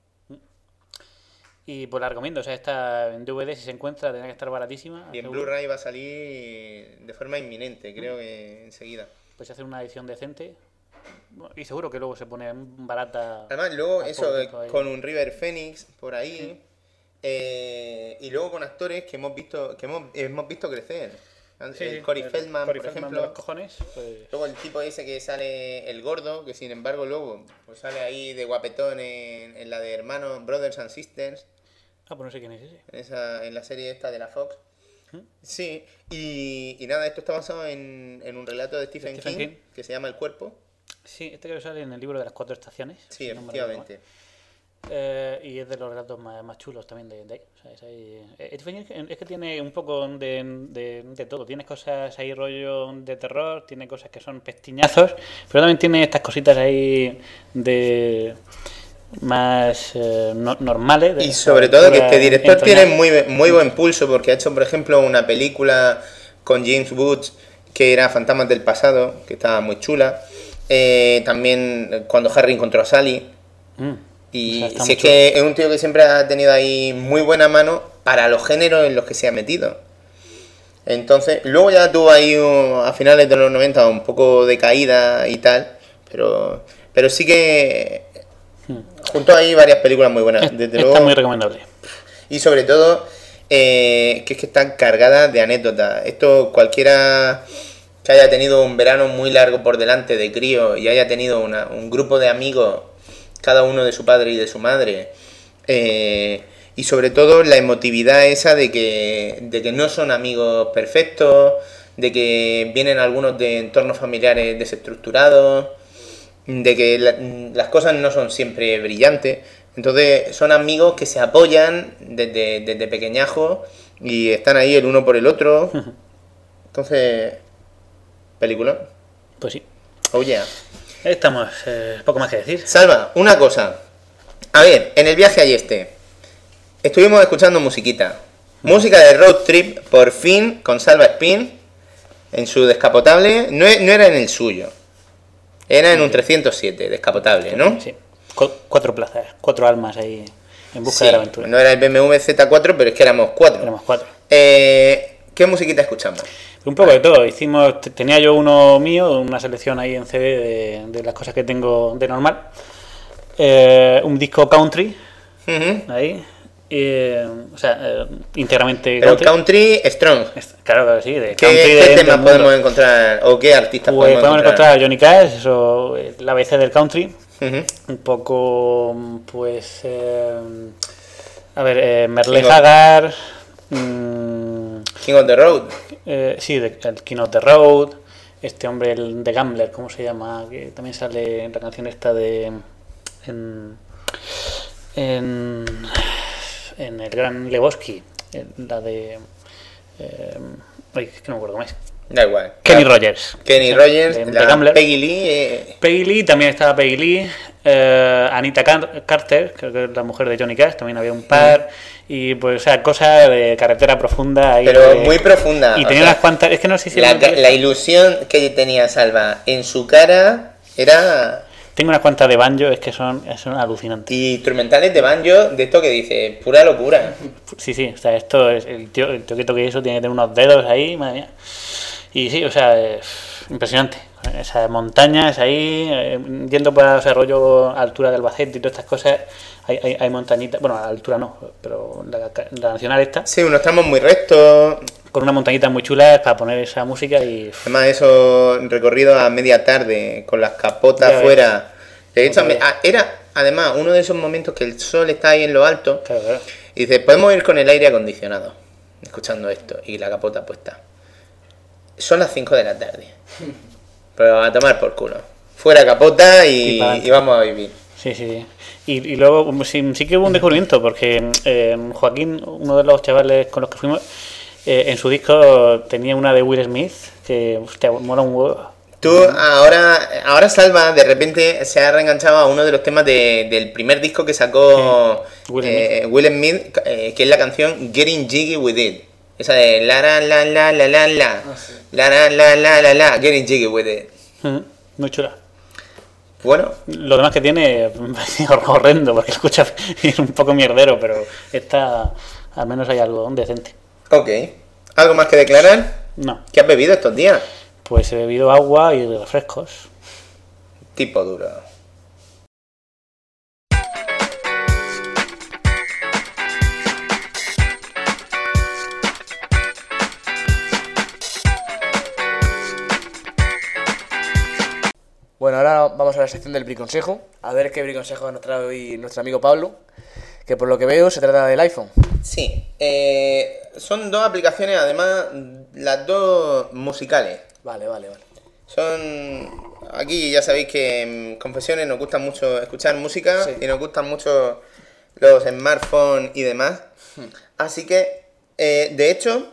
Y pues la recomiendo. O sea, está en DVD si se encuentra, tiene que estar baratísima. Y en. Blu-ray va a salir de forma inminente, creo que enseguida. Pues se hace una edición decente. Y seguro que luego se pone barata. Además, luego eso, con un River Phoenix por ahí. eh, y luego con actores que hemos visto que hemos, hemos visto crecer. Sí, el el Feldman, Corey por Feldman de ejemplo. los cojones, pues, Luego el tipo ese que sale el gordo, que sin embargo luego pues sale ahí de guapetón en, en la de Hermanos, Brothers and Sisters, Ah, pues no sé quién es ese. en, esa, en la serie esta de la Fox. ¿Mm? Sí, y, y nada, esto está basado en, en un relato de Stephen, Stephen King, King. que se llama El Cuerpo. Sí, este creo que sale en el libro de las cuatro estaciones. Sí, si efectivamente. Eh, y es de los relatos más, más chulos también de, de ahí. O sea, es, ahí- eh, es que tiene un poco de, de, de todo. Tiene cosas ahí rollo de terror, tiene cosas que son pestiñazos, pero también tiene estas cositas ahí de más eh, no- normales. Y sobre todo que este director tiene muy, muy buen pulso porque ha hecho, por ejemplo, una película con James Woods que era Fantasmas del Pasado, que estaba muy chula. Eh, también cuando Harry encontró a Sally. Mm. Y O sea, si es que es un tío que siempre ha tenido ahí muy buena mano para los géneros en los que se ha metido. Entonces, luego ya tuvo ahí un- a finales de los 90 un poco de caída y tal, pero, pero sí que junto ahí varias películas muy buenas. Desde Está luego, muy recomendable. y sobre todo, eh, que es que están cargadas de anécdotas. Esto cualquiera que haya tenido un verano muy largo por delante de crío y haya tenido una- un grupo de amigos, cada uno de su padre y de su madre, eh, y sobre todo la emotividad esa de que, de que no son amigos perfectos, de que vienen algunos de entornos familiares desestructurados, de que la- las cosas no son siempre brillantes. Entonces son amigos que se apoyan desde, desde pequeñajo y están ahí el uno por el otro. (laughs) Entonces, película. Pues sí. Oh yeah. Ahí Estamos, eh, poco más que decir. Salva, una cosa. A ver, en el viaje a este, estuvimos escuchando musiquita. Música de road trip, por fin, con Salva Spin, en su descapotable. No, e- no era en el suyo. Era en un 307, descapotable, ¿no? Sí. Cu- cuatro plazas, cuatro almas ahí en busca Sí, de la aventura. no era el BMW Z4, pero es que éramos cuatro. Éramos cuatro. Eh, ¿Qué musiquita escuchamos? Un poco de todo. Hicimos, tenía yo uno mío, una selección ahí en CD de, de las cosas que tengo de normal. Eh, un disco country, ahí. eh, o sea, eh, íntegramente Pero country. Country Strong. Claro, claro, sí, de ¿Qué, country qué de- del temas podemos encontrar o qué artistas Pues podemos, podemos encontrar Johnny Cash, eso, la ABC del country. Un poco, pues. a ver, eh, Merle Haggard. King of the Road. eh, sí, el King of the Road. Este hombre, el de Gambler, ¿cómo se llama? Que también sale en la canción esta de. En. En, en el gran Lebowski. La de. Eh, ay, es que no me acuerdo cómo es. Da igual. Kenny Claro. Rogers. Kenny Rogers, de- la. Peggy Lee. eh, Peggy Lee, también estaba Peggy Lee, eh, Anita Car- Carter, creo que es la mujer de Johnny Cash, también había un par, y pues, o sea, cosas de carretera profunda. ahí pero de- muy profunda. Y tenía unas cuantas, es que no sé si... la ilusión que tenía Salva en su cara era Tengo unas cuantas de banjo, es que son, son alucinantes. y instrumentales de banjo de esto que dice pura locura. Sí, sí, o sea, esto es, el tío, el tío que toque eso tiene que tener unos dedos ahí, madre mía. Y sí, o sea, es impresionante. Esas montañas ahí, eh, yendo para ese rollo altura del Albacete y todas estas cosas, hay, hay, hay montañitas, bueno, altura no, pero la, la nacional esta, Sí, unos tramos muy rectos. con unas montañitas muy chulas para poner esa música y Además, eso recorrido a media tarde, con las capotas Ya ves. fuera. De hecho, ah, era además uno de esos momentos que el sol está ahí en lo alto claro, claro. y dice, podemos ir con el aire acondicionado. escuchando esto y la capota puesta. Son las 5 de la tarde. (laughs) Pero a tomar por culo. Fuera capota y, Y pa' y vamos a vivir. Sí, sí, sí. Y, y luego um, sí, sí que hubo un descubrimiento, porque eh, Joaquín, uno de los chavales con los que fuimos, eh, en su disco tenía una de Will Smith, que hostia, mola un huevo. Tú ahora, ahora Salva de repente se ha reenganchado a uno de los temas de- del primer disco que sacó Sí, Will eh, Will Smith, que es la canción Getting Jiggy With It. Esa de la la la la la la la. Ah, la la la la la la. Getting jiggy with it. Muy chula. Bueno. Lo demás que tiene es (laughs) horrendo, porque escucha (laughs) es un poco mierdero, pero esta al menos hay algo decente. Ok. ¿Algo más que declarar? No. ¿Qué has bebido estos días? Pues he bebido agua y refrescos. Tipo duro. Bueno, ahora vamos a la sección del briconsejo. A ver qué briconsejo nos trae hoy nuestro amigo Pablo. Que por lo que veo se trata del iPhone. Sí, eh, son dos aplicaciones, además, las dos musicales. Vale, vale, vale. Son. Aquí ya sabéis que en Confesiones nos gusta mucho escuchar música Sí. y nos gustan mucho los smartphones y demás. Así que, eh, de hecho,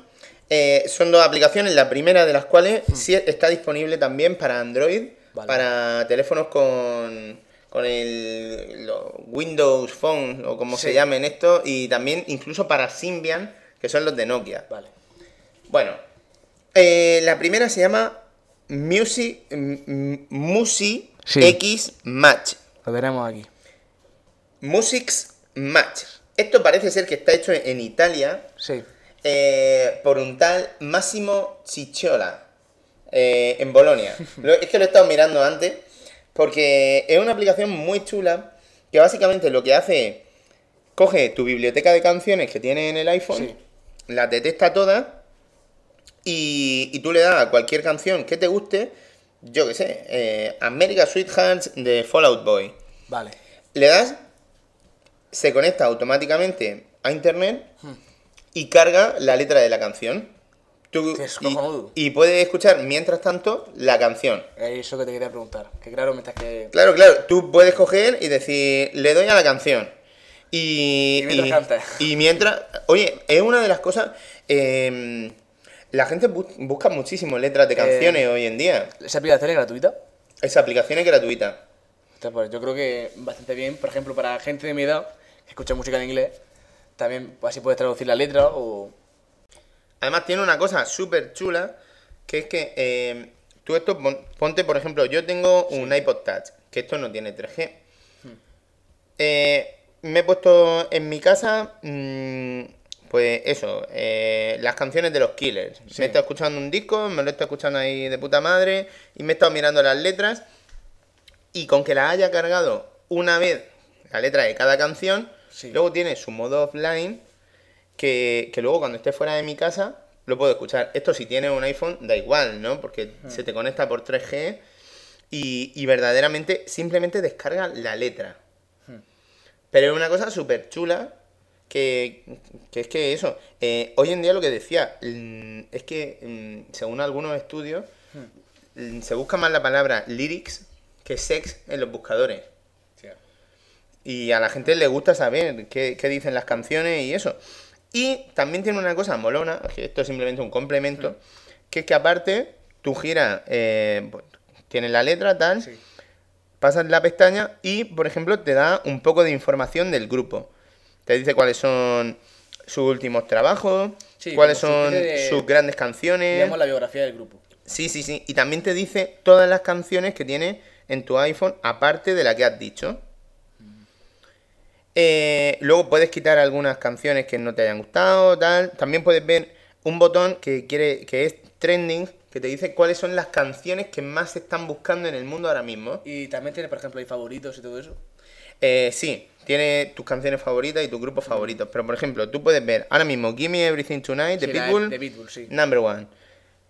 eh, son dos aplicaciones, la primera de las cuales sí está disponible también para Android, Vale. para teléfonos con, con el los Windows Phone o como se llamen esto, y también incluso para Symbian, que son los de Nokia. Vale. Bueno, eh, la primera se llama Music, Musi Sí. X Match. Lo tenemos aquí. Musics Match. Esto parece ser que está hecho en Italia Sí. eh, por un tal Massimo Cicciola eh, en Bolonia. (laughs) Lo- es que lo he estado mirando antes porque es una aplicación muy chula que básicamente lo que hace es coge tu biblioteca de canciones que tienes en el iPhone, Sí. las detecta todas y, y tú le das a cualquier canción que te guste, yo qué sé, eh, America Sweethearts de Fallout Boy. Vale. Le das, se conecta automáticamente a internet y carga la letra de la canción. Tú- y, y puedes escuchar mientras tanto la canción. Eso que te quería preguntar. Que claro, mientras que. Claro, claro, tú puedes coger y decir, le doy a la canción. Y, Y mientras canta. y mientras, oye, es una de las cosas, em, la gente bu- busca muchísimo letras de Eh, canciones hoy en día. ¿Esa aplicación es gratuita? Esa aplicación es gratuita. Pues yo creo que bastante bien, por ejemplo, para gente de mi edad que escucha música en inglés, también así puedes traducir la letra o... Además tiene una cosa súper chula, que es que eh, tú esto, pon- ponte por ejemplo, yo tengo un iPod Touch, que esto no tiene 3G. Eh, me he puesto en mi casa, mm, pues eso, eh, las canciones de los Killers. Me he estado escuchando un disco, me lo he estado escuchando ahí de puta madre, y me he estado mirando las letras, y con que la haya cargado una vez la letra de cada canción, Sí. luego tiene su modo offline, que, que luego cuando esté fuera de mi casa lo puedo escuchar. Esto si tienes un iPhone da igual, ¿no? Porque se te conecta por 3G y, y verdaderamente simplemente descarga la letra. Pero es una cosa súper chula que, que es que eso, eh, hoy en día lo que decía, mm, es que mm, según algunos estudios mm, se busca más la palabra lyrics que sex en los buscadores. Y a la gente le gusta saber qué, qué dicen las canciones y eso. Y también tiene una cosa molona, que esto es simplemente un complemento, que es que aparte tú giras, eh, tienes la letra tal, Sí. pasas la pestaña y, por ejemplo, te da un poco de información del grupo. Te dice cuáles son sus últimos trabajos, Sí, cuáles son de- sus grandes canciones. Digamos la biografía del grupo. Sí, sí, sí. Y también te dice todas las canciones que tiene en tu iPhone, aparte de la que has dicho. Eh, luego puedes quitar algunas canciones que no te hayan gustado, tal. También puedes ver un botón que quiere, que es trending, que te dice cuáles son las canciones que más se están buscando en el mundo ahora mismo. Y también tiene, por ejemplo, hay favoritos y todo eso. Eh, sí, tiene tus canciones favoritas y tus grupos favoritos. Pero por ejemplo, tú puedes ver ahora mismo Give Me Everything Tonight de Sí, Pitbull. de Pitbull, sí. Number one.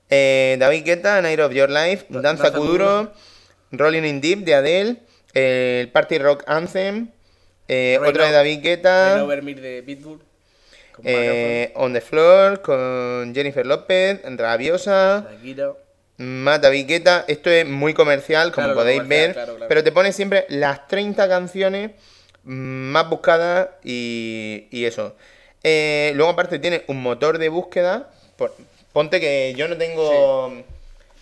Eh, David Guetta, Night of Your Life, Danza Danza Kuduro, Rolling in Deep de Adele, el Party Rock Anthem, eh, otra de David Guetta, Me de Pitbull. eh, On the Floor con Jennifer López, Rabiosa, Shakira. Mata Viqueta. Esto es muy comercial, como Claro, podéis comercial, ver, claro, claro. pero te pone siempre las 30 canciones más buscadas y, y eso. Eh, luego aparte tiene un motor de búsqueda. Por- ponte que yo no tengo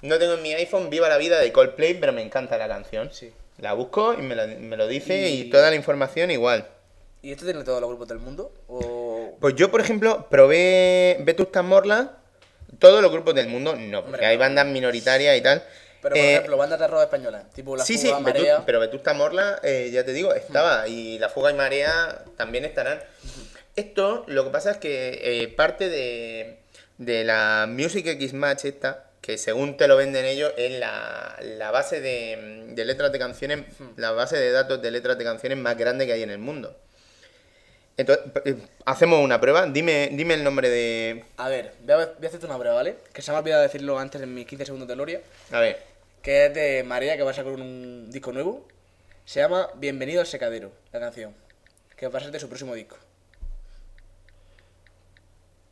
no tengo en mi iPhone Viva la vida de Coldplay, pero me encanta la canción. Sí. La busco y me lo, me lo dice y... Y- toda la información igual. ¿Y esto tiene todos los grupos del mundo? ¿O Pues yo, por ejemplo, probé Vetusta Morla, todos los grupos del mundo, no, porque Hombre, hay bandas minoritarias y tal. Pero, por Eh, ejemplo, bandas de rock españolas, tipo La sí, Fuga, sí, Marea... pero Vetusta Morla, eh, ya te digo, estaba. Y La Fuga y Marea también estarán. Esto, lo que pasa es que eh, parte de, de la Music X Match esta, que según te lo venden ellos, es la, la base de, de letras de canciones, la base de datos de letras de canciones más grande que hay en el mundo. Entonces, eh, hacemos una prueba. Dime, dime el nombre de. A ver, voy a, voy a hacerte una prueba, ¿vale? Que se me ha olvidado decirlo antes en mis 15 segundos de gloria. A ver. Que es de María, que va a sacar un disco nuevo. Se llama Bienvenido al secadero, la canción. Que va a ser de su próximo disco.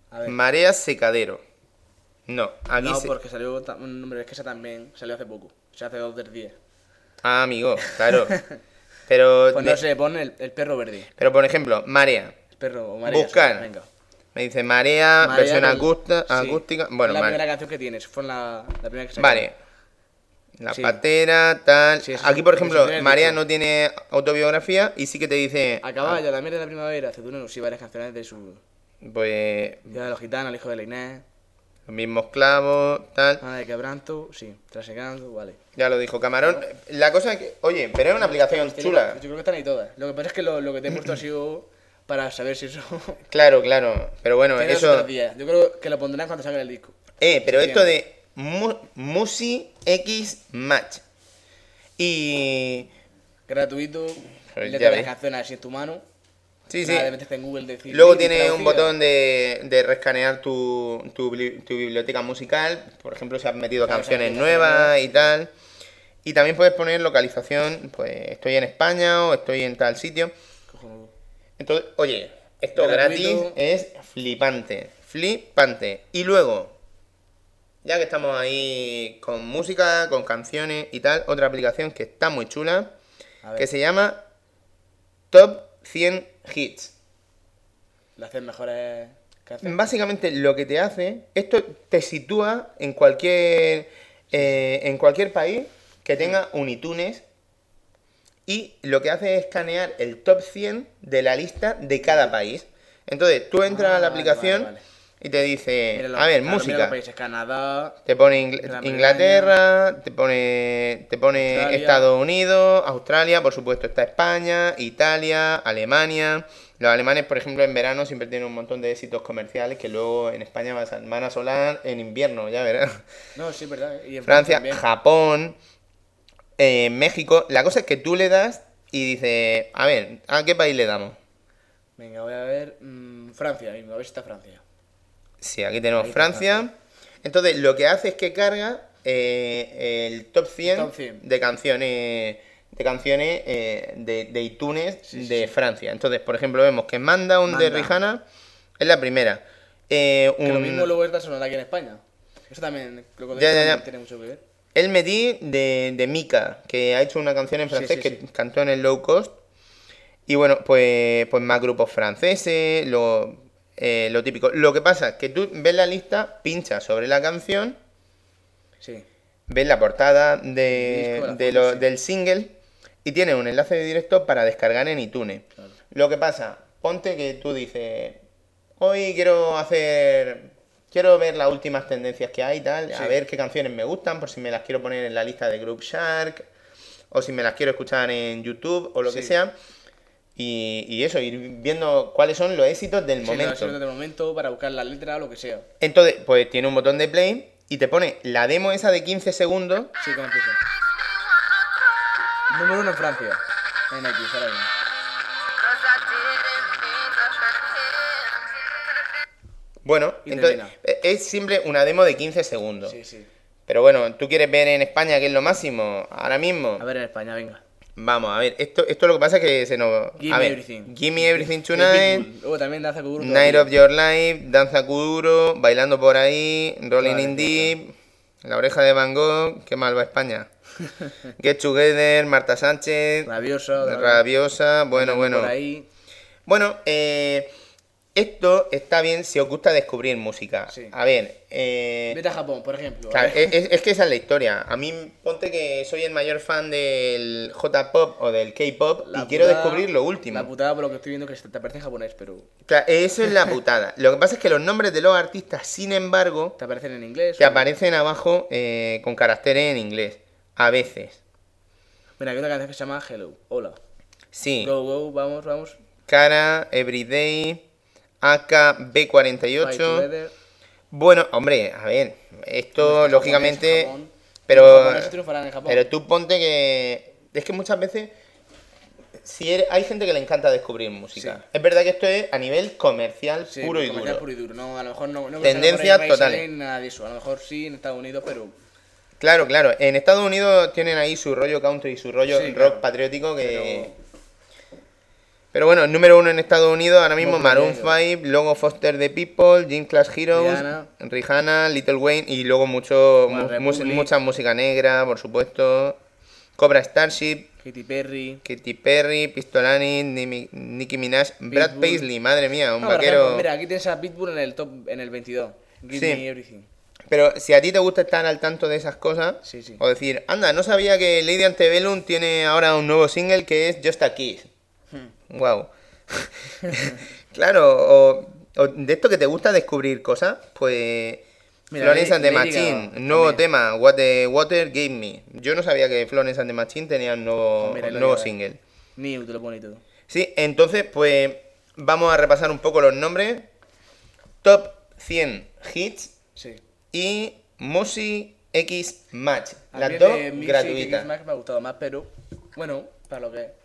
A ver. Marea Secadero. No, aquí no, se- porque salió ta- un nombre, es que esa también salió hace poco. Se hace dos del 10. Ah, amigo, claro. (laughs) Pero, Pues de- no sé, pon el, el perro verde. pero por ejemplo, Marea. El perro o María. Buscar. Venga. Me dice Marea, Marea versión con- acústa- sí. acústica. Bueno, la Marea. primera canción que tienes. Fue la, la primera que sacaron. Vale. La Sí. patera, tal. Sí, eso Aquí, es- por eso es ejemplo, el Marea disco. no tiene autobiografía y sí que te dice. A caballo, la mierda de la primavera, Cetuno, sí, varias canciones de su. Pues. Día de los gitanos, el hijo de la Inés, mismos clavos, tal. Ana de Quebranto, sí, Trasegando, vale. Ya lo dijo Camarón. La cosa es que. Oye, pero es una aplicación chula. Yo creo que están ahí todas. Lo que pasa es que lo, lo que te he puesto ha sido para saber si eso. (laughs) Claro, claro. Pero bueno, eso. Yo creo que lo pondrán cuando salga el disco. Eh, pero esto de Mu- Musi X Match. Y. Gratuito, Pero le ya las ves. canciones así en tu mano. Sí, sí. Nada de meterte en Google decir. Luego "Sí, tiene un traducida". botón de, de rescanear tu, tu, bibli- tu biblioteca musical. Por ejemplo, si has metido Claro, canciones nuevas y tal. Y también puedes poner localización, pues estoy en España o estoy en tal sitio. Cojonudo. Entonces, oye, esto Gratuito. gratis es flipante. Flipante. Y luego, ya que estamos ahí con música, con canciones y tal, otra aplicación que está muy chula, que se llama Top 100 Hits. las 100 mejores canciones. Básicamente lo que te hace, esto te sitúa en cualquier, eh, en cualquier país que tenga un iTunes y lo que hace es escanear el top 100 de la lista de cada país. Entonces tú entras Ah, a la vale, aplicación vale, vale. Y te dice, a ver, claro, música. los países, Canadá, Te pone Ingl- Inglaterra, te pone, te pone Australia. Estados Unidos, Australia, por supuesto está España, Italia, Alemania. Los alemanes, por ejemplo, en verano siempre tienen un montón de éxitos comerciales que luego en España van a- solar en invierno, ya verás. No, sí, verdad. Y en Francia, también. Japón, eh, México. La cosa es que tú le das y dices, a ver, ¿a qué país le damos? Venga, voy a ver. mm, Francia mismo, a ver si está Francia. Sí, aquí tenemos Ahí Francia. Entonces, lo que hace es que carga eh, el top 100, Top 100. de canciones de canciones eh, de, de iTunes Sí, de sí. Francia. Entonces, por ejemplo, vemos que Manda un de Manda. Rihanna es la primera. Eh, Que lo un- mismo luego está sonando aquí en España. Eso también, creo que Ya, tiene mucho que ver. El Metí de, de Mika, que ha hecho una canción en francés sí, que cantó en el low cost. Y bueno, pues, pues más grupos franceses, lo, eh, lo típico. Lo que pasa es que tú ves la lista, pinchas sobre la canción, Sí. ves la portada de, disco, la de foto, lo- sí. del single y tiene un enlace de directo para descargar en iTunes. Claro. Lo que pasa, ponte que tú dices, hoy quiero hacer, quiero ver las últimas tendencias que hay y tal, a ver qué canciones me gustan, por si me las quiero poner en la lista de Group Shark, o si me las quiero escuchar en YouTube o lo que sea. Y, y eso, ir viendo cuáles son los éxitos del Sí, momento. versión del momento para buscar la letra o lo que sea. Entonces, pues tiene un botón de play y te pone la demo esa de 15 segundos Sí, que empieza. Número uno en Francia. En X, ahora mismo. Bueno, Y entonces eh, es siempre una demo de 15 segundos. Sí, sí. Pero bueno, tú quieres ver en España qué es lo máximo ahora mismo. A ver en España, venga. Vamos, a ver, esto, esto lo que pasa es que se nos... Give a me ver, everything. Give me everything tonight. Luego también Danza Kuduro. Night of Your Life, Danza Kuduro, Bailando por ahí, Rolling Vale, in Deep, La oreja de Van Gogh, qué mal va España. (laughs) Get Together, Marta Sánchez, Rabioso. de- Rabiosa, bueno, bueno. Por ahí. Bueno, eh, esto está bien si os gusta descubrir música. Sí. A ver, eh, Vete a Japón, por ejemplo. claro, (laughs) es, es que esa es la historia. A mí ponte que soy el mayor fan del J-pop o del K-pop y quiero descubrir lo último. La putada por lo que estoy viendo que te aparece en japonés, pero Claro, eso es la putada. Lo que pasa es que los nombres de los artistas, sin embargo, te aparecen en inglés. te o- aparecen abajo eh, con caracteres en inglés. A veces. Mira, hay una canción que se llama Hello. Hola. Sí. Go, go, vamos, vamos. Cara, Everyday, AK, Fight B48. together. Bueno, hombre, a ver, esto lógicamente. Japón. Pero. Pero tú ponte que. Es que muchas veces. Si eres- hay gente que le encanta descubrir música. Sí. Es verdad que esto es a nivel comercial Sí, puro y comercial duro. puro y duro. No, a lo mejor no. no Tendencias totales. Nada de eso. A lo mejor sí en Estados Unidos, pero. Claro, claro. En Estados Unidos tienen ahí su rollo country y su rollo Sí, rock claro. patriótico que. Pero- Pero bueno, número uno en Estados Unidos ahora mismo Maroon promedio. 5, luego Foster the People, Gym Class Heroes, Rihanna. Rihanna, Little Wayne y luego mucho, mu- mucha música negra, por supuesto. Cobra Starship, Katy Perry. Katy Perry, Pistolani, Nicki Minaj, Brad Pitbull. Paisley, madre mía, un No, vaquero. ejemplo, mira, aquí tienes a Pitbull en el top, en el 22. Give Sí. me everything. Pero si a ti te gusta estar al tanto de esas cosas, Sí, sí. o decir, anda, no sabía que Lady Antebellum tiene ahora un nuevo single que es Just a Kiss. (laughs) Hmm. Wow. (laughs) claro, o, o de esto que te gusta descubrir cosas, pues. Mira, Florence and the Machine, nuevo también. tema, What the Water Gave Me. Yo no sabía que Florence and the Machine tenía un nuevo, Mira, un Lady nuevo Gaga. single. New, te lo pone todo. Sí, entonces, pues vamos a repasar un poco los nombres. Top 100 hits Sí. y Musi X Match. Las dos Music gratuitas. X me ha gustado más, pero bueno, para lo que.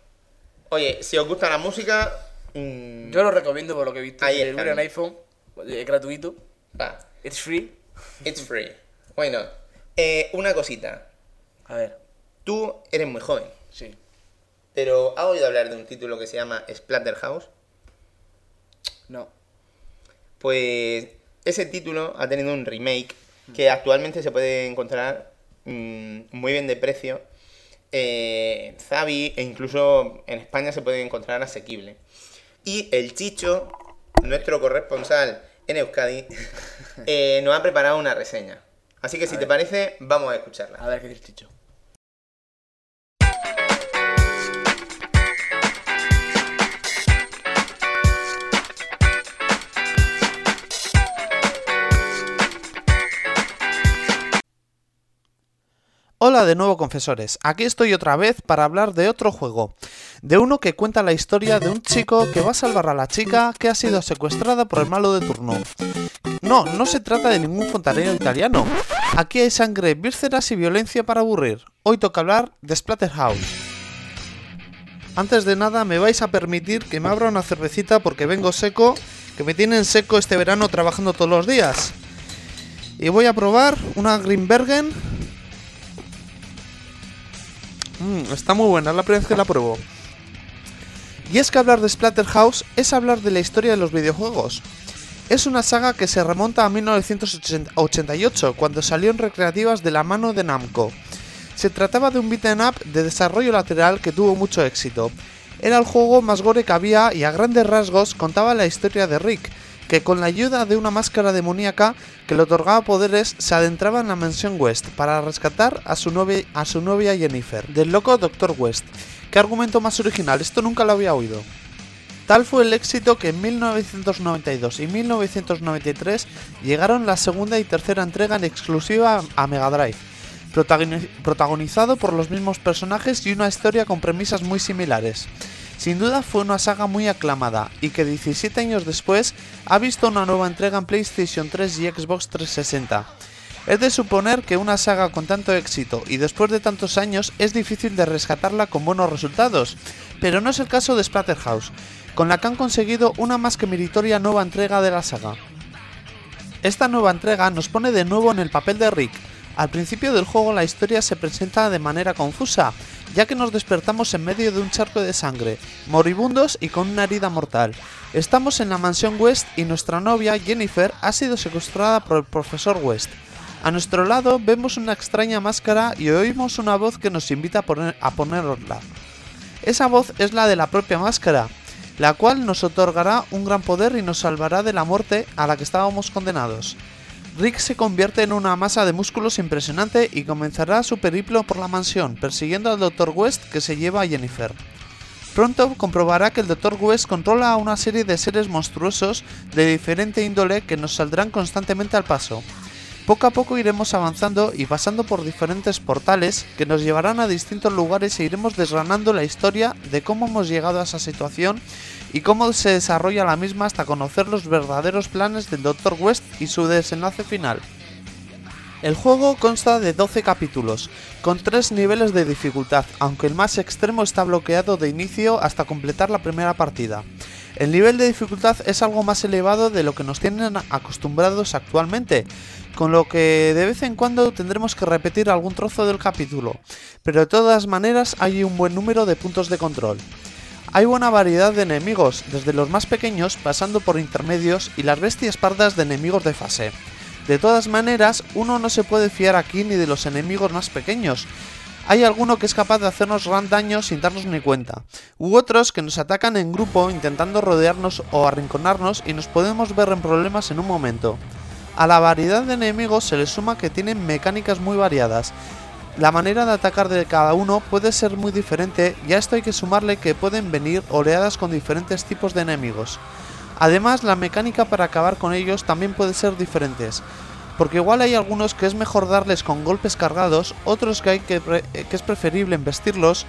Oye, si os gusta la música, mm, Yo lo recomiendo por lo que he visto. Ahí está. en iPhone, es gratuito. va, It's free. it's free. Why not? Eh, una cosita. A ver, Tú eres muy joven, sí. pero ¿has oído hablar de un título que se llama Splatterhouse? No. Pues ese título ha tenido un remake que actualmente se puede encontrar mm, muy bien de precio. Eh, Zavi e incluso en España se puede encontrar asequible. Y el Chicho, nuestro corresponsal en Euskadi, (laughs) eh, nos ha preparado una reseña. Así que si te parece, vamos a escucharla. A ver qué dices, Chicho. Hola de nuevo confesores, aquí estoy otra vez para hablar de otro juego, de uno que cuenta la historia de un chico que va a salvar a la chica que ha sido secuestrada por el malo de turno. No, no se trata de ningún fontanero italiano, aquí hay sangre, vísceras y violencia para aburrir. Hoy toca hablar de Splatterhouse. Antes de nada me vais a permitir que me abra una cervecita porque vengo seco, que me tienen seco este verano trabajando todos los días. Y voy a probar una Greenbergen Mm, está muy buena, la primera vez que la pruebo. Y es que hablar de Splatterhouse es hablar de la historia de los videojuegos. Es una saga que se remonta a 1988, cuando salió en recreativas de la mano de Namco. Se trataba de un beat'em up de desarrollo lateral que tuvo mucho éxito. Era el juego más gore que había y a grandes rasgos contaba la historia de Rick, que con la ayuda de una máscara demoníaca que le otorgaba poderes se adentraba en la mansión West para rescatar a su, novia, a su novia Jennifer, del loco Dr. West. ¿Qué argumento más original? Esto nunca lo había oído. Tal fue el éxito que en 1992 y 1993 llegaron la segunda y tercera entrega en exclusiva a Mega Drive, protagoni- protagonizado por los mismos personajes y una historia con premisas muy similares. Sin duda fue una saga muy aclamada y que 17 años después ha visto una nueva entrega en PlayStation 3 y Xbox 360. Es de suponer que una saga con tanto éxito y después de tantos años es difícil de rescatarla con buenos resultados, pero no es el caso de Splatterhouse, con la que han conseguido una más que meritoria nueva entrega de la saga. Esta nueva entrega nos pone de nuevo en el papel de Rick, Al principio del juego la historia se presenta de manera confusa, ya que nos despertamos en medio de un charco de sangre, moribundos y con una herida mortal. Estamos en la mansión West y nuestra novia Jennifer ha sido secuestrada por el profesor West. A nuestro lado vemos una extraña máscara y oímos una voz que nos invita a, a ponerla. Esa voz es la de la propia máscara, la cual nos otorgará un gran poder y nos salvará de la muerte a la que estábamos condenados. Rick se convierte en una masa de músculos impresionante y comenzará su periplo por la mansión, persiguiendo al Dr. West que se lleva a Jennifer. Pronto comprobará que el Dr. West controla a una serie de seres monstruosos de diferente índole que nos saldrán constantemente al paso. Poco a poco iremos avanzando y pasando por diferentes portales que nos llevarán a distintos lugares e iremos desgranando la historia de cómo hemos llegado a esa situación y cómo se desarrolla la misma hasta conocer los verdaderos planes del Dr. West y su desenlace final. El juego consta de 12 capítulos, con 3 niveles de dificultad, aunque el más extremo está bloqueado de inicio hasta completar la primera partida. El nivel de dificultad es algo más elevado de lo que nos tienen acostumbrados actualmente, con lo que de vez en cuando tendremos que repetir algún trozo del capítulo, pero de todas maneras hay un buen número de puntos de control. Hay buena variedad de enemigos, desde los más pequeños pasando por intermedios y las bestias pardas de enemigos de fase. De todas maneras, uno no se puede fiar aquí ni de los enemigos más pequeños. Hay alguno que es capaz de hacernos gran daño sin darnos ni cuenta, u otros que nos atacan en grupo intentando rodearnos o arrinconarnos y nos podemos ver en problemas en un momento. A la variedad de enemigos se le suma que tienen mecánicas muy variadas. La manera de atacar de cada uno puede ser muy diferente y a esto hay que sumarle que pueden venir oleadas con diferentes tipos de enemigos. Además, la mecánica para acabar con ellos también puede ser diferentes, porque igual hay algunos que es mejor darles con golpes cargados, otros que, hay que, que es preferible embestirlos,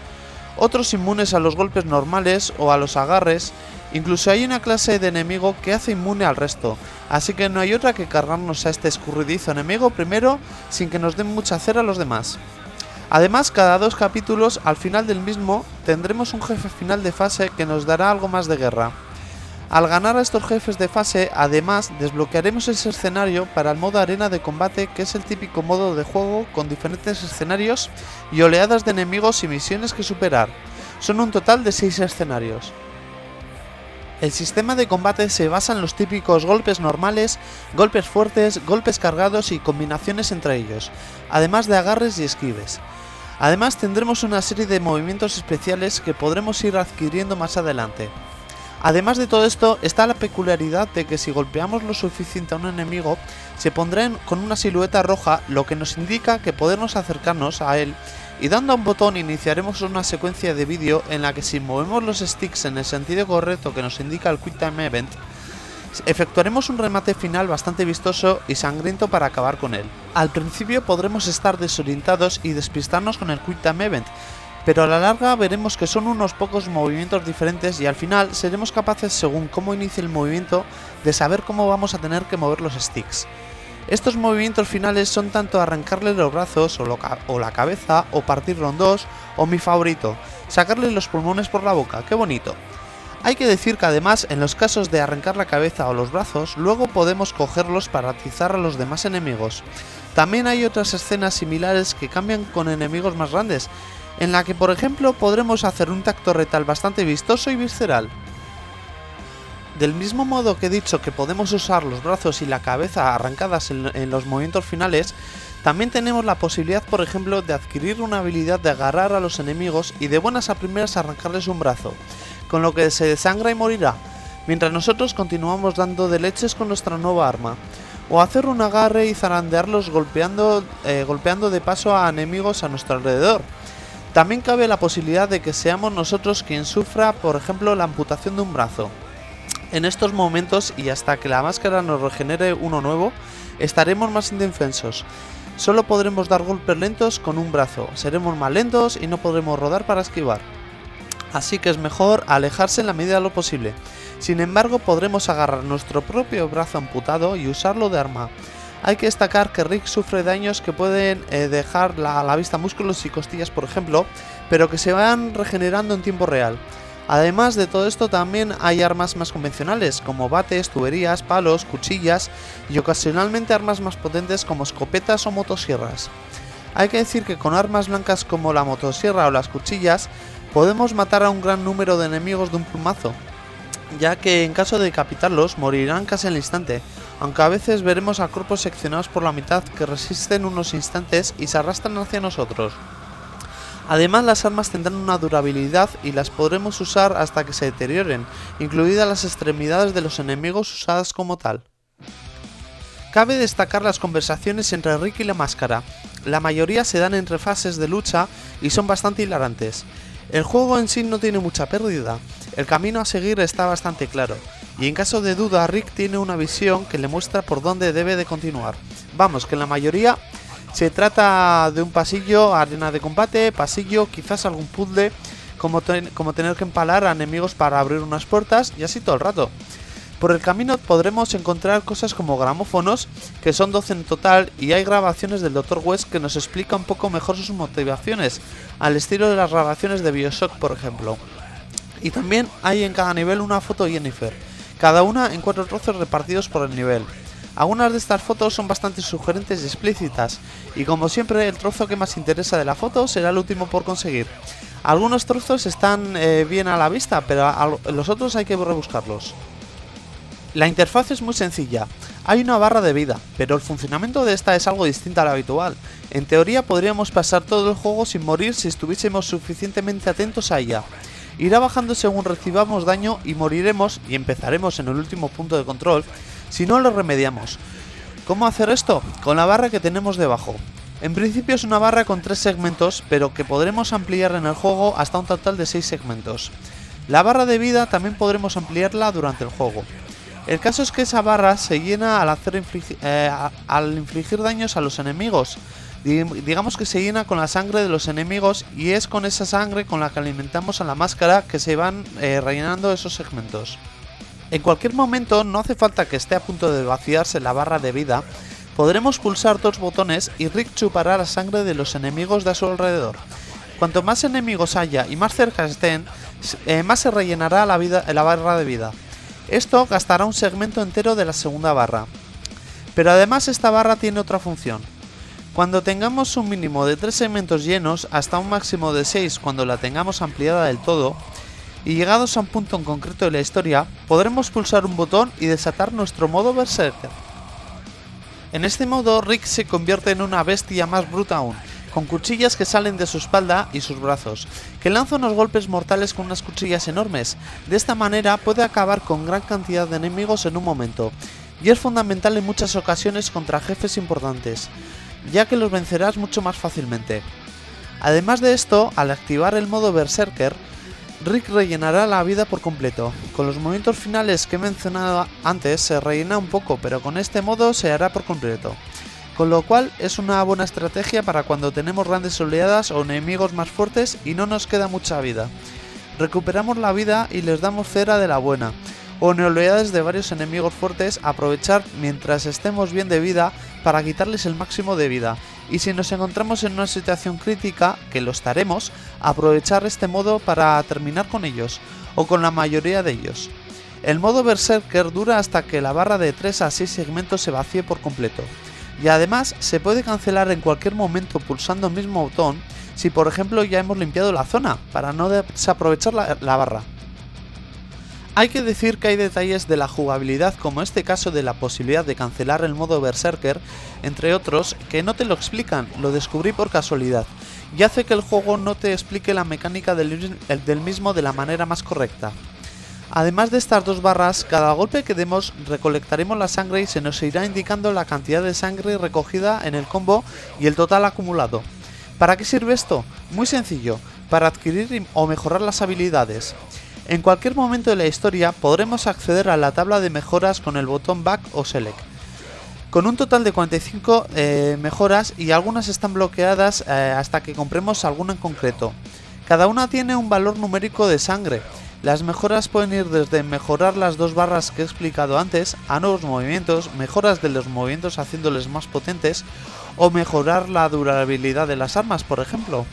otros inmunes a los golpes normales o a los agarres, incluso hay una clase de enemigo que hace inmune al resto, así que no hay otra que cargarnos a este escurridizo enemigo primero sin que nos den mucha cera a los demás. Además, cada dos capítulos, al final del mismo, tendremos un jefe final de fase que nos dará algo más de guerra. Al ganar a estos jefes de fase, además, desbloquearemos ese escenario para el modo arena de combate, que es el típico modo de juego con diferentes escenarios y oleadas de enemigos y misiones que superar. Son un total de 6 escenarios. El sistema de combate se basa en los típicos golpes normales, golpes fuertes, golpes cargados y combinaciones entre ellos, además de agarres y esquives. Además tendremos una serie de movimientos especiales que podremos ir adquiriendo más adelante. Además de todo esto, está la peculiaridad de que si golpeamos lo suficiente a un enemigo, se pondrá con una silueta roja, lo que nos indica que podemos acercarnos a él, y dando a un botón iniciaremos una secuencia de vídeo en la que si movemos los sticks en el sentido correcto que nos indica el Quick Time Event, efectuaremos un remate final bastante vistoso y sangriento para acabar con él. Al principio podremos estar desorientados y despistarnos con el Quick Time Event, pero a la larga veremos que son unos pocos movimientos diferentes y al final seremos capaces, según cómo inicie el movimiento, de saber cómo vamos a tener que mover los sticks. Estos movimientos finales son tanto arrancarle los brazos o, la cabeza o partirlo en dos o mi favorito, sacarle los pulmones por la boca, qué bonito. Hay que decir que además en los casos de arrancar la cabeza o los brazos, luego podemos cogerlos para atizar a los demás enemigos. También hay otras escenas similares que cambian con enemigos más grandes, en la que por ejemplo podremos hacer un tacto retal bastante vistoso y visceral. Del mismo modo que he dicho que podemos usar los brazos y la cabeza arrancadas en, los movimientos finales, también tenemos la posibilidad, por ejemplo, de adquirir una habilidad de agarrar a los enemigos y de buenas a primeras arrancarles un brazo, con lo que se desangra y morirá, mientras nosotros continuamos dando de leches con nuestra nueva arma, o hacer un agarre y zarandearlos golpeando, eh, golpeando de paso a enemigos a nuestro alrededor. También cabe la posibilidad de que seamos nosotros quien sufra, por ejemplo, la amputación de un brazo. En estos momentos y hasta que la máscara nos regenere uno nuevo, estaremos más indefensos. Solo podremos dar golpes lentos con un brazo, seremos más lentos y no podremos rodar para esquivar. Así que es mejor alejarse en la medida de lo posible. Sin embargo, podremos agarrar nuestro propio brazo amputado y usarlo de arma. Hay que destacar que Rick sufre daños que pueden eh, dejar a la vista músculos y costillas, por ejemplo, pero que se van regenerando en tiempo real. Además de todo esto también hay armas más convencionales como bates, tuberías, palos, cuchillas y ocasionalmente armas más potentes como escopetas o motosierras. Hay que decir que con armas blancas como la motosierra o las cuchillas podemos matar a un gran número de enemigos de un plumazo, ya que en caso de decapitarlos morirán casi al instante, aunque a veces veremos a cuerpos seccionados por la mitad que resisten unos instantes y se arrastran hacia nosotros. Además las armas tendrán una durabilidad y las podremos usar hasta que se deterioren, incluidas las extremidades de los enemigos usadas como tal. Cabe destacar las conversaciones entre Rick y la máscara. La mayoría se dan entre fases de lucha y son bastante hilarantes. El juego en sí no tiene mucha pérdida, el camino a seguir está bastante claro, y en caso de duda Rick tiene una visión que le muestra por dónde debe de continuar. Vamos, que la mayoría se trata de un pasillo, arena de combate, pasillo, quizás algún puzzle, como, como tener que empalar a enemigos para abrir unas puertas y así todo el rato. Por el camino podremos encontrar cosas como gramófonos, que son 12 en total, y hay grabaciones del Dr. West que nos explica un poco mejor sus motivaciones, al estilo de las grabaciones de Bioshock, por ejemplo. Y también hay en cada nivel una foto de Jennifer, cada una en cuatro trozos repartidos por el nivel. Algunas de estas fotos son bastante sugerentes y explícitas, y como siempre el trozo que más interesa de la foto será el último por conseguir. Algunos trozos están eh, bien a la vista, pero los otros hay que rebuscarlos. La interfaz es muy sencilla. Hay una barra de vida, pero el funcionamiento de esta es algo distinto al habitual. En teoría podríamos pasar todo el juego sin morir si estuviésemos suficientemente atentos a ella. Irá bajando según recibamos daño y moriremos y empezaremos en el último punto de control si no lo remediamos. ¿Cómo hacer esto? Con la barra que tenemos debajo. En principio es una barra con tres segmentos, pero que podremos ampliar en el juego hasta un total de 6 segmentos. La barra de vida también podremos ampliarla durante el juego. El caso es que esa barra se llena al, hacer eh, al infligir daños a los enemigos. Digamos que se llena con la sangre de los enemigos y es con esa sangre con la que alimentamos a la máscara que se van eh, rellenando esos segmentos. En cualquier momento, no hace falta que esté a punto de vaciarse la barra de vida, podremos pulsar dos botones y Rick chupará la sangre de los enemigos de a su alrededor. Cuanto más enemigos haya y más cerca estén, eh, más se rellenará la, barra de vida. Esto gastará un segmento entero de la segunda barra. Pero además esta barra tiene otra función. Cuando tengamos un mínimo de 3 segmentos llenos hasta un máximo de 6 cuando la tengamos ampliada del todo, y llegados a un punto en concreto de la historia, podremos pulsar un botón y desatar nuestro modo Berserker. En este modo Rick se convierte en una bestia más bruta aún, con cuchillas que salen de su espalda y sus brazos, que lanza unos golpes mortales con unas cuchillas enormes. De esta manera puede acabar con gran cantidad de enemigos en un momento, y es fundamental en muchas ocasiones contra jefes importantes, ya que los vencerás mucho más fácilmente. Además de esto, al activar el modo Berserker, Rick rellenará la vida por completo. Con los movimientos finales que he mencionado antes se rellena un poco, pero con este modo se hará por completo con lo cual es una buena estrategia para cuando tenemos grandes oleadas o enemigos más fuertes y no nos queda mucha vida. Recuperamos la vida y les damos cera de la buena, o en oleadas de varios enemigos fuertes aprovechar mientras estemos bien de vida para quitarles el máximo de vida, y si nos encontramos en una situación crítica, que lo estaremos, aprovechar este modo para terminar con ellos, o con la mayoría de ellos. El modo Berserker dura hasta que la barra de 3 a 6 segmentos se vacíe por completo y además se puede cancelar en cualquier momento pulsando el mismo botón si por ejemplo ya hemos limpiado la zona para no desaprovechar la, la barra. Hay que decir que hay detalles de la jugabilidad como este caso de la posibilidad de cancelar el modo Berserker, entre otros, que no te lo explican, lo descubrí por casualidad, y hace que el juego no te explique la mecánica del, del mismo de la manera más correcta. Además de estas dos barras, cada golpe que demos recolectaremos la sangre y se nos irá indicando la cantidad de sangre recogida en el combo y el total acumulado. ¿Para qué sirve esto? Muy sencillo, para adquirir o mejorar las habilidades. En cualquier momento de la historia podremos acceder a la tabla de mejoras con el botón Back o Select. Con un total de 45 eh, mejoras y algunas están bloqueadas eh, hasta que compremos alguna en concreto. Cada una tiene un valor numérico de sangre, las mejoras pueden ir desde mejorar las dos barras que he explicado antes a nuevos movimientos, mejoras de los movimientos haciéndoles más potentes o mejorar la durabilidad de las armas, por ejemplo.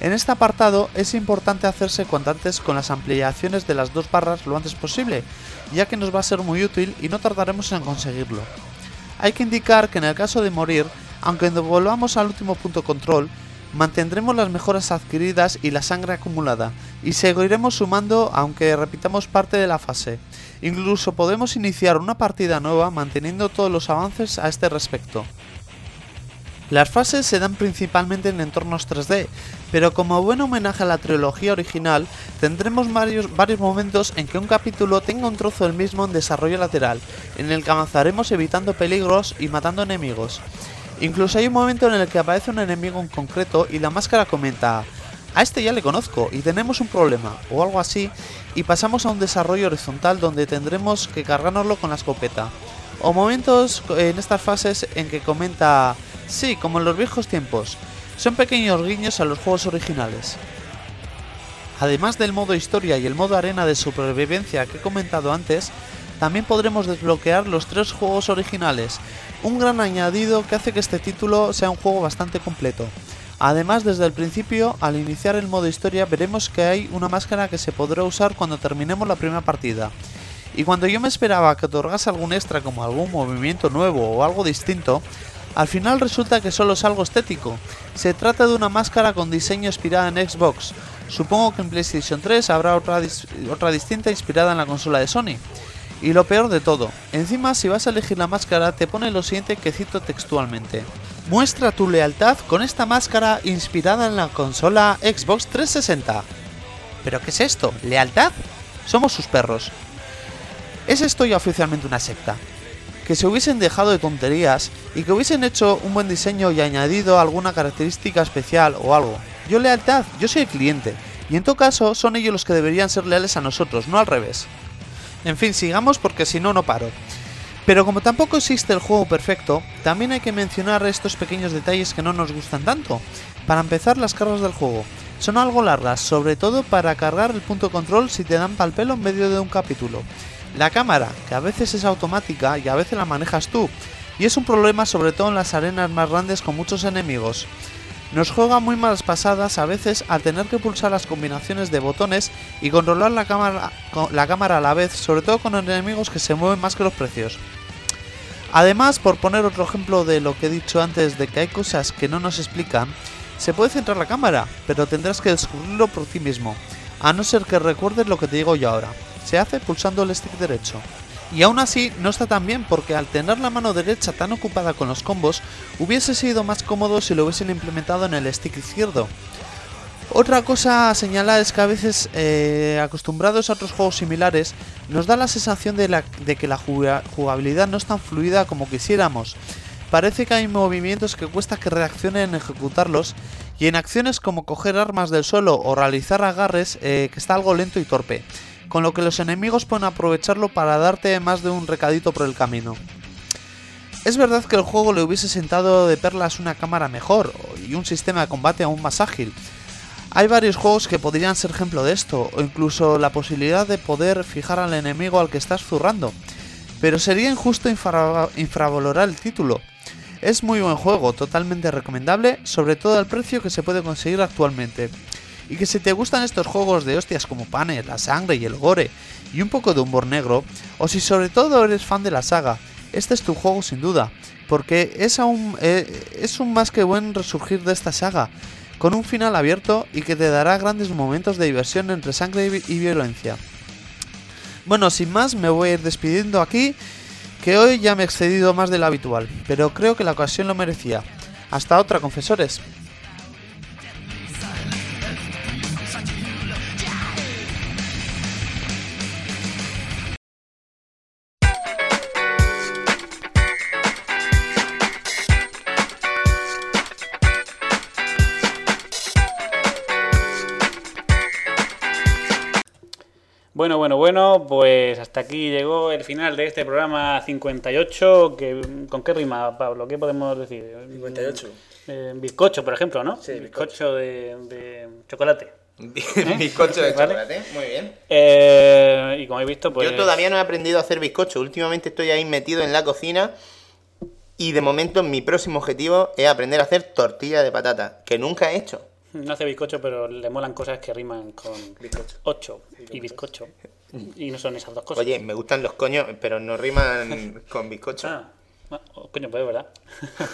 En este apartado es importante hacerse cuanto antes con las ampliaciones de las dos barras lo antes posible, ya que nos va a ser muy útil y no tardaremos en conseguirlo. Hay que indicar que en el caso de morir, aunque volvamos al último punto control, mantendremos las mejoras adquiridas y la sangre acumulada, y seguiremos sumando aunque repitamos parte de la fase. Incluso podemos iniciar una partida nueva manteniendo todos los avances a este respecto. Las fases se dan principalmente en entornos 3D, pero como buen homenaje a la trilogía original, tendremos varios, varios, momentos en que un capítulo tenga un trozo del mismo en desarrollo lateral, en el que avanzaremos evitando peligros y matando enemigos. Incluso hay un momento en el que aparece un enemigo en concreto y la máscara comenta, a este ya le conozco y tenemos un problema, o algo así, y pasamos a un desarrollo horizontal donde tendremos que cargárnoslo con la escopeta. O momentos en estas fases en que comenta, sí, como en los viejos tiempos, son pequeños guiños a los juegos originales. Además del modo historia y el modo arena de supervivencia que he comentado antes, también podremos desbloquear los tres juegos originales, un gran añadido que hace que este título sea un juego bastante completo. Además, desde el principio, al iniciar el modo historia, veremos que hay una máscara que se podrá usar cuando terminemos la primera partida. Y cuando yo me esperaba que otorgase algún extra como algún movimiento nuevo o algo distinto, al final resulta que solo es algo estético. Se trata de una máscara con diseño inspirada en Xbox. Supongo que en PlayStation 3 habrá otra, otra distinta inspirada en la consola de Sony. Y lo peor de todo, encima si vas a elegir la máscara te pone lo siguiente que cito textualmente. Muestra tu lealtad con esta máscara inspirada en la consola Xbox 360. ¿Pero qué es esto? ¿Lealtad? Somos sus perros. ¿Es esto ya oficialmente una secta? Que se hubiesen dejado de tonterías y que hubiesen hecho un buen diseño y añadido alguna característica especial o algo. Yo lealtad, yo soy el cliente. Y en todo caso son ellos los que deberían ser leales a nosotros, no al revés. En fin, sigamos porque si no, no paro. Pero como tampoco existe el juego perfecto, también hay que mencionar estos pequeños detalles que no nos gustan tanto. Para empezar, las cargas del juego. Son algo largas, sobre todo para cargar el punto control si te dan pal pelo en medio de un capítulo. La cámara, que a veces es automática y a veces la manejas tú, y es un problema sobre todo en las arenas más grandes con muchos enemigos. Nos juega muy malas pasadas a veces al tener que pulsar las combinaciones de botones y controlar la cámara, la cámara a la vez, sobre todo con enemigos que se mueven más que los precios. Además, por poner otro ejemplo de lo que he dicho antes de que hay cosas que no nos explican, se puede centrar la cámara, pero tendrás que descubrirlo por ti mismo, a no ser que recuerdes lo que te digo yo ahora. Se hace pulsando el stick derecho. Y aún así no está tan bien porque al tener la mano derecha tan ocupada con los combos, hubiese sido más cómodo si lo hubiesen implementado en el stick izquierdo. Otra cosa a señalar es que a veces, eh, acostumbrados a otros juegos similares, nos da la sensación de, que la jugabilidad no es tan fluida como quisiéramos. Parece que hay movimientos que cuesta que reaccionen en ejecutarlos y en acciones como coger armas del suelo o realizar agarres eh, que está algo lento y torpe con lo que los enemigos pueden aprovecharlo para darte más de un recadito por el camino. Es verdad que el juego le hubiese sentado de perlas una cámara mejor y un sistema de combate aún más ágil. Hay varios juegos que podrían ser ejemplo de esto, o incluso la posibilidad de poder fijar al enemigo al que estás zurrando, pero sería injusto infravalorar el título. Es muy buen juego, totalmente recomendable, sobre todo al precio que se puede conseguir actualmente. Y que si te gustan estos juegos de hostias como Panes, la sangre y el gore, y un poco de humor negro, o si sobre todo eres fan de la saga, este es tu juego sin duda, porque es, aún, eh, es un más que buen resurgir de esta saga, con un final abierto y que te dará grandes momentos de diversión entre sangre y violencia. Bueno, sin más, me voy a ir despidiendo aquí, que hoy ya me he excedido más de lo habitual, pero creo que la ocasión lo merecía. Hasta otra, confesores. Bueno, pues hasta aquí llegó el final de este programa 58. Que, ¿Con qué rima, Pablo? ¿Qué podemos decir? 58. Eh, bizcocho, por ejemplo, ¿no? Sí, bizcocho, de, de, chocolate. (laughs) bizcocho de (laughs) chocolate, muy bien. Eh, y como he visto, pues... Yo todavía no he aprendido a hacer bizcocho. Últimamente estoy ahí metido en la cocina y de momento mi próximo objetivo es aprender a hacer tortilla de patata, que nunca he hecho. No hace bizcocho, pero le molan cosas que riman con Bizcocho. 8 y bizcocho. Y no son esas dos cosas. Oye, me gustan los coños, pero no riman (laughs) con bizcocho. Ah, oh, coño, pues es verdad.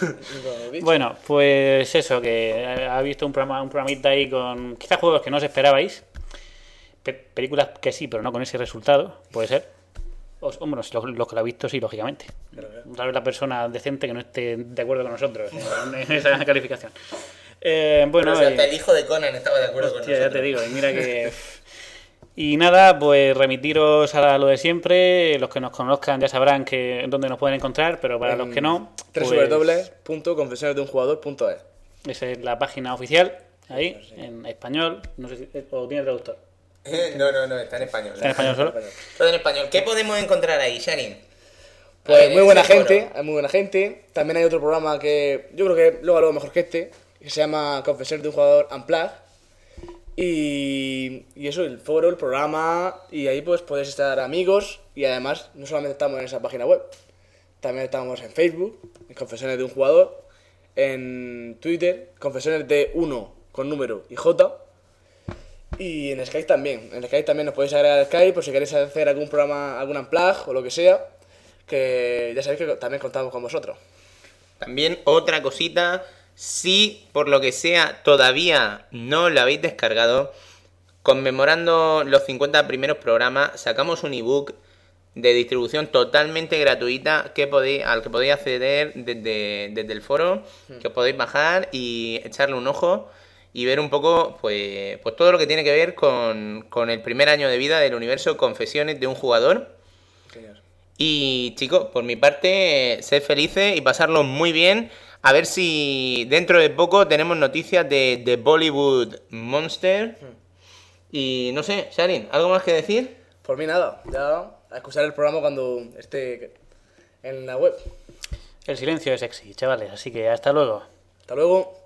(laughs) bueno, pues eso, que ha visto un programa, un programita ahí con quizás juegos que no os esperabais. Pe- películas que sí, pero no con ese resultado, puede ser. O, o, bueno, los, los que lo ha visto, sí, lógicamente. Tal vez la persona decente que no esté de acuerdo con nosotros en, en esa (laughs) calificación. Eh, bueno, Pero si eh, hasta el hijo de Conan estaba de acuerdo con Hostia, ya nosotros. te digo, y mira que. Y nada, pues remitiros a lo de siempre. Los que nos conozcan ya sabrán que dónde nos pueden encontrar, pero para los que no, pues, www.confesionesdeunjugador.es esa es la página oficial, ahí, en español. No sé si. ¿O tiene traductor? No, no, no, está en español. ¿Está en español solo? Todo en español. ¿Qué podemos encontrar ahí, Sharin? Pues ver, muy buena gente, hay muy buena gente. También hay otro programa que yo creo que luego lo mejor que este, que se llama Confesiones de un jugador Unplugged. Y, eso, el foro, el programa, y ahí pues podéis estar amigos. Y además, no solamente estamos en esa página web, también estamos en Facebook, en Confesiones de un jugador, en Twitter, Confesiones de uno con número y J. Y en Skype también. En Skype también nos podéis agregar Skype por si queréis hacer algún programa, algún unplug o lo que sea. Que ya sabéis que también contamos con vosotros. También otra cosita, si por lo que sea todavía no lo habéis descargado, conmemorando los 50 primeros programas, sacamos un ebook de distribución totalmente gratuita que podéis, al que podéis acceder desde, desde el foro, que os podéis bajar y echarle un ojo y ver un poco pues, pues todo lo que tiene que ver con, con el primer año de vida del universo Confesiones de un jugador. Y chicos, por mi parte, sed felices y pasarlo muy bien. A ver si dentro de poco tenemos noticias de, de Bollywood Monster. Y no sé, Sharin, ¿algo más que decir? Por mí nada, ya a escuchar el programa cuando esté en la web. El silencio es sexy, chavales, así que hasta luego. Hasta luego.